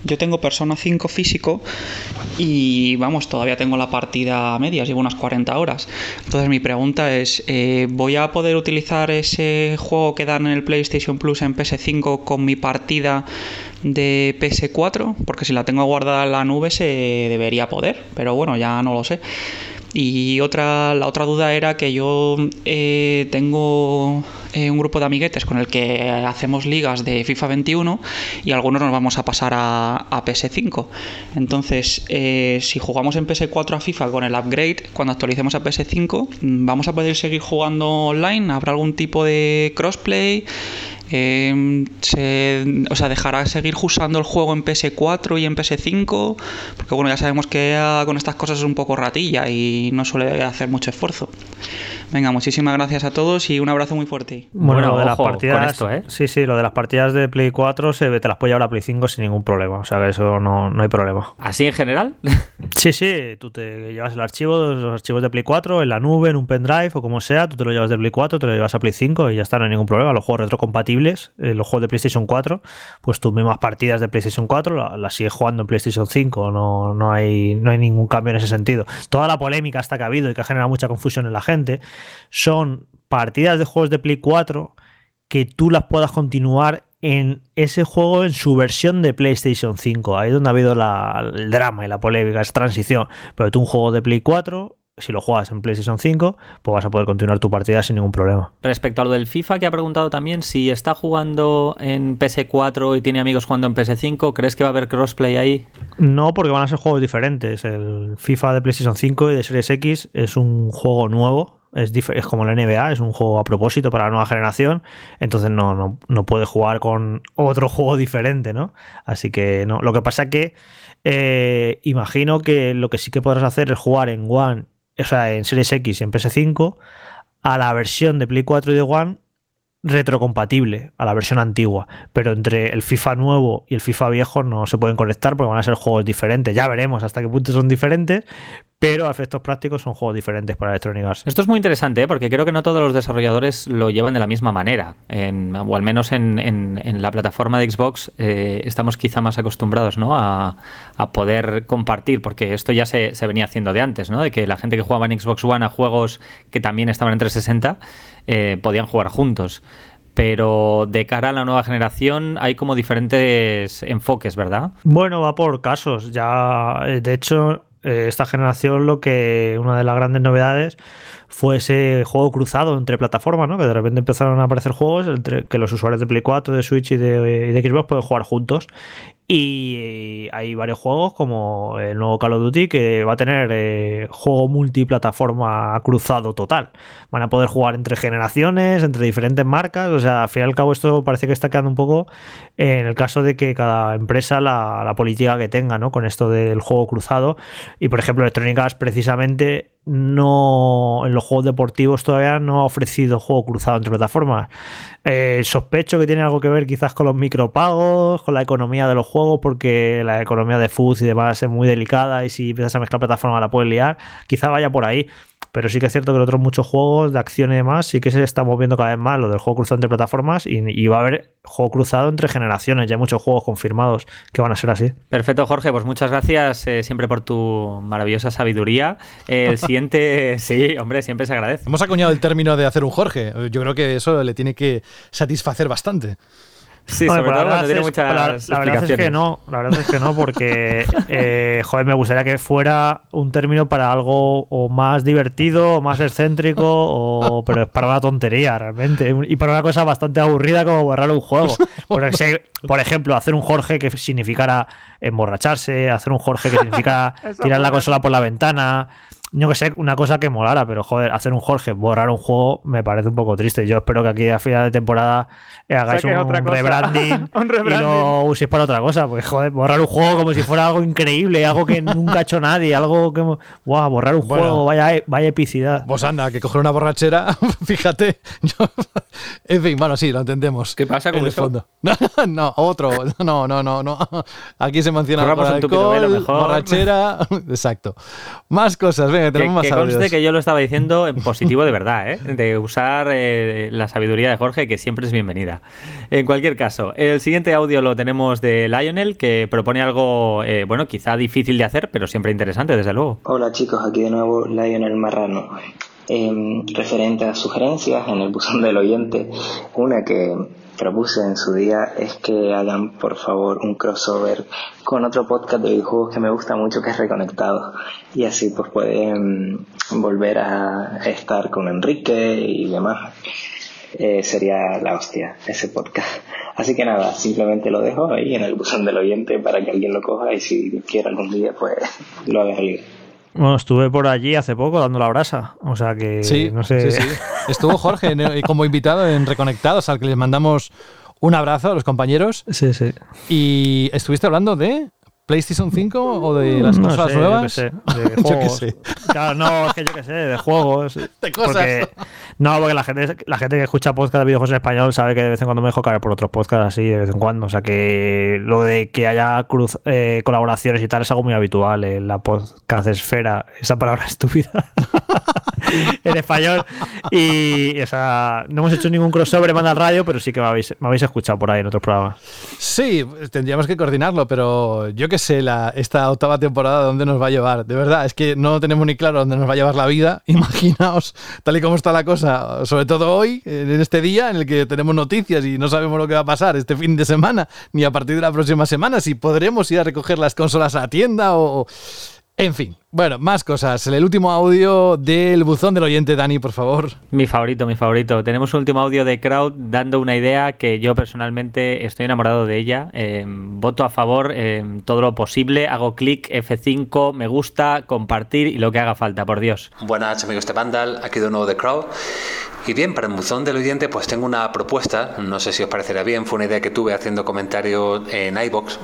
Yo tengo Persona 5 físico y vamos, todavía tengo la partida a medias, llevo unas 40 horas. Entonces mi pregunta es, ¿voy a poder utilizar ese juego que dan en el PlayStation Plus en PS5 con mi partida de PS4? Porque si la tengo guardada en la nube se debería poder, pero bueno, ya no lo sé. Y otra, la otra duda era que yo eh, tengo eh, un grupo de amiguetes con el que hacemos ligas de FIFA 21 y algunos nos vamos a pasar a, PS5. Entonces, eh, si jugamos en PS4 a FIFA con el upgrade, cuando actualicemos a PS5, ¿vamos a poder seguir jugando online? ¿Habrá algún tipo de crossplay? Eh, se, o sea, dejará seguir usando el juego en PS4 y en PS5, porque bueno, ya sabemos que con estas cosas es un poco ratilla y no suele hacer mucho esfuerzo. Venga, muchísimas gracias a todos y un abrazo muy fuerte. Bueno, lo de las partidas, ¿eh? sí, sí, lo de las partidas de Play 4 se te las puede llevar a Play 5 sin ningún problema, o sea que eso no, no hay problema. ¿Así en general? [laughs] sí, sí, tú te llevas el archivo, los archivos de Play 4 en la nube, en un pendrive o como sea, tú te lo llevas de Play 4, te lo llevas a Play 5 y ya está, no hay ningún problema. Los juegos retrocompatibles, eh, los juegos de PlayStation 4, pues tus mismas partidas de PlayStation 4 las sigues jugando en PlayStation 5, no, no, hay, no hay ningún cambio en ese sentido. Toda la polémica hasta que ha habido y que ha generado mucha confusión en la gente son partidas de juegos de Play 4 que tú las puedas continuar en ese juego en su versión de PlayStation 5. Ahí es donde ha habido el drama y la polémica, es transición. Pero tú un juego de Play 4 si lo juegas en PlayStation 5, pues vas a poder continuar tu partida sin ningún problema. Respecto a lo del FIFA que ha preguntado también, si está jugando en PS4 y tiene amigos jugando en PS5, ¿crees que va a haber crossplay ahí? No, porque van a ser juegos diferentes. El FIFA de PlayStation 5 y de Series X es un juego nuevo. Es, es como la NBA, es un juego a propósito para la nueva generación, entonces no, no, no puede jugar con otro [laughs] juego diferente, ¿no? Así que no. Lo que pasa es que eh, imagino que lo que sí que podrás hacer es jugar en One o sea, en Series X y en PS5, a la versión de Play 4 y de One retrocompatible a la versión antigua, pero entre el FIFA nuevo y el FIFA viejo no se pueden conectar porque van a ser juegos diferentes. Ya veremos hasta qué punto son diferentes, pero a efectos prácticos son juegos diferentes para Electronic Arts. Esto es muy interesante ¿eh? porque creo que no todos los desarrolladores lo llevan de la misma manera, o al menos en, la plataforma de Xbox eh, estamos quizá más acostumbrados ¿no? a, poder compartir, porque esto ya se, venía haciendo de antes, ¿no? de que la gente que jugaba en Xbox One a juegos que también estaban en 360 eh, podían jugar juntos pero de cara a la nueva generación hay como diferentes enfoques, ¿verdad? Bueno, va por casos. Ya, de hecho, eh, esta generación lo que una de las grandes novedades fue ese juego cruzado entre plataformas, ¿no? Que de repente empezaron a aparecer juegos entre que los usuarios de Play 4, de Switch y de, y de Xbox pueden jugar juntos. Y hay varios juegos como el nuevo Call of Duty que va a tener eh, juego multiplataforma cruzado total. Van a poder jugar entre generaciones, entre diferentes marcas. O sea, al fin y al cabo esto parece que está quedando un poco en el caso de que cada empresa la, la política que tenga, ¿no? Con esto del juego cruzado. Y por ejemplo, Electronic Arts precisamente no en los juegos deportivos todavía no ha ofrecido juego cruzado entre plataformas. Eh, sospecho que tiene algo que ver quizás con los micropagos, con la economía de los juegos, porque la economía de foods y demás es muy delicada y si empiezas a mezclar plataformas la puedes liar. Quizá vaya por ahí. Pero sí que es cierto que en otros muchos juegos de acción y demás sí que se está moviendo cada vez más lo del juego cruzado entre plataformas y, va a haber juego cruzado entre generaciones. Ya hay muchos juegos confirmados que van a ser así. Perfecto, Jorge. Pues muchas gracias eh, siempre por tu maravillosa sabiduría. el [laughs] siguiente, sí, hombre, siempre se agradece. Hemos acuñado el término de hacer un Jorge. Yo creo que eso le tiene que satisfacer bastante. Sí, sobre todo no tiene muchas la, verdad es que no, la verdad es que no, porque [laughs] eh, joder, me gustaría que fuera un término para algo o más divertido, o más excéntrico, o, pero es para una tontería realmente. Y para una cosa bastante aburrida como borrar un juego. por [laughs] ejemplo, hacer un Jorge que significara emborracharse, hacer un Jorge que significara [laughs] tirar la consola por la ventana no que sé, una cosa que molara, pero joder, hacer un Jorge, borrar un juego, me parece un poco triste. Yo espero que aquí a final de temporada hagáis un, rebranding [laughs] y lo uséis para otra cosa. Porque, joder, borrar un juego como si fuera algo increíble, algo que nunca ha hecho nadie, algo que. ¡Guau! Borrar un juego, vaya, vaya epicidad. Pues anda, que coger una borrachera, [laughs] fíjate. en fin, bueno, sí, lo entendemos. ¿Qué pasa con el fondo? [laughs] no, otro. No, no, no, no. Aquí se menciona alcohol, borrachera. Exacto. Más cosas, venga que tenemos más que audios. conste que yo lo estaba diciendo en positivo de verdad, ¿eh? de usar eh, la sabiduría de Jorge, que siempre es bienvenida. En cualquier caso, el siguiente audio lo tenemos de Lionel, que propone algo, eh, bueno, quizá difícil de hacer, pero siempre interesante, desde luego. Hola chicos, aquí de nuevo Lionel Marrano. Em, referente a sugerencias en el buzón del oyente, una que propuse en su día es que hagan por favor un crossover con otro podcast de videojuegos que me gusta mucho que es Reconectado y así pues pueden volver a estar con Enrique y demás. Eh, sería la hostia ese podcast. Así que nada, simplemente lo dejo ahí en el buzón del oyente para que alguien lo coja y si quiere algún día pues lo haga libre. Bueno, estuve por allí hace poco dando la brasa. O sea que Sí, no sé. sí, sí. Estuvo Jorge como invitado en Reconectados, al que les mandamos un abrazo a los compañeros. Sí, sí. Y estuviste hablando de PlayStation 5 o de las No sé, nuevas. Yo qué sé, de [laughs] Yo juegos. sé. Claro, no, es que yo qué sé, de juegos. [laughs] De cosas. Porque- no, porque la gente, la gente que escucha podcast de videojuegos en español sabe que de vez en cuando me dejo caer por otros podcasts así, de vez en cuando. O sea que lo de que haya cruz, eh, colaboraciones y tal es algo muy habitual en la podcast esfera, esa palabra estúpida. [laughs] en español. Y, o sea, no hemos hecho ningún crossover en al Radio, pero sí que me habéis, me habéis escuchado por ahí en otros programas. Sí, tendríamos que coordinarlo, pero yo sé, la, esta octava temporada, ¿dónde nos va a llevar? De verdad, es que no tenemos ni claro dónde nos va a llevar la vida. [laughs] Imaginaos, tal y como está la cosa, sobre todo hoy, en este día en el que tenemos noticias y no sabemos lo que va a pasar este fin de semana, ni a partir de la próxima semana, si podremos ir a recoger las consolas a la tienda o... En fin, bueno, más cosas. El último audio del buzón del oyente, Dani, por favor. Mi favorito, mi favorito. Tenemos un último audio de Crowd dando una idea que yo personalmente estoy enamorado de ella. Eh, voto a favor eh, todo lo posible. Hago clic, F5, me gusta, compartir y lo que haga falta, por Dios. Buenas amigos de Vandal, aquí de nuevo de Crowd. Y bien, para el buzón del oyente, pues tengo una propuesta, no sé si os parecerá bien, fue una idea que tuve haciendo comentarios en iBox.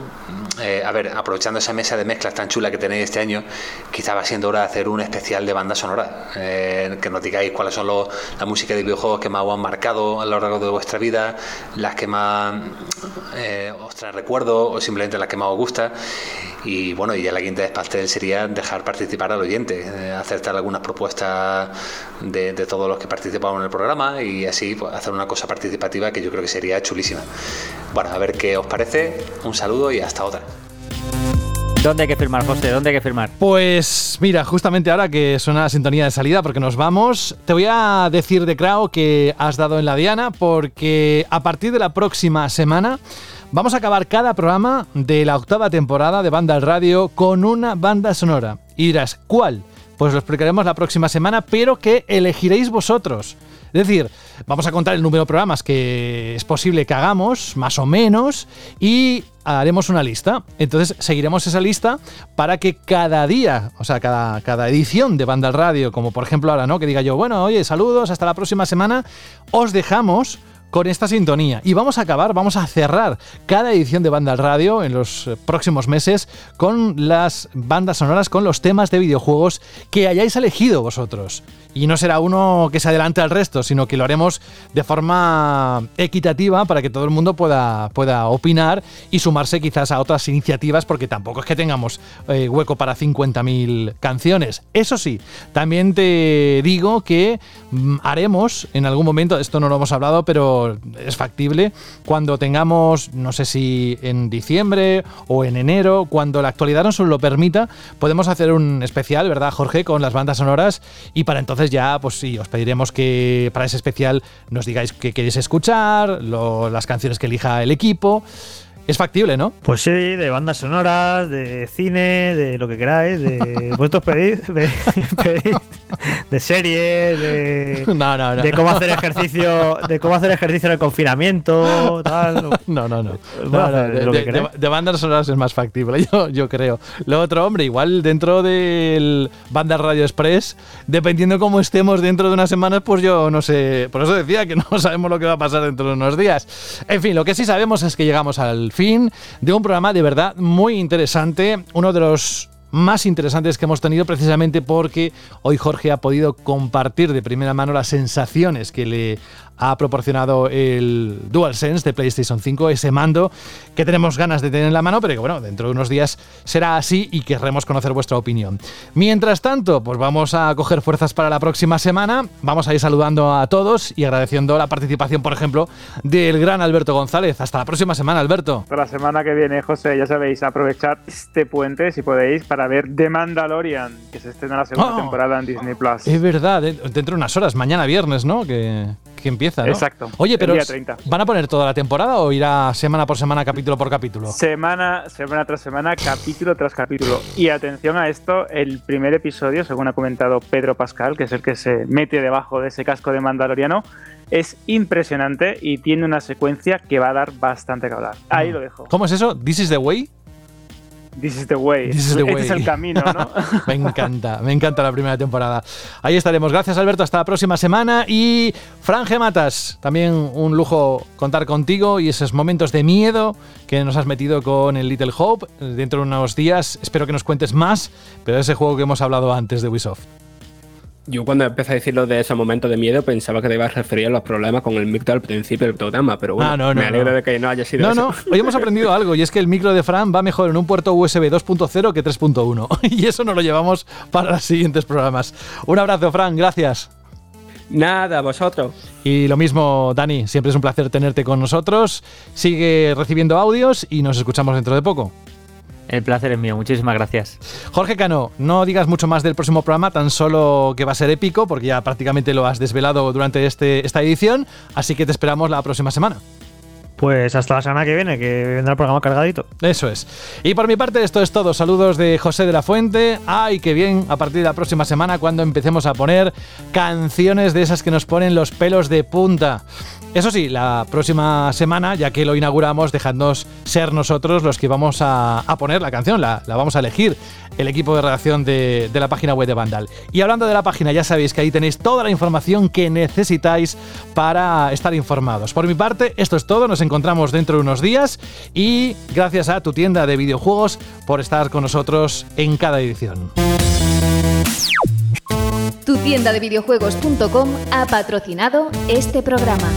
a ver, aprovechando esa mesa de mezclas tan chula que tenéis este año, quizá va siendo hora de hacer un especial de banda sonora. eh, que nos digáis cuáles son los, la música de videojuegos que más os han marcado a lo largo de vuestra vida, las que más eh, os traen recuerdo o simplemente las que más os gusta. Y bueno, y ya la quinta del pastel sería dejar participar al oyente, eh, acertar algunas propuestas de, de todos los que participamos en el programa y así pues, hacer una cosa participativa que yo creo que sería chulísima. Bueno, a ver qué os parece. Un saludo y hasta otra. ¿Dónde hay que firmar, José? ¿Dónde hay que firmar? Pues mira, justamente ahora que suena la sintonía de salida, porque nos vamos, te voy a decir de Crow que has dado en la diana, porque a partir de la próxima semana vamos a acabar cada programa de la octava temporada de Banda al Radio con una banda sonora. Y dirás, ¿cuál? Pues lo explicaremos la próxima semana, pero que elegiréis vosotros. Es decir, vamos a contar el número de programas que es posible que hagamos, más o menos, y haremos una lista. Entonces seguiremos esa lista para que cada día, o sea, cada, cada edición de Banda al Radio, como por ejemplo ahora, ¿no? Que diga yo, bueno, oye, saludos, hasta la próxima semana, os dejamos con esta sintonía. Y vamos a acabar, vamos a cerrar cada edición de Banda al Radio en los eh, próximos meses con las bandas sonoras, con los temas de videojuegos que hayáis elegido vosotros. Y no será uno que se adelante al resto, sino que lo haremos de forma equitativa para que todo el mundo pueda, pueda opinar y sumarse quizás a otras iniciativas, porque tampoco es que tengamos eh, hueco para 50.000 canciones. Eso sí, también te digo que mm, haremos en algún momento, esto no lo hemos hablado, pero es factible, cuando tengamos, no sé si en diciembre o en enero, cuando la actualidad nos lo permita, podemos hacer un especial, ¿verdad, Jorge? Con las bandas sonoras y para entonces ya, pues sí, os pediremos que para ese especial nos digáis qué queréis escuchar, las canciones que elija el equipo. Es factible, ¿no? Pues sí, de bandas sonoras, de cine, de lo que queráis, de [laughs] vuestros pedid, de, pedid, de series, de, [laughs] No, no, no. de cómo hacer ejercicio, de cómo hacer ejercicio en el confinamiento, tal. [laughs] No, no, no. De- de bandas sonoras es más factible, yo, yo creo. Lo otro, hombre, igual dentro del Banda Radio Express, dependiendo cómo estemos dentro de unas semanas, pues yo no sé. Por eso decía que no sabemos lo que va a pasar dentro de unos días. En fin, lo que sí sabemos es que llegamos al fin de un programa de verdad muy interesante. Uno de los más interesantes que hemos tenido precisamente porque hoy Jorge ha podido compartir de primera mano las sensaciones que le ha proporcionado el DualSense de PlayStation 5, ese mando que tenemos ganas de tener en la mano, pero que bueno, dentro de unos días será así y querremos conocer vuestra opinión. Mientras tanto, pues vamos a coger fuerzas para la próxima semana, vamos a ir saludando a todos y agradeciendo la participación, por ejemplo, del gran Alberto González. Hasta la próxima semana, Alberto. Hasta la semana que viene, José, ya sabéis, aprovechar este puente, si podéis, para ver The Mandalorian, que se estrena la segunda Oh. temporada en Disney Plus. Es verdad, de- dentro de unas horas, mañana viernes, ¿no? Que, que empieza, ¿no? Exacto, Oye, el pero día 30. ¿van a poner toda la temporada o irá semana por semana, capítulo por capítulo? Semana, semana tras semana, capítulo tras capítulo. Y atención a esto, el primer episodio, según ha comentado Pedro Pascal, que es el que se mete debajo de ese casco de Mandaloriano, es impresionante y tiene una secuencia que va a dar bastante que hablar. Ahí lo dejo. ¿Cómo es eso? ¿This is the way? This is the way. This is the este way. es el camino, ¿no? [laughs] me encanta, me encanta la primera temporada. Ahí estaremos. Gracias, Alberto. Hasta la próxima semana. Y Franje Matas, también un lujo contar contigo y esos momentos de miedo que nos has metido con el Little Hope. Dentro de unos días espero que nos cuentes más, pero ese juego que hemos hablado antes de Ubisoft. Yo cuando empecé a decirlo de ese momento de miedo pensaba que te ibas a referir a los problemas con el micro al principio del programa, pero bueno, Ah, no, no, me alegro no. de que no haya sido No, eso. no, hoy hemos aprendido algo y es que el micro de Fran va mejor en un puerto USB 2.0 que 3.1 [laughs] y eso nos lo llevamos para los siguientes programas. Un abrazo, Fran, gracias. Nada, vosotros. Y lo mismo, Dani, siempre es un placer tenerte con nosotros. Sigue recibiendo audios y nos escuchamos dentro de poco. El placer es mío, muchísimas gracias. Jorge Cano, no digas mucho más del próximo programa, tan solo que va a ser épico, porque ya prácticamente lo has desvelado durante este, esta edición, así que te esperamos la próxima semana. Pues hasta la semana que viene, que vendrá el programa cargadito. Eso es. Y por mi parte, esto es todo. Saludos de José de la Fuente. Ay, qué bien, a partir de la próxima semana, cuando empecemos a poner canciones de esas que nos ponen los pelos de punta. Eso sí, la próxima semana, ya que lo inauguramos, dejadnos ser nosotros los que vamos a, a poner la canción, la, la vamos a elegir, el equipo de redacción de, de la página web de Vandal. Y hablando de la página, ya sabéis que ahí tenéis toda la información que necesitáis para estar informados. Por mi parte, esto es todo, nos encontramos dentro de unos días y gracias a tu tienda de videojuegos por estar con nosotros en cada edición. Tu tienda de videojuegos.com ha patrocinado este programa.